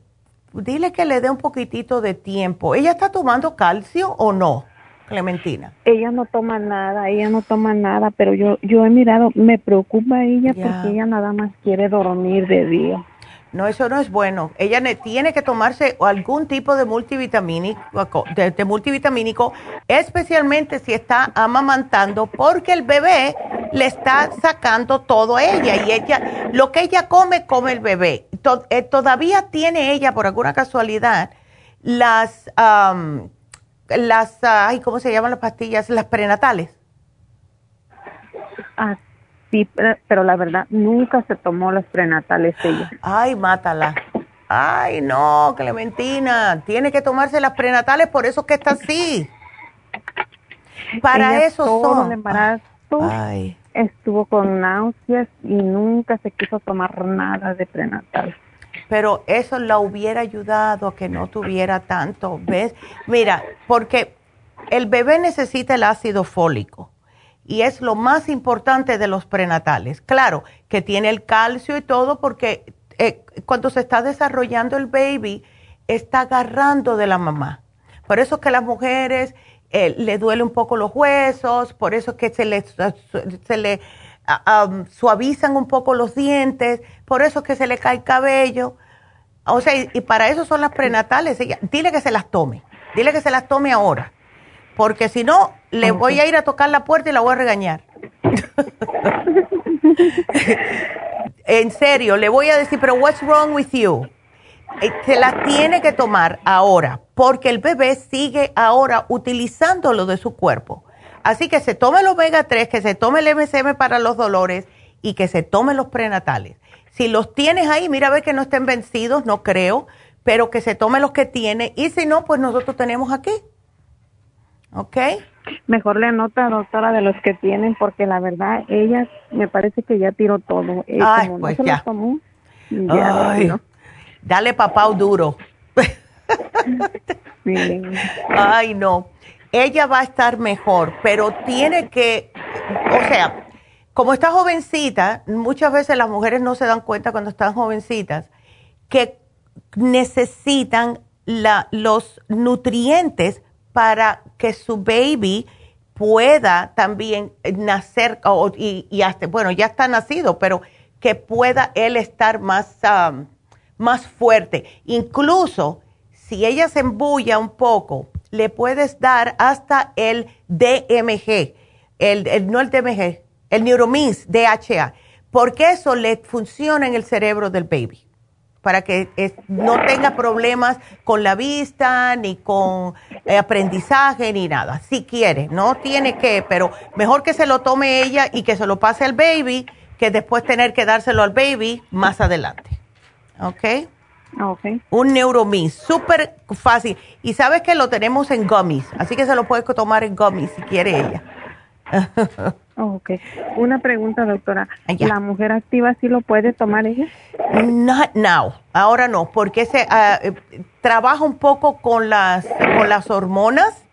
dile que le dé un poquitito de tiempo. ¿Ella está tomando calcio o no, Clementina? Ella no toma nada, ella no toma nada, pero yo yo he mirado, me preocupa ella porque ella nada más quiere dormir de día. No, eso no es bueno. Ella tiene que tomarse algún tipo de multivitamínico, de, multivitamínico, especialmente si está amamantando, porque el bebé le está sacando todo a ella y ella, lo que ella come, come el bebé. Eh, todavía tiene ella, por alguna casualidad, las, las, ay, ¿cómo se llaman las pastillas? Las prenatales. Ah, sí, pero la verdad nunca se tomó las prenatales ella. Ay, mátala. Ay, no, Clementina, tiene que tomarse las prenatales, por eso que está así. Para eso todo El embarazo estuvo con náuseas y nunca se quiso tomar nada de prenatal. Pero eso la hubiera ayudado a que no tuviera tanto, ¿ves? Mira, porque el bebé necesita el ácido fólico y es lo más importante de los prenatales. Claro, que tiene el calcio y todo porque eh, cuando se está desarrollando el baby, está agarrando de la mamá. Por eso que las mujeres eh, le duele un poco los huesos, por eso que se se le suavizan un poco los dientes, por eso que se le cae el cabello. O sea, y, para eso son las prenatales. dile que se las tome, dile que se las tome ahora porque si no, le voy a ir a tocar la puerta y la voy a regañar. en serio, le voy a decir, pero what's wrong with you? Eh, se la tiene que tomar ahora, porque el bebé sigue ahora utilizándolo de su cuerpo. Así que se tome el omega 3, que se tome el MSM para los dolores y que se tome los prenatales. Si los tienes ahí, mira a ver que no estén vencidos, no creo, pero que se tome los que tiene y si no, pues nosotros tenemos aquí. ¿Ok? Mejor le anota, doctora, de los que tienen, porque la verdad, ella me parece que ya tiró todo. Eh, Ay, pues ya. Dale papá duro. Ay, no. Ella va a estar mejor, pero tiene que, o sea, como está jovencita, muchas veces las mujeres no se dan cuenta cuando están jovencitas que necesitan los nutrientes para que su baby pueda también nacer, y, hasta, bueno, ya está nacido, pero que pueda él estar más, más fuerte. Incluso si ella se embulla un poco, le puedes dar hasta el DMG, el, no el DMG, el Neuromins DHA, porque eso le funciona en el cerebro del baby para que no tenga problemas con la vista, ni con eh, aprendizaje, ni nada. Si quiere, no tiene que, pero mejor que se lo tome ella y que se lo pase al baby, que después tener que dárselo al baby más adelante. ¿Ok? Ok. Un Neuromix, súper fácil. Y sabes que lo tenemos en gummies, así que se lo puedes tomar en gummies si quiere ella. Ok. Una pregunta, doctora. ¿La mujer activa sí lo puede tomar ella? No, ahora no, porque se ah, eh, trabaja un poco con las, con las hormonas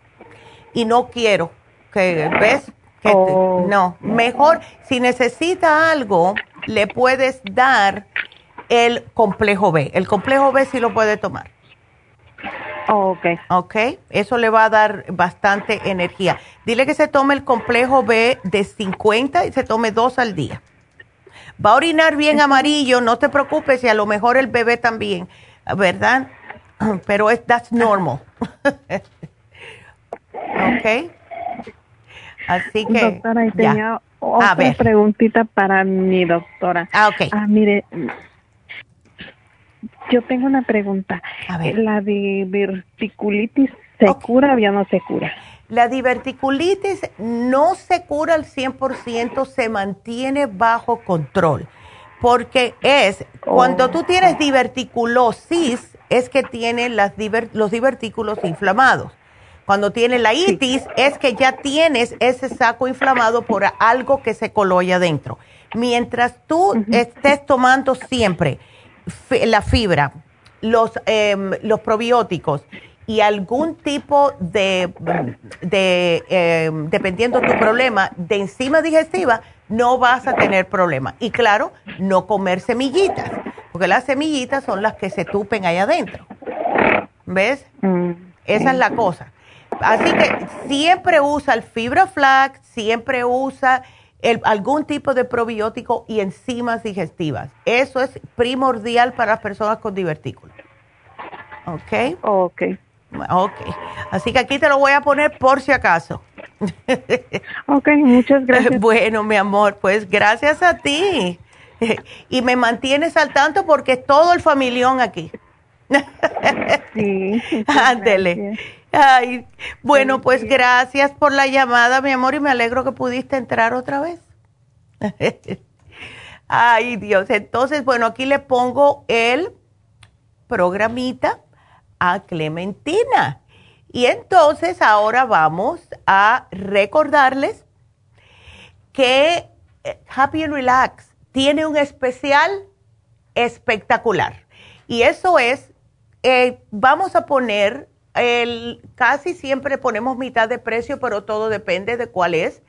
y no quiero que, ¿ves? Que oh. no, mejor, si necesita algo, le puedes dar el complejo B. El complejo B sí lo puede tomar. Oh, ok. Ok, eso le va a dar bastante energía. Dile que se tome el complejo B de 50 y se tome dos al día. Va a orinar bien amarillo, no te preocupes, y a lo mejor el bebé también, ¿verdad? Pero es that's normal. ok. Así que. Doctora, y tenía otra preguntita para mi doctora. Ah, ok. Ah, mire, yo tengo una pregunta. ¿La diverticulitis se cura o ya no se cura? La diverticulitis no se cura al 100%, se mantiene bajo control. Porque es, cuando tú tienes diverticulosis, es que tienen las los divertículos inflamados. Cuando tienes la itis, es que ya tienes ese saco inflamado por algo que se coló allá adentro. Mientras tú estés tomando siempre la fibra, los, em, los probióticos y algún tipo de, de em, dependiendo tu problema, de enzima digestiva, no vas a tener problema. Y claro, no comer semillitas, porque las semillitas son las que se tupen ahí adentro. ¿Ves? Mm, Esa es la cosa. Así que siempre usa el fibra flax, siempre usa algún tipo de probiótico y enzimas digestivas. Eso es primordial para las personas con divertículos. ¿Ok? Ok. Ok. Así que aquí te lo voy a poner por si acaso. ok, muchas gracias. Bueno, mi amor, pues gracias a ti. Y me mantienes al tanto porque es todo el familión aquí. sí. Ándele. Ay, bueno, pues gracias por la llamada, mi amor, y me alegro que pudiste entrar otra vez. Ay, Dios. Entonces, bueno, aquí le pongo el programita a Clementina. Y entonces ahora vamos a recordarles que eh, Happy and Relax tiene un especial espectacular. Y eso es, eh, vamos a poner el, casi siempre ponemos mitad de precio, pero todo depende de cuál es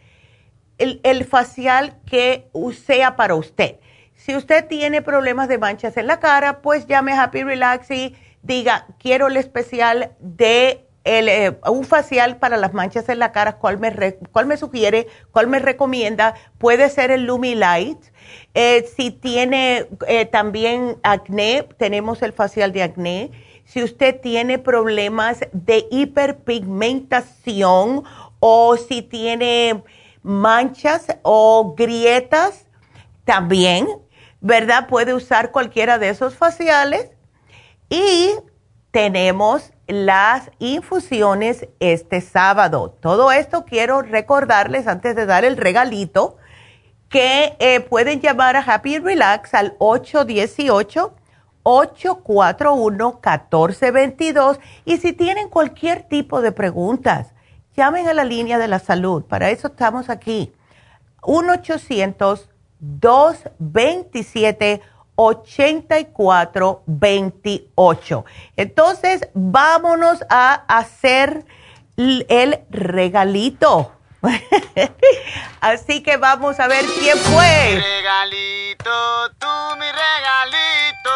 el, el facial que sea para usted. Si usted tiene problemas de manchas en la cara, pues llame Happy Relax y diga, quiero el especial de el, eh, un facial para las manchas en la cara, ¿cuál me, cuál me sugiere? ¿Cuál me recomienda? Puede ser el Lumi Light. Eh, si tiene eh, también acné, tenemos el facial de acné si usted tiene problemas de hiperpigmentación o si tiene manchas o grietas, también, ¿verdad? Puede usar cualquiera de esos faciales. Y tenemos las infusiones este sábado. Todo esto quiero recordarles antes de dar el regalito que eh, pueden llamar a Happy Relax al 818 841-1422. Y si tienen cualquier tipo de preguntas, llamen a la línea de la salud. Para eso estamos aquí. 1-800-227-8428. Entonces, vámonos a hacer el regalito. Así que vamos a ver quién fue. Mi regalito, tú mi regalito,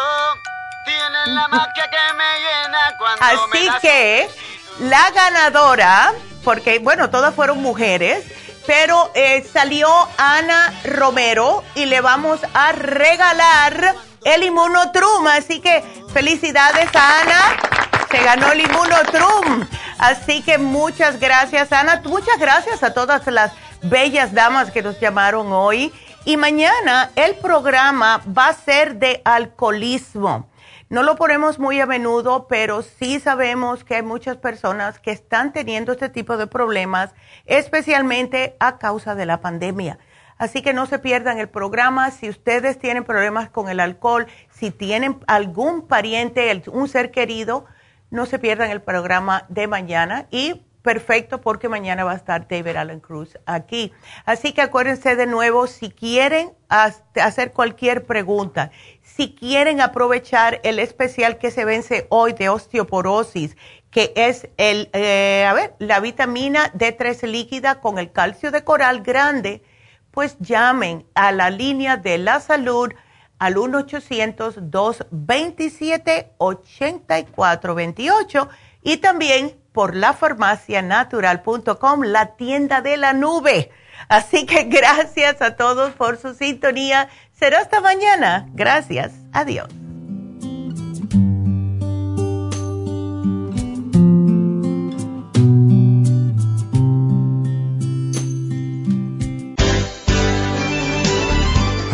tienes la magia que me llena cuando Así que la ganadora, porque bueno, todas fueron mujeres, pero eh, salió Ana Romero y le vamos a regalar el Inmunotrum. Así que felicidades a Ana, se ganó el Inmunotrum. Así que muchas gracias, Ana. Muchas gracias a todas las bellas damas que nos llamaron hoy. Y mañana el programa va a ser de alcoholismo. No lo ponemos muy a menudo, pero sí sabemos que hay muchas personas que están teniendo este tipo de problemas, especialmente a causa de la pandemia. Así que no se pierdan el programa. Si ustedes tienen problemas con el alcohol, si tienen algún pariente, un ser querido, no se pierdan el programa de mañana y perfecto porque mañana va a estar David Allen Cruz aquí. Así que acuérdense de nuevo, si quieren hacer cualquier pregunta, si quieren aprovechar el especial que se vence hoy de osteoporosis, que es el, eh, a ver, la vitamina D3 líquida con el calcio de coral grande, pues llamen a la línea de la salud al 1-800-227-8428 y también por lafarmacianatural.com, la tienda de la nube. Así que gracias a todos por su sintonía. Será hasta mañana. Gracias. Adiós.